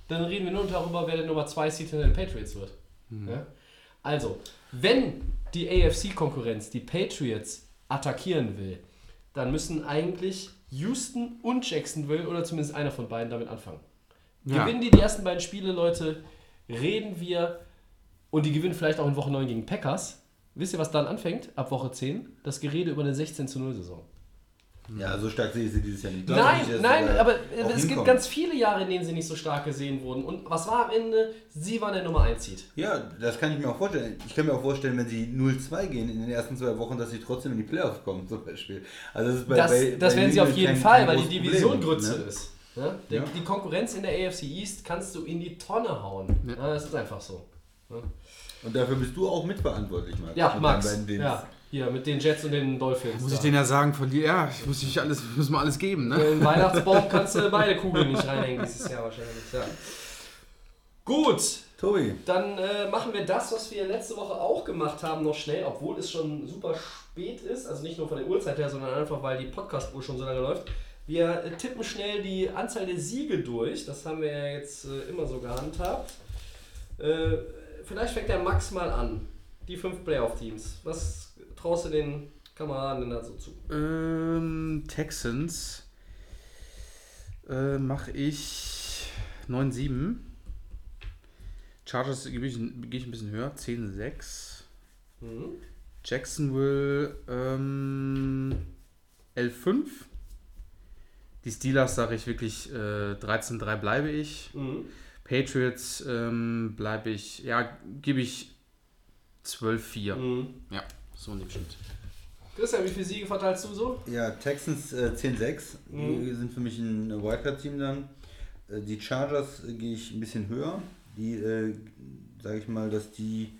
Dann reden wir nur darüber, wer der Nummer 2 Seed hinter den Patriots wird. Ja? Also, wenn die AFC-Konkurrenz die Patriots attackieren will, dann müssen eigentlich Houston und Jacksonville oder zumindest einer von beiden damit anfangen. Ja. Gewinnen die die ersten beiden Spiele, Leute, reden wir und die gewinnen vielleicht auch in Woche 9 gegen Packers. Wisst ihr, was dann anfängt? Ab Woche 10? Das Gerede über eine 16 zu 0 Saison. Ja, so stark sehe ich sie dieses Jahr nicht. Glaube Nein, nicht, nein, aber es gibt hinkommen. ganz viele Jahre, in denen sie nicht so stark gesehen wurden. Und was war am Ende? Sie waren der Nummer 1 Seed. Ja, das kann ich mir auch vorstellen. Ich kann mir auch vorstellen, wenn sie 0-2 gehen in den ersten zwei Wochen, dass sie trotzdem in die Playoffs kommen, zum Beispiel. Also das ist bei, Das, bei, das bei werden sie auf jeden Fall, kein- weil die Division Grütze ne? ist. Ja? Die, Ja. die Konkurrenz in der AFC East kannst du in die Tonne hauen. Ja. Ja, das ist einfach so. Und dafür bist du auch mitverantwortlich, Max. Ja, Max. Ja, hier mit den Jets und den Dolphins. Muss ich da. denen ja sagen, verliere. Ja, ich muss, ich alles, ich muss mal alles geben, ne? Im Weihnachtsbaum kannst du beide Kugeln nicht reinhängen dieses Jahr wahrscheinlich. Ja. Gut, Tobi, dann äh, machen wir das, was wir letzte Woche auch gemacht haben, noch schnell, obwohl es schon super spät ist. Also nicht nur von der Uhrzeit her, sondern einfach, weil die Podcast-Uhr schon so lange läuft. Wir äh, tippen schnell die Anzahl der Siege durch. Das haben wir ja jetzt äh, immer so gehandhabt. Äh, vielleicht fängt der Max mal an. Die fünf Playoff-Teams. Was traust du den Kameraden denn dazu zu? Ähm, Texans äh, mache ich 9-7. Chargers gebe ich, gehe ich ein bisschen höher, 10-6. Mhm. Jacksonville ähm, 11-5. Die Steelers sage ich wirklich äh, 13-3 bleibe ich. Mhm. Patriots ähm, bleibe ich, ja, gebe ich 12-4. Mhm. Ja, so in dem Schnitt. Christian, wie viele Siege verteilst du so? ja, Texans äh, 10-6. Die Mhm. sind für mich ein Wildcard-Team dann. Äh, die Chargers äh, gehe ich ein bisschen höher. Die, äh, sage ich mal, dass die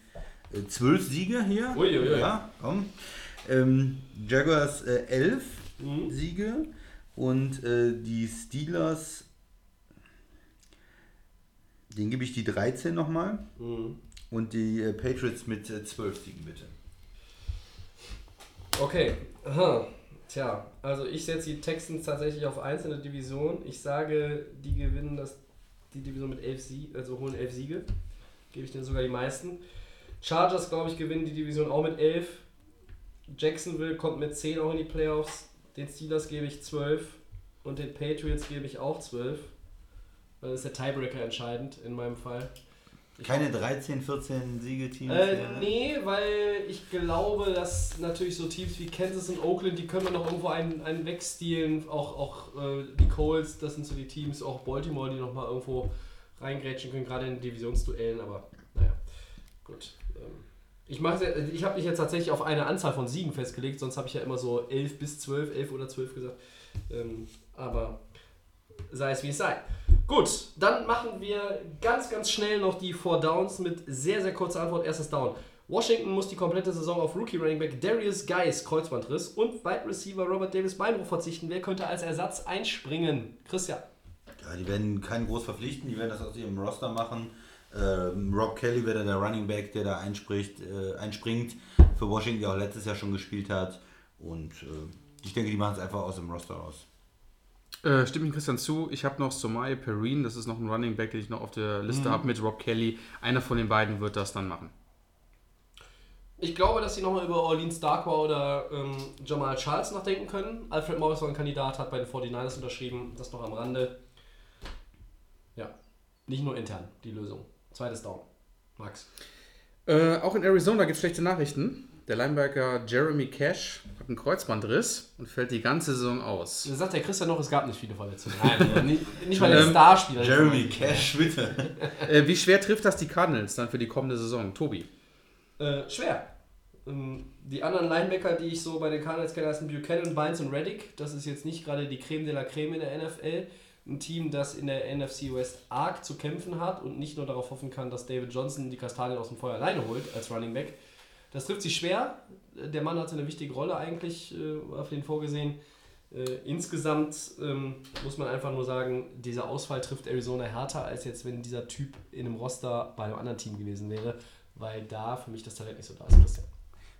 äh, 12 Siege hier. Uiuiui. Ja, komm. Ähm, Jaguars äh, 11 Mhm. Siege. Und äh, die Steelers, den gebe ich die 13 nochmal. Mhm. Und die äh, Patriots mit äh, 12 Siegen bitte. Okay. Aha. Tja, also ich setze die Texans tatsächlich auf einzelne Division. Ich sage, die gewinnen das, die Division mit elf Siegen, also holen elf Siege. Gebe ich denen sogar die meisten. Chargers, glaube ich, gewinnen die Division auch mit elf. Jacksonville kommt mit 10 auch in die Playoffs. Den Steelers gebe ich 12 und den Patriots gebe ich auch 12. Dann ist der Tiebreaker entscheidend in meinem Fall. Keine 13, 14 Siege-Teams? Äh, ne? nee, weil ich glaube, dass natürlich so Teams wie Kansas und Oakland, die können wir noch irgendwo einen, einen wegstehlen. Auch, auch äh, die Colts, das sind so die Teams, auch Baltimore, die nochmal irgendwo reingrätschen können, gerade in Divisionsduellen. Aber naja, gut. Ähm, ich mache, ich habe mich jetzt tatsächlich auf eine Anzahl von Siegen festgelegt, sonst habe ich ja immer so 11 bis 12, 11 oder 12 gesagt. Ähm, aber sei es wie es sei. Gut, dann machen wir ganz, ganz schnell noch die Four Downs mit sehr, sehr kurzer Antwort. Erstes Down. Washington muss die komplette Saison auf Rookie Running Back Darius Geis Kreuzbandriss und Wide Receiver Robert Davis Beinbruch verzichten. Wer könnte als Ersatz einspringen? Christian. Ja, die werden keinen groß verpflichten, die werden das aus ihrem Roster machen. Ähm, Rob Kelly wäre der Running Back, der da einspricht, äh, einspringt. Für Washington, der auch letztes Jahr schon gespielt hat. Und äh, ich denke, die machen es einfach aus dem Roster aus. Äh, stimmt mir Christian zu. Ich habe noch Somaya Perrine, das ist noch ein Running Back, den ich noch auf der Liste habe mit Rob Kelly. Einer von den beiden wird das dann machen. Ich glaube, dass sie nochmal über Orleans Darkwa oder ähm, Jamal Charles nachdenken können. Alfred Morris war ein Kandidat, hat bei den 49ers unterschrieben. Das noch am Rande. Ja, nicht nur intern die Lösung. Zweites Down. Max. Äh, auch in Arizona gibt es schlechte Nachrichten. Der Linebacker Jeremy Cash hat einen Kreuzbandriss und fällt die ganze Saison aus. Da sagt der Christian noch, es gab nicht viele Verletzungen. Nein, nicht, nicht mal der Starspieler. Jeremy Cash, bitte. Äh, wie schwer trifft das die Cardinals dann für die kommende Saison? Tobi. Äh, schwer. Ähm, Die anderen Linebacker, die ich so bei den Cardinals kenne, sind Buchanan, Bynes und Reddick. Das ist jetzt nicht gerade die Creme de la Creme in der NFL. Ein Team, das in der NFC West arg zu kämpfen hat und nicht nur darauf hoffen kann, dass David Johnson die Kastanien aus dem Feuer alleine holt als Running Back. Das trifft sich schwer. Der Mann hatte eine wichtige Rolle eigentlich äh, auf den vorgesehen. Äh, insgesamt ähm, muss man einfach nur sagen, dieser Ausfall trifft Arizona härter, als jetzt, wenn dieser Typ in einem Roster bei einem anderen Team gewesen wäre, weil da für mich das Talent nicht so da ist, Christian.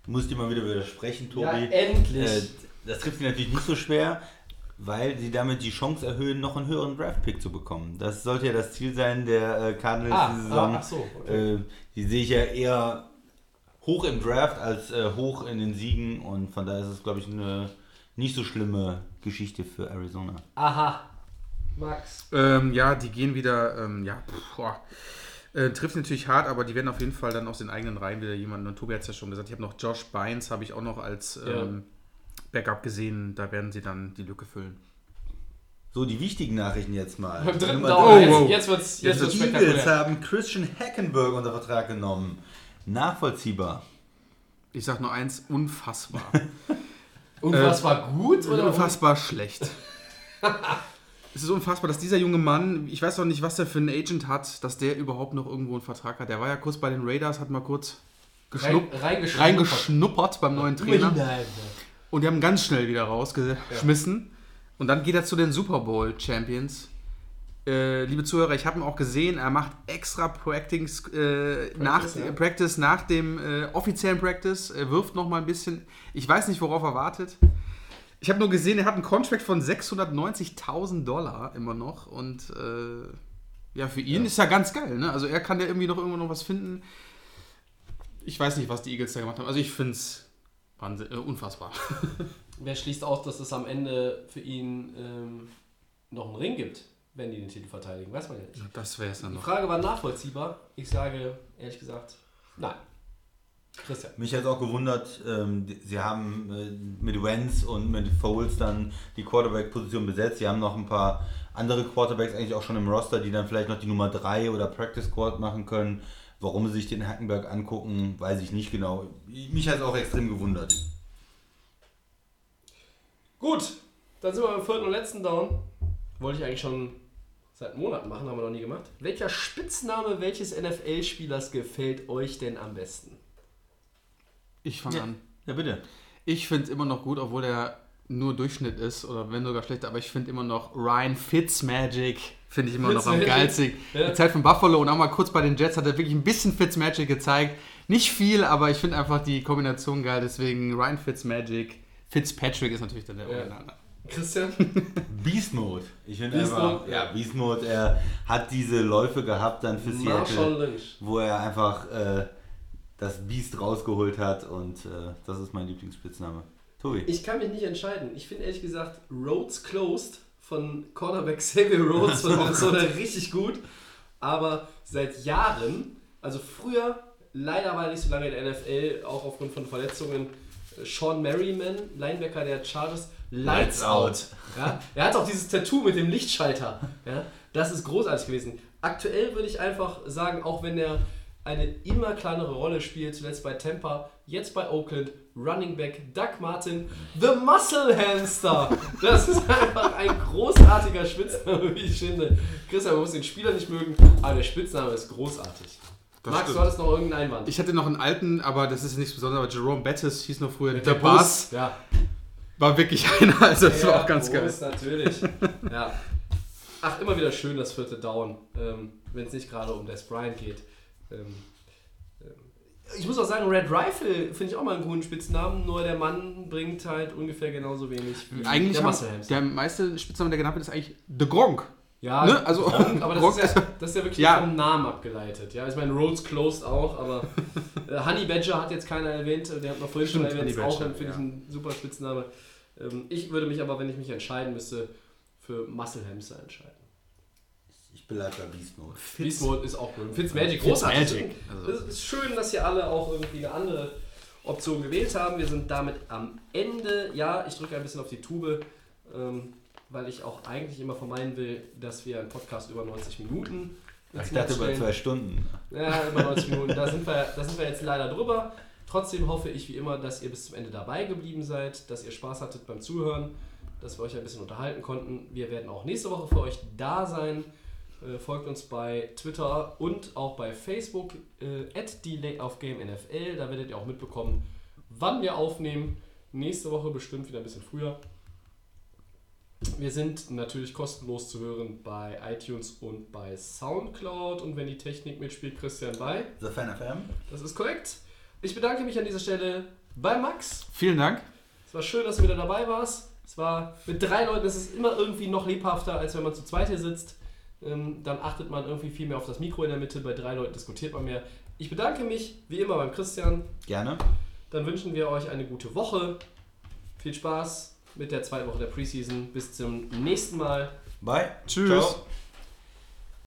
Muss dir mal wieder widersprechen, Tobi. Ja, endlich. Äh, das trifft sie natürlich nicht so schwer, weil sie damit die Chance erhöhen, noch einen höheren Draft-Pick zu bekommen. Das sollte ja das Ziel sein der äh, Cardinals Ah, diese Saison. ah, ach so, okay. äh, die sehe ich ja eher hoch im Draft als äh, hoch in den Siegen und von daher ist es, glaube ich, eine nicht so schlimme Geschichte für Arizona. Aha. Max. Ähm, ja, die gehen wieder, ähm, ja, pff, boah. Äh, trifft natürlich hart, aber die werden auf jeden Fall dann aus den eigenen Reihen wieder jemanden. Und Tobi hat es ja schon gesagt, ich habe noch Josh Bynes, habe ich auch noch als Ja. ähm, Backup gesehen. Da werden sie dann die Lücke füllen. So, die wichtigen Nachrichten jetzt mal. Beim dritten drei. Oh, wow. Jetzt, jetzt wird's, jetzt Die wird's Eagles spektakulär. haben Christian Hackenberg unter Vertrag genommen. Nachvollziehbar. Ich sag nur eins, unfassbar. Unfassbar gut oder unfassbar schlecht. Es ist unfassbar, dass dieser junge Mann, ich weiß doch nicht, was der für einen Agent hat, dass der überhaupt noch irgendwo einen Vertrag hat. Der war ja kurz bei den Raiders, hat mal kurz geschnupp, Rein- reingeschnuppert. reingeschnuppert beim neuen Trainer. Und die haben ihn ganz schnell wieder rausgeschmissen. Und dann geht er zu den Super Bowl Champions. Äh, liebe Zuhörer, ich habe ihn auch gesehen, er macht extra Practice, äh, nach, Practice, ja. Practice nach dem äh, offiziellen Practice. Er wirft noch mal ein bisschen. Ich weiß nicht, worauf er wartet. Ich habe nur gesehen, er hat einen Contract von 690.000 Dollar immer noch. Und äh, ja, für ihn ist ja ganz geil. Ne? Also er kann ja irgendwie noch irgendwo noch was finden. Ich weiß nicht, was die Eagles da gemacht haben. Also ich finde es äh, unfassbar. Wer schließt aus, dass es am Ende für ihn ähm, noch einen Ring gibt, wenn die den Titel verteidigen? Weiß man ja nicht. Das wäre es dann Die noch. Frage war nachvollziehbar. Ich sage ehrlich gesagt, nein. Christian. Mich hat auch gewundert, ähm, die- sie haben äh, mit Wentz und mit Foles dann die Quarterback-Position besetzt. Sie haben noch ein paar andere Quarterbacks eigentlich auch schon im Roster, die dann vielleicht noch die Nummer 3 oder Practice Squad machen können. Warum sie sich den Hackenberg angucken, weiß ich nicht genau. Mich hat es auch extrem gewundert. Gut, dann sind wir beim vierten und letzten Down. Wollte ich eigentlich schon seit Monaten machen, haben wir noch nie gemacht. Welcher Spitzname welches NFL-Spielers gefällt euch denn am besten? Ich fange an. Ja, bitte. Ich finde es immer noch gut, obwohl der nur Durchschnitt ist oder wenn sogar schlechter, aber ich finde immer noch Ryan Fitzmagic finde ich immer noch am geilsten. Ja. Die Zeit von Buffalo und auch mal kurz bei den Jets hat er wirklich ein bisschen Fitzmagic gezeigt. Nicht viel, aber ich finde einfach die Kombination geil, deswegen Ryan Fitzmagic. Fitzpatrick ist natürlich dann der Ja. Original. Christian? Beast Mode. Ich finde Beast einfach, Mode, ja. Beast Mode, er hat diese Läufe gehabt dann für Seattle, wo er einfach äh, das Beast rausgeholt hat und äh, das ist mein Lieblingsspitzname. Tobi. Ich kann mich nicht entscheiden. Ich finde ehrlich gesagt Roads Closed von Cornerback Xavier Rhodes von Minnesota richtig gut. Aber seit Jahren, also früher, leider war er nicht so lange in der NFL, auch aufgrund von Verletzungen, Sean Merriman, Linebacker der Chargers, Lights, Lights Out. Out. Ja? Er hat auch dieses Tattoo mit dem Lichtschalter. Ja? Das ist großartig gewesen. Aktuell würde ich einfach sagen, auch wenn er eine immer kleinere Rolle spielt, zuletzt bei Tampa, jetzt bei Oakland, Running Back Doug Martin, The Muscle Hamster. Das ist einfach ein großartiger Spitzname, wie ich finde. Christian, man muss den Spieler nicht mögen, aber der Spitzname ist großartig. Das Max, stimmt. du hattest noch irgendeinen Einwand. Ich hatte noch einen alten, aber das ist nichts Besonderes, aber Jerome Bettis hieß noch früher Mit der der Bass. Ja, War wirklich einer, also das war Ja, auch ganz geil. Prost, natürlich. ja. Ach, immer wieder schön das vierte Down, ähm, wenn es nicht gerade um Des Bryant geht. Ähm, ähm, ich muss auch sagen, Red Rifle finde ich auch mal einen guten Spitznamen, nur der Mann bringt halt ungefähr genauso wenig wie Eigentlich der Muscle der meiste Spitzname, der genannt wird, ist eigentlich The Gronk. Ja, ne, also- Gronk, aber das Gronk ist, ja, das ist ja wirklich Ja. vom Namen abgeleitet. Ja, ich meine, Roads Closed auch, aber äh, Honey Badger hat jetzt keiner erwähnt, der hat noch vorhin schon erwähnt, ist Honey auch, finde ich, ja. ein super Spitzname. Ähm, ich würde mich aber, wenn ich mich entscheiden müsste, für Muscle Hamster entscheiden. Ich bleibe bei Beast Mode. Beast Mode ist auch gut. Fitzmagic, großartig. Fitzmagic, also- Es ist schön, dass hier alle auch irgendwie eine andere Option gewählt haben. Wir sind damit am Ende. Ja, ich drücke ein bisschen auf die Tube, ähm, weil ich auch eigentlich immer vermeiden will, dass wir einen Podcast über 90 Minuten Ich dachte über zwei Stunden. Ja, über 90 Minuten. Da sind, wir, da sind wir jetzt leider drüber. Trotzdem hoffe ich wie immer, dass ihr bis zum Ende dabei geblieben seid, dass ihr Spaß hattet beim Zuhören, dass wir euch ein bisschen unterhalten konnten. Wir werden auch nächste Woche für euch da sein. Äh, folgt uns bei Twitter und auch bei Facebook äh, at Delay of Game NFL. Da werdet ihr auch mitbekommen, wann wir aufnehmen. Nächste Woche bestimmt wieder ein bisschen früher. Wir sind natürlich kostenlos zu hören bei iTunes und bei Soundcloud. Und wenn die Technik mitspielt, Christian bei. The Fan FM. Das ist korrekt. Ich bedanke mich an dieser Stelle bei Max. Vielen Dank. Es war schön, dass du wieder dabei warst. Es war mit drei Leuten, es ist immer irgendwie noch lebhafter, als wenn man zu zweit hier sitzt. Ähm, dann achtet man irgendwie viel mehr auf das Mikro in der Mitte. Bei drei Leuten diskutiert man mehr. Ich bedanke mich wie immer beim Christian. Gerne. Dann wünschen wir euch eine gute Woche. Viel Spaß mit der zweiten Woche der Preseason. Bis zum nächsten Mal. Bye. Tschüss. Ciao.